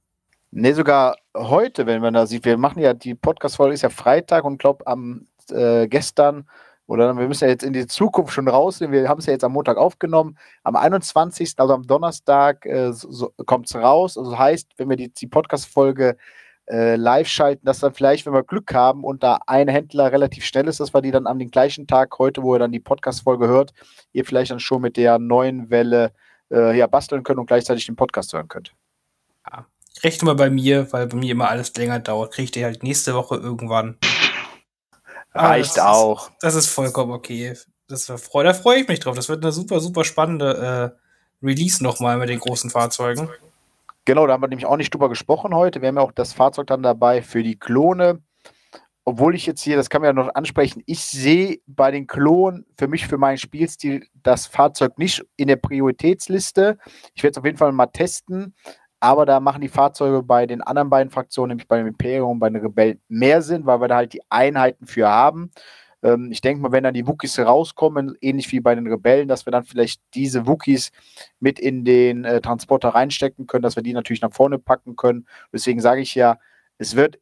Ne, sogar heute, wenn man da sieht. Wir machen ja, die Podcast-Folge ist ja Freitag und glaube am äh, gestern oder wir müssen ja jetzt in die Zukunft schon rausnehmen. Wir haben es ja jetzt am Montag aufgenommen. Am 21., also am Donnerstag, äh, so, kommt es raus. Also heißt, wenn wir die, die Podcast-Folge äh, live schalten, dass dann vielleicht, wenn wir Glück haben und da ein Händler relativ schnell ist, dass wir die dann an den gleichen Tag heute, wo ihr dann die Podcast-Folge hört, ihr vielleicht dann schon mit der neuen Welle äh, ja, basteln könnt und gleichzeitig den Podcast hören könnt. Ja. rechne mal bei mir, weil bei mir immer alles länger dauert. Kriege ich die halt nächste Woche irgendwann. Ah, Reicht das auch. Ist, das ist vollkommen okay. Das war, da freue ich mich drauf. Das wird eine super, super spannende äh, Release nochmal mit den großen Fahrzeugen. Genau, da haben wir nämlich auch nicht drüber gesprochen heute. Wir haben ja auch das Fahrzeug dann dabei für die Klone. Obwohl ich jetzt hier, das kann man ja noch ansprechen, ich sehe bei den Klonen für mich, für meinen Spielstil, das Fahrzeug nicht in der Prioritätsliste. Ich werde es auf jeden Fall mal testen, aber da machen die Fahrzeuge bei den anderen beiden Fraktionen, nämlich bei dem Imperium und bei den Rebellen, mehr Sinn, weil wir da halt die Einheiten für haben. Ähm, ich denke mal, wenn dann die Wookies rauskommen, ähnlich wie bei den Rebellen, dass wir dann vielleicht diese Wookies mit in den äh, Transporter reinstecken können, dass wir die natürlich nach vorne packen können. Deswegen sage ich ja, es wird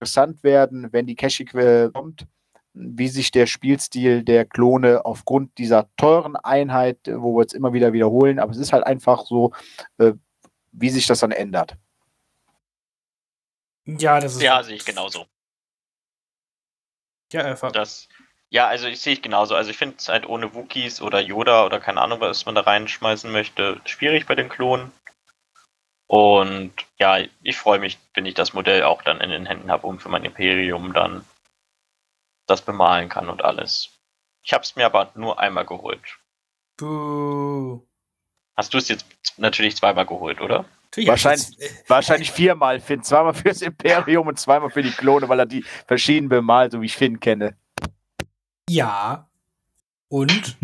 interessant werden, wenn die Cache kommt, wie sich der Spielstil der Klone aufgrund dieser teuren Einheit, wo wir es immer wieder wiederholen, aber es ist halt einfach so, äh, wie sich das dann ändert. Ja, das ist. Ja, sehe ich genauso. Ja, einfach. Das, ja, also ich sehe ich genauso. Also ich finde es halt ohne Wookies oder Yoda oder keine Ahnung, was man da reinschmeißen möchte, schwierig bei den Klonen. Und ja, ich freue mich, wenn ich das Modell auch dann in den Händen habe, um für mein Imperium dann das bemalen kann und alles. Ich habe es mir aber nur einmal geholt. Buh. Hast du es jetzt natürlich zweimal geholt, oder? Natürlich, Wahrscheinlich, das- wahrscheinlich viermal Finn. Zweimal fürs Imperium und zweimal für die Klone, weil er die verschieden bemalt, so wie ich Finn kenne. Ja. Und?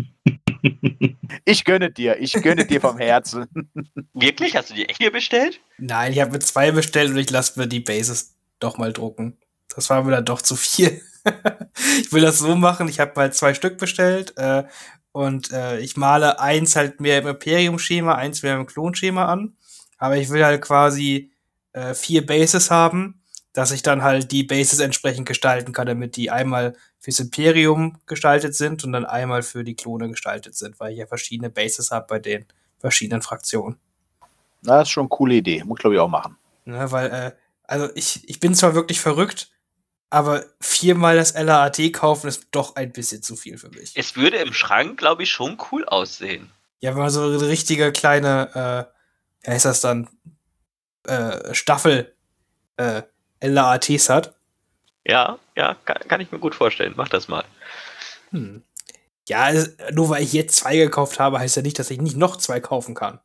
Ich gönne dir, ich gönne dir vom Herzen. Wirklich? Hast du die echt hier bestellt? Nein, ich habe mir zwei bestellt und ich lasse mir die Bases doch mal drucken. Das war mir dann doch zu viel. ich will das so machen, ich habe mal zwei Stück bestellt äh, und äh, ich male eins halt mehr im Imperium-Schema, eins mehr im Klonschema an. Aber ich will halt quasi äh, vier Bases haben, dass ich dann halt die Bases entsprechend gestalten kann, damit die einmal fürs Imperium gestaltet sind und dann einmal für die Klone gestaltet sind, weil ich ja verschiedene Bases habe bei den verschiedenen Fraktionen. Na, Das ist schon eine coole Idee. Muss, glaube ich, auch machen. Ne, weil, äh, also ich, ich bin zwar wirklich verrückt, aber viermal das LAAT kaufen ist doch ein bisschen zu viel für mich. Es würde im Schrank, glaube ich, schon cool aussehen. Ja, wenn man so eine richtige kleine, äh, heißt das dann, äh, Staffel äh, LAATs hat. Ja, ja, kann, kann ich mir gut vorstellen. Mach das mal. Hm. Ja, nur weil ich jetzt zwei gekauft habe, heißt ja nicht, dass ich nicht noch zwei kaufen kann.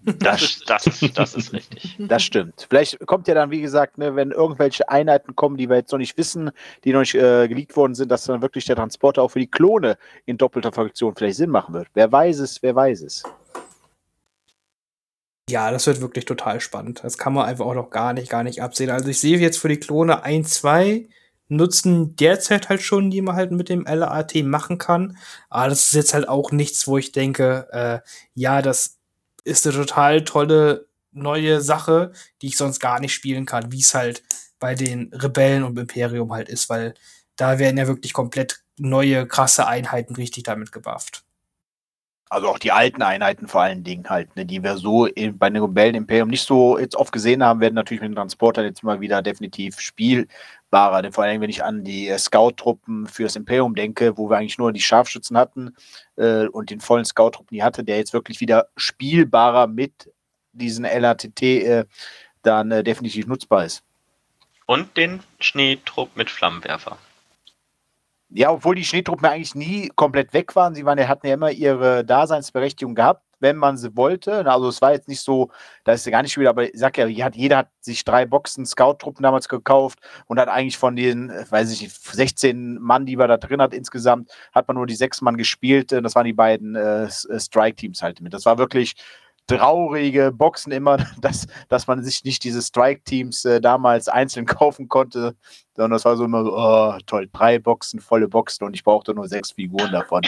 Das ist, das ist, das ist richtig. Das stimmt. Vielleicht kommt ja dann, wie gesagt, ne, wenn irgendwelche Einheiten kommen, die wir jetzt noch nicht wissen, die noch nicht äh, geleakt worden sind, dass dann wirklich der Transporter auch für die Klone in doppelter Fraktion vielleicht Sinn machen wird. Wer weiß es, wer weiß es. Ja, das wird wirklich total spannend. Das kann man einfach auch noch gar nicht, gar nicht absehen. Also ich sehe jetzt für die Klone ein, zwei nutzen derzeit halt schon, die man halt mit dem LAT machen kann. Aber das ist jetzt halt auch nichts, wo ich denke, äh, ja, das ist eine total tolle neue Sache, die ich sonst gar nicht spielen kann, wie es halt bei den Rebellen und Imperium halt ist, weil da werden ja wirklich komplett neue, krasse Einheiten richtig damit gebufft. Also auch die alten Einheiten vor allen Dingen halt, ne, die wir so in, bei den Rebellen Imperium nicht so jetzt oft gesehen haben, werden natürlich mit den Transportern jetzt mal wieder definitiv spielbarer. Denn vor allem, wenn ich an die äh, Scout-Truppen fürs Imperium denke, wo wir eigentlich nur die Scharfschützen hatten äh, und den vollen Scout-Truppen, die hatte, der jetzt wirklich wieder spielbarer mit diesen LATT äh, dann äh, definitiv nutzbar ist. Und den Schneetrupp mit Flammenwerfer. Ja, obwohl die Schneetruppen eigentlich nie komplett weg waren. Sie waren, hatten ja immer ihre Daseinsberechtigung gehabt, wenn man sie wollte. Also es war jetzt nicht so, da ist ja gar nicht wieder, aber ich sag ja, jeder hat, sich drei Boxen Scout-Truppen damals gekauft und hat eigentlich von den, weiß ich nicht, 16 Mann, die wir da drin hat insgesamt, hat man nur die sechs Mann gespielt. Das waren die beiden äh, Strike-Teams halt mit. Das war wirklich traurige Boxen immer, dass, dass man sich nicht diese Strike-Teams äh, damals einzeln kaufen konnte, sondern das war so immer so, oh, toll, drei Boxen, volle Boxen und ich brauchte nur sechs Figuren davon.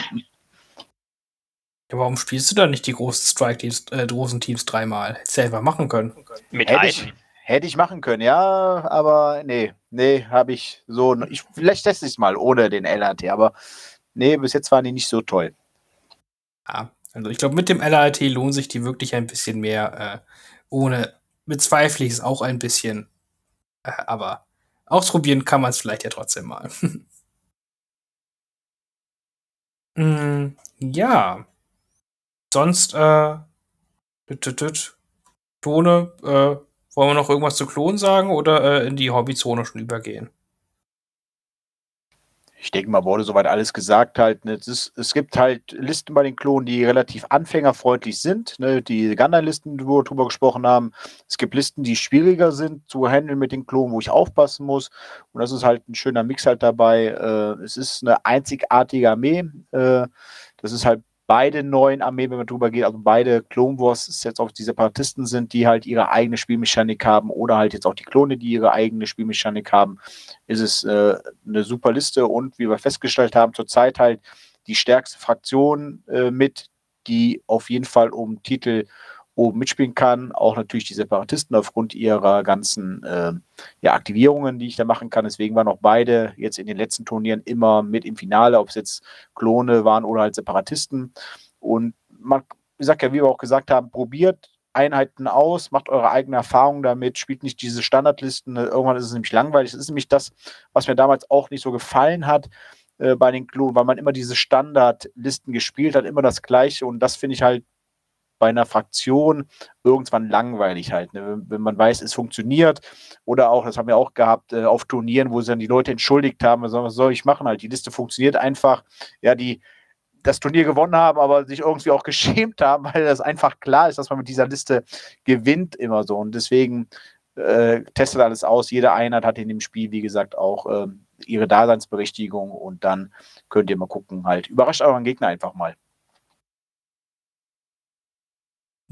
Ja, warum spielst du da nicht die großen Strike-Teams, äh, großen Teams dreimal? Hättest du ja einfach machen können. Mit Hätte ich-. Hätte ich machen können, ja, aber nee, nee, habe ich so, ich, vielleicht teste ich es mal ohne den LAT, aber nee, bis jetzt waren die nicht so toll. Ja, also ich glaube, mit dem LAT lohnt sich die wirklich ein bisschen mehr. Äh, ohne bezweifle ich es auch ein bisschen. Äh, aber ausprobieren kann man es vielleicht ja trotzdem mal. mm, ja. Sonst, äh, tüt, tüt, äh, wollen wir noch irgendwas zu Klonen sagen oder äh, in die Hobbyzone schon übergehen? Ich denke mal, wurde soweit alles gesagt halt. Ne? Es, ist, es, gibt halt Listen bei den Klonen, die relativ anfängerfreundlich sind. Ne? Die Gundam-Listen, wo wir drüber gesprochen haben. Es gibt Listen, die schwieriger sind zu handeln mit den Klonen, wo ich aufpassen muss. Und das ist halt ein schöner Mix halt dabei. Äh, es ist eine einzigartige Armee. Äh, das ist halt beide neuen Armeen, wenn man drüber geht, also beide Clone Wars jetzt auch die Separatisten sind, die halt ihre eigene Spielmechanik haben oder halt jetzt auch die Klone, die ihre eigene Spielmechanik haben, ist es äh, eine super Liste. Und wie wir festgestellt haben, zurzeit halt die stärkste Fraktion äh, mit, die auf jeden Fall um Titel oben mitspielen kann. Auch natürlich die Separatisten aufgrund ihrer ganzen äh, ja, Aktivierungen, die ich da machen kann. Deswegen waren auch beide jetzt in den letzten Turnieren immer mit im Finale, ob es jetzt Klone waren oder halt Separatisten. Und man, gesagt, ja, wie wir auch gesagt haben, probiert Einheiten aus, macht eure eigene Erfahrung damit, spielt nicht diese Standardlisten. Irgendwann ist es nämlich langweilig. Das ist nämlich das, was mir damals auch nicht so gefallen hat äh, bei den Klonen, weil man immer diese Standardlisten gespielt hat, immer das Gleiche. Und das finde ich halt bei einer Fraktion irgendwann langweilig halt. Ne? Wenn man weiß, es funktioniert. Oder auch, das haben wir auch gehabt, äh, auf Turnieren, wo sie dann die Leute entschuldigt haben, was soll ich machen halt. Die Liste funktioniert einfach. Ja, die das Turnier gewonnen haben, aber sich irgendwie auch geschämt haben, weil das einfach klar ist, dass man mit dieser Liste gewinnt immer so. Und deswegen äh, testet alles aus. Jede Einheit hat in dem Spiel, wie gesagt, auch äh, ihre Daseinsberechtigung und dann könnt ihr mal gucken, halt. Überrascht euren Gegner einfach mal.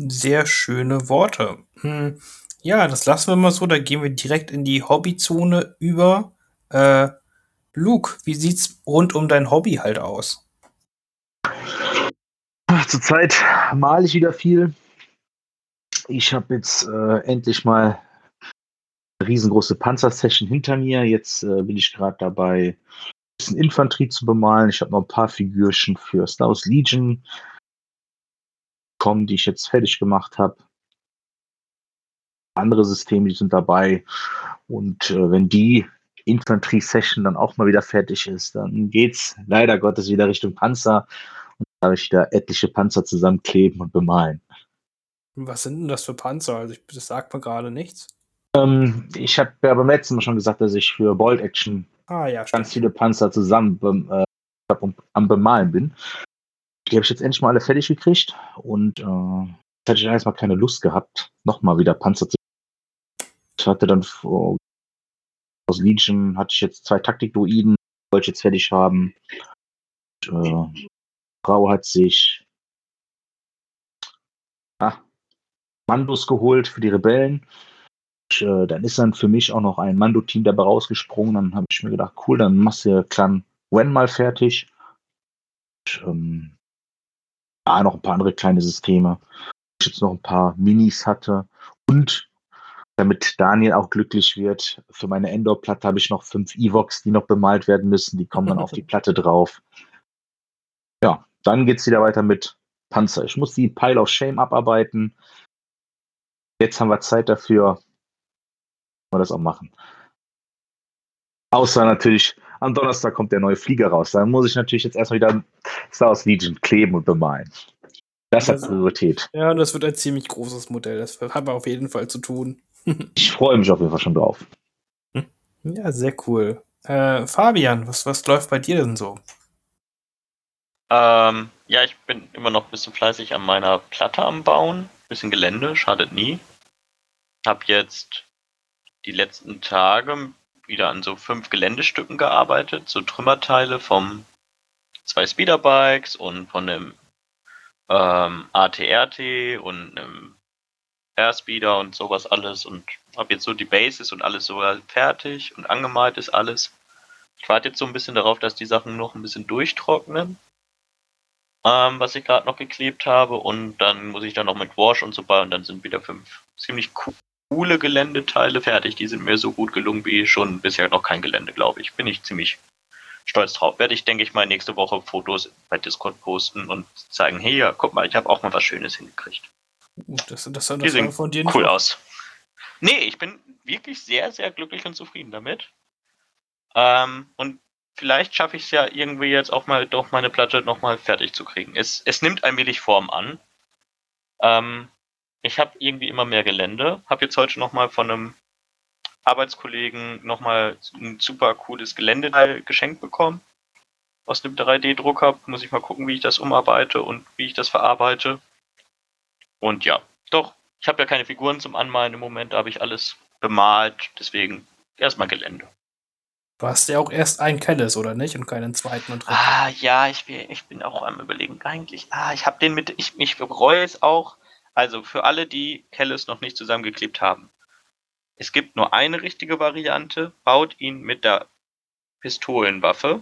Sehr schöne Worte. Hm, ja, das lassen wir mal so. Da gehen wir direkt in die Hobbyzone über. Äh, Luke, wie sieht's rund um dein Hobby halt aus? Zurzeit male ich wieder viel. Ich habe jetzt äh, endlich mal eine riesengroße Panzersession hinter mir. Jetzt äh, bin ich gerade dabei, ein bisschen Infanterie zu bemalen. Ich habe noch ein paar Figürchen für Star Wars Legion kommen, die ich jetzt fertig gemacht habe. Andere Systeme, die sind dabei. Und äh, wenn die Infanterie-Session dann auch mal wieder fertig ist, dann geht es leider Gottes wieder Richtung Panzer. Und da habe ich wieder etliche Panzer zusammenkleben und bemalen. Was sind denn das für Panzer? Also ich, das sagt mir gerade nichts. Ähm, ich habe ja beim letzten Mal schon gesagt, dass ich für Bold Action ah, ja, ganz viele Panzer zusammen äh, am Bemalen bin. Die habe ich jetzt endlich mal alle fertig gekriegt und äh, hatte ich erstmal keine Lust gehabt, nochmal wieder Panzer zu. Ich hatte dann vor, aus Legion hatte ich jetzt zwei Taktikdruiden, wollte ich jetzt fertig haben. Und, äh, Frau hat sich ah, Mandos geholt für die Rebellen. Und, äh, dann ist dann für mich auch noch ein Mando-Team dabei rausgesprungen. Dann habe ich mir gedacht, cool, dann machst du Clan Wen mal fertig. Und, ähm, ja, noch ein paar andere kleine Systeme. Ich jetzt noch ein paar Minis hatte. Und damit Daniel auch glücklich wird, für meine Endor-Platte habe ich noch fünf Evox, die noch bemalt werden müssen. Die kommen dann auf die Platte drauf. Ja, dann geht es wieder weiter mit Panzer. Ich muss die Pile of Shame abarbeiten. Jetzt haben wir Zeit dafür. Wir das auch machen. Außer natürlich am Donnerstag kommt der neue Flieger raus. Dann muss ich natürlich jetzt erstmal wieder Star Wars Legion kleben und bemalen. Das hat Priorität. Ja, das wird ein ziemlich großes Modell. Das haben wir auf jeden Fall zu tun. ich freue mich auf jeden Fall schon drauf. Ja, sehr cool. Äh, Fabian, was, was läuft bei dir denn so? Ähm, ja, ich bin immer noch ein bisschen fleißig an meiner Platte am Bauen. Bisschen Gelände, schadet nie. Hab jetzt die letzten Tage wieder an so fünf Geländestücken gearbeitet, so Trümmerteile vom zwei Speederbikes und von einem ähm, ATRT und einem Airspeeder und sowas alles und habe jetzt so die Bases und alles so fertig und angemalt ist alles. Ich warte jetzt so ein bisschen darauf, dass die Sachen noch ein bisschen durchtrocknen, ähm, was ich gerade noch geklebt habe und dann muss ich dann noch mit Wash und so bei und dann sind wieder fünf ziemlich cool coole Geländeteile fertig. Die sind mir so gut gelungen wie schon bisher noch kein Gelände, glaube ich. Bin ich ziemlich stolz drauf. Werde ich, denke ich mal, nächste Woche Fotos bei Discord posten und zeigen, hey, ja, guck mal, ich habe auch mal was Schönes hingekriegt. Das, das, das Die sehen von dir cool aus. Nee, ich bin wirklich sehr, sehr glücklich und zufrieden damit. Ähm, und vielleicht schaffe ich es ja irgendwie jetzt auch mal doch meine Platte nochmal fertig zu kriegen. Es, es nimmt allmählich Form an. Ähm, ich habe irgendwie immer mehr Gelände. Habe jetzt heute nochmal von einem Arbeitskollegen nochmal ein super cooles Geländeteil geschenkt bekommen. Aus einem 3D-Drucker. Muss ich mal gucken, wie ich das umarbeite und wie ich das verarbeite. Und ja, doch, ich habe ja keine Figuren zum Anmalen im Moment, da habe ich alles bemalt. Deswegen erstmal Gelände. Du hast ja auch erst einen Kellis, oder nicht? Und keinen zweiten und dritten. Ah, ja, ich bin, ich bin auch am überlegen. Eigentlich, ah, ich habe den mit, ich, ich bereue es auch. Also für alle, die Kellis noch nicht zusammengeklebt haben. Es gibt nur eine richtige Variante. Baut ihn mit der Pistolenwaffe,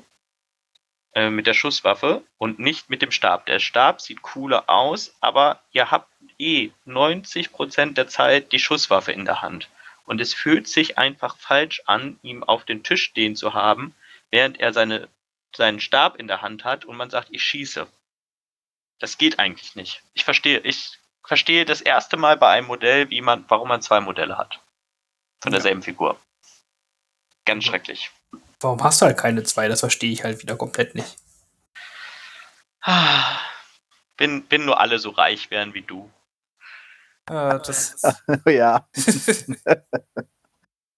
äh, mit der Schusswaffe und nicht mit dem Stab. Der Stab sieht cooler aus, aber ihr habt eh 90% der Zeit die Schusswaffe in der Hand. Und es fühlt sich einfach falsch an, ihm auf den Tisch stehen zu haben, während er seine, seinen Stab in der Hand hat und man sagt, ich schieße. Das geht eigentlich nicht. Ich verstehe, ich verstehe das erste Mal bei einem Modell, wie man, warum man zwei Modelle hat. Von derselben ja. Figur. Ganz schrecklich. Warum hast du halt keine zwei? Das verstehe ich halt wieder komplett nicht. Bin, bin nur alle so reich wären wie du. Äh, das ja.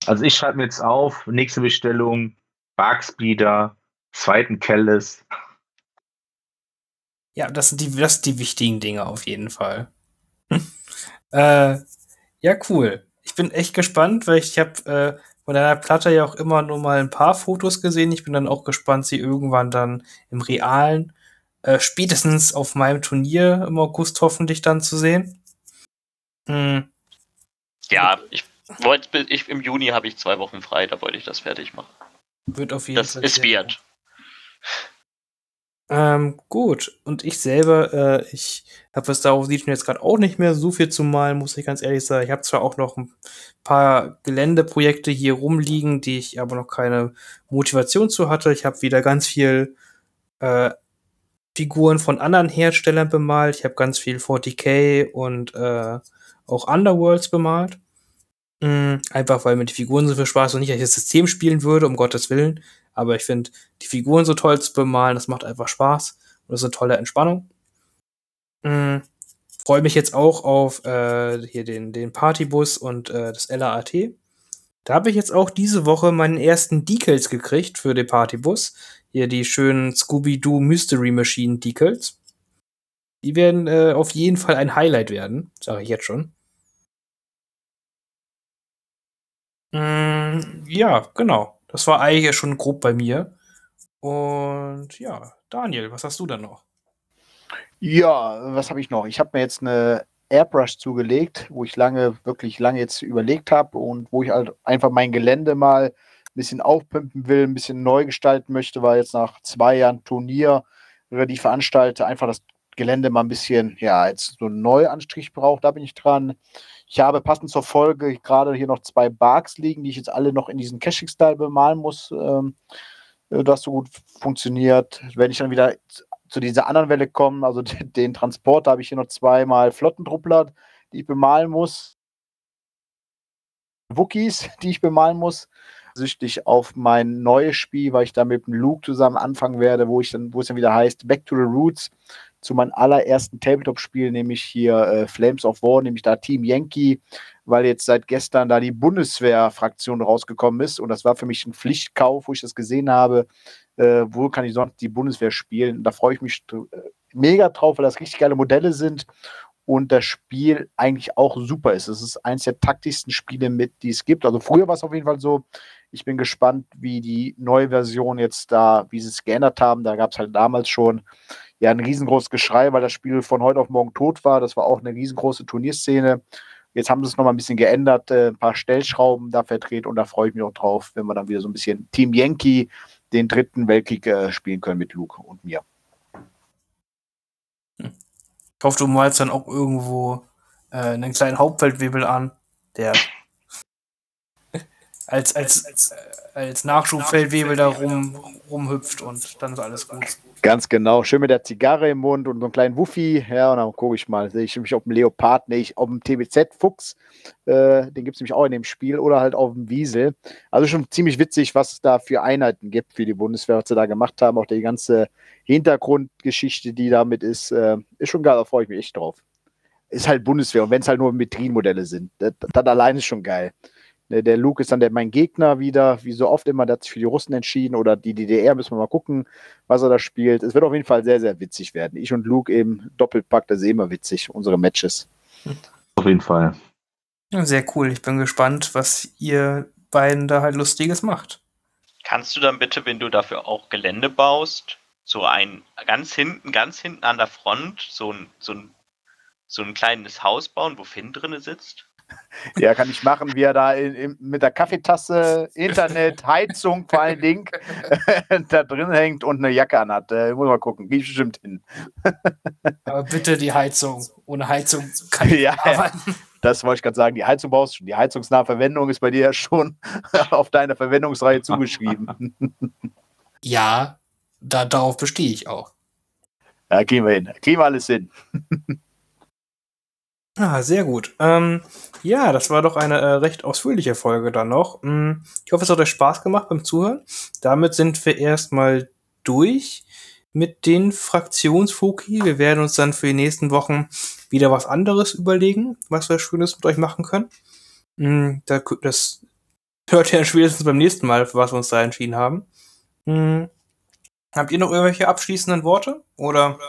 also ich schreibe mir jetzt auf, nächste Bestellung, Barkspeeder, zweiten Kellis. Ja, das sind, die, das sind die wichtigen Dinge auf jeden Fall. äh, ja, cool. Ich bin echt gespannt, weil ich, habe äh, von deiner Platte ja auch immer nur mal ein paar Fotos gesehen. Ich bin dann auch gespannt, sie irgendwann dann im Realen, äh, spätestens auf meinem Turnier im August hoffentlich dann zu sehen. Hm. Ja, ich wollte, ich, im Juni habe ich zwei Wochen frei, da wollte ich das fertig machen. Wird auf jeden das Fall. Das ist wert. Ähm, gut. Und ich selber, äh, ich habe es darauf sieht jetzt gerade auch nicht mehr so viel zu malen, muss ich ganz ehrlich sagen. Ich habe zwar auch noch ein paar Geländeprojekte hier rumliegen, die ich aber noch keine Motivation zu hatte. Ich habe wieder ganz viel äh, Figuren von anderen Herstellern bemalt. Ich habe ganz viel 40k und äh, auch Underworlds bemalt. Mhm, einfach weil mir die Figuren so viel Spaß und nicht, dass ich das System spielen würde, um Gottes Willen. Aber ich finde die Figuren so toll zu bemalen, das macht einfach Spaß. Und das ist eine tolle Entspannung. Mhm. Freue mich jetzt auch auf äh, hier den, den Partybus und äh, das LAAT. Da habe ich jetzt auch diese Woche meinen ersten Decals gekriegt für den Partybus. Hier die schönen Scooby-Doo Mystery Machine Decals. Die werden äh, auf jeden Fall ein Highlight werden, sage ich jetzt schon. Mm, ja, genau. Das war eigentlich schon grob bei mir. Und ja, Daniel, was hast du dann noch? Ja, was habe ich noch? Ich habe mir jetzt eine Airbrush zugelegt, wo ich lange, wirklich lange jetzt überlegt habe und wo ich halt einfach mein Gelände mal ein bisschen aufpimpen will, ein bisschen neu gestalten möchte, weil jetzt nach zwei Jahren Turnier, die ich veranstalte, einfach das Gelände mal ein bisschen, ja, jetzt so einen Neuanstrich braucht, da bin ich dran. Ich habe passend zur Folge gerade hier noch zwei Barks liegen, die ich jetzt alle noch in diesen Caching-Style bemalen muss, ähm, äh, das so gut funktioniert. Wenn ich dann wieder zu dieser anderen Welle komme, also den Transport, da habe ich hier noch zweimal Flottentruppler, die ich bemalen muss. Wookies, die ich bemalen muss süchtig auf mein neues Spiel, weil ich da mit dem Luke zusammen anfangen werde, wo ich dann, wo es dann wieder heißt, Back to the Roots, zu meinem allerersten Tabletop-Spiel, nämlich hier äh, Flames of War, nämlich da Team Yankee, weil jetzt seit gestern da die Bundeswehr-Fraktion rausgekommen ist und das war für mich ein Pflichtkauf, wo ich das gesehen habe, äh, wo kann ich sonst die Bundeswehr spielen. Da freue ich mich äh, mega drauf, weil das richtig geile Modelle sind und das Spiel eigentlich auch super ist. Es ist eines der taktischsten Spiele mit, die es gibt. Also früher war es auf jeden Fall so, ich bin gespannt, wie die neue Version jetzt da, wie sie es geändert haben. Da gab es halt damals schon ja ein riesengroßes Geschrei, weil das Spiel von heute auf morgen tot war. Das war auch eine riesengroße Turnierszene. Jetzt haben sie es nochmal ein bisschen geändert, äh, ein paar Stellschrauben da verdreht und da freue ich mich auch drauf, wenn wir dann wieder so ein bisschen Team Yankee den dritten Weltkrieg äh, spielen können mit Luke und mir. Ich hoffe, du malst dann auch irgendwo äh, einen kleinen Hauptfeldwebel an, der als, als, als, als Nachschubfeldwebel da rum, rumhüpft und dann ist alles gut. Ganz genau. Schön mit der Zigarre im Mund und so einen kleinen Wuffi. Ja, und dann gucke ich mal. Sehe ich mich auf dem Leopard, nee, ich auf dem TBZ-Fuchs. Äh, den gibt es nämlich auch in dem Spiel oder halt auf dem Wiesel. Also schon ziemlich witzig, was es da für Einheiten gibt für die Bundeswehr, was sie da gemacht haben. Auch die ganze Hintergrundgeschichte, die damit ist, äh, ist schon geil. Da freue ich mich echt drauf. ist halt Bundeswehr. Und wenn es halt nur Metrinmodelle sind, das, das allein ist schon geil. Ne, Der Luke ist dann der, mein Gegner wieder, wie so oft immer, der hat sich für die Russen entschieden oder die DDR, müssen wir mal gucken, was er da spielt. Es wird auf jeden Fall sehr, sehr witzig werden. Ich und Luke im Doppelpack, das ist immer witzig, unsere Matches. Auf jeden Fall. Sehr cool. Ich bin gespannt, was ihr beiden da halt Lustiges macht. Kannst du dann bitte, wenn du dafür auch Gelände baust, so ein ganz hinten, ganz hinten an der Front, so ein, so ein, so ein kleines Haus bauen, wo Finn drinne sitzt? Ja, kann ich machen, wie er da in, in, mit der Kaffeetasse, Internet, Heizung vor allen Dingen da drin hängt und eine Jacke anhat. Äh, muss mal gucken, ich bestimmt hin. Aber bitte die Heizung. Ohne Heizung kann ich Ja, nicht ja. arbeiten. Das wollte ich gerade sagen. Die Heizung brauchst du schon. Die heizungsnahe Verwendung ist bei dir ja schon auf deiner Verwendungsreihe zugeschrieben. Ja, da, darauf bestehe ich auch. Da gehen wir hin. Kriegen wir alles hin. Ah, sehr gut. Ähm, ja, das war doch eine äh, recht ausführliche Folge dann noch. Mm, Ich hoffe, es hat euch Spaß gemacht beim Zuhören. Damit sind wir erstmal durch mit den Fraktionsfoki. Wir werden uns dann für die nächsten Wochen wieder was anderes überlegen, was wir Schönes mit euch machen können. Mm, da- Das hört ihr spätestens beim nächsten Mal, was wir uns da entschieden haben. Mm, Habt ihr noch irgendwelche abschließenden Worte? Oder?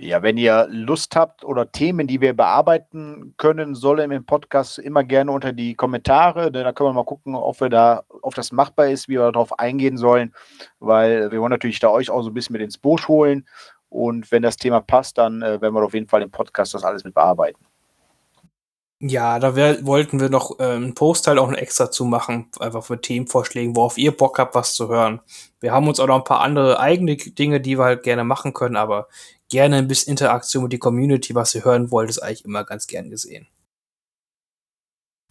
Ja, wenn ihr Lust habt oder Themen, die wir bearbeiten können sollen im Podcast, immer gerne unter die Kommentare. Da können wir mal gucken, ob wir da, ob das machbar ist, wie wir darauf eingehen sollen. Weil wir wollen natürlich da euch auch so ein bisschen mit ins Boot holen. Und wenn das Thema passt, dann äh, werden wir auf jeden Fall im Podcast das alles mit bearbeiten. Ja, da wär, wollten wir noch ähm, einen Postteil auch noch extra zu machen, einfach mit Themenvorschlägen, worauf ihr Bock habt, was zu hören. Wir haben uns auch noch ein paar andere eigene Dinge, die wir halt gerne machen können, aber gerne ein bisschen Interaktion mit der Community, was ihr hören wollt, ist eigentlich immer ganz gern gesehen.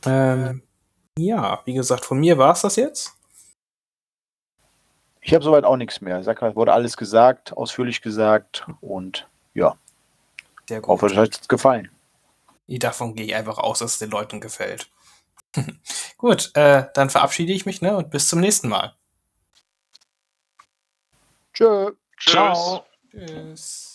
Ähm, ja, wie gesagt, von mir war's das jetzt. Ich habe soweit auch nichts mehr. Ich sag mal, wurde alles gesagt, ausführlich gesagt. Und ja, Sehr gut. hoffe, euch hat es gefallen. Davon gehe ich einfach aus, dass es den Leuten gefällt. gut, äh, dann verabschiede ich mich, ne, und bis zum nächsten Mal. Tschö. Tschüss. Ciao. Tschüss.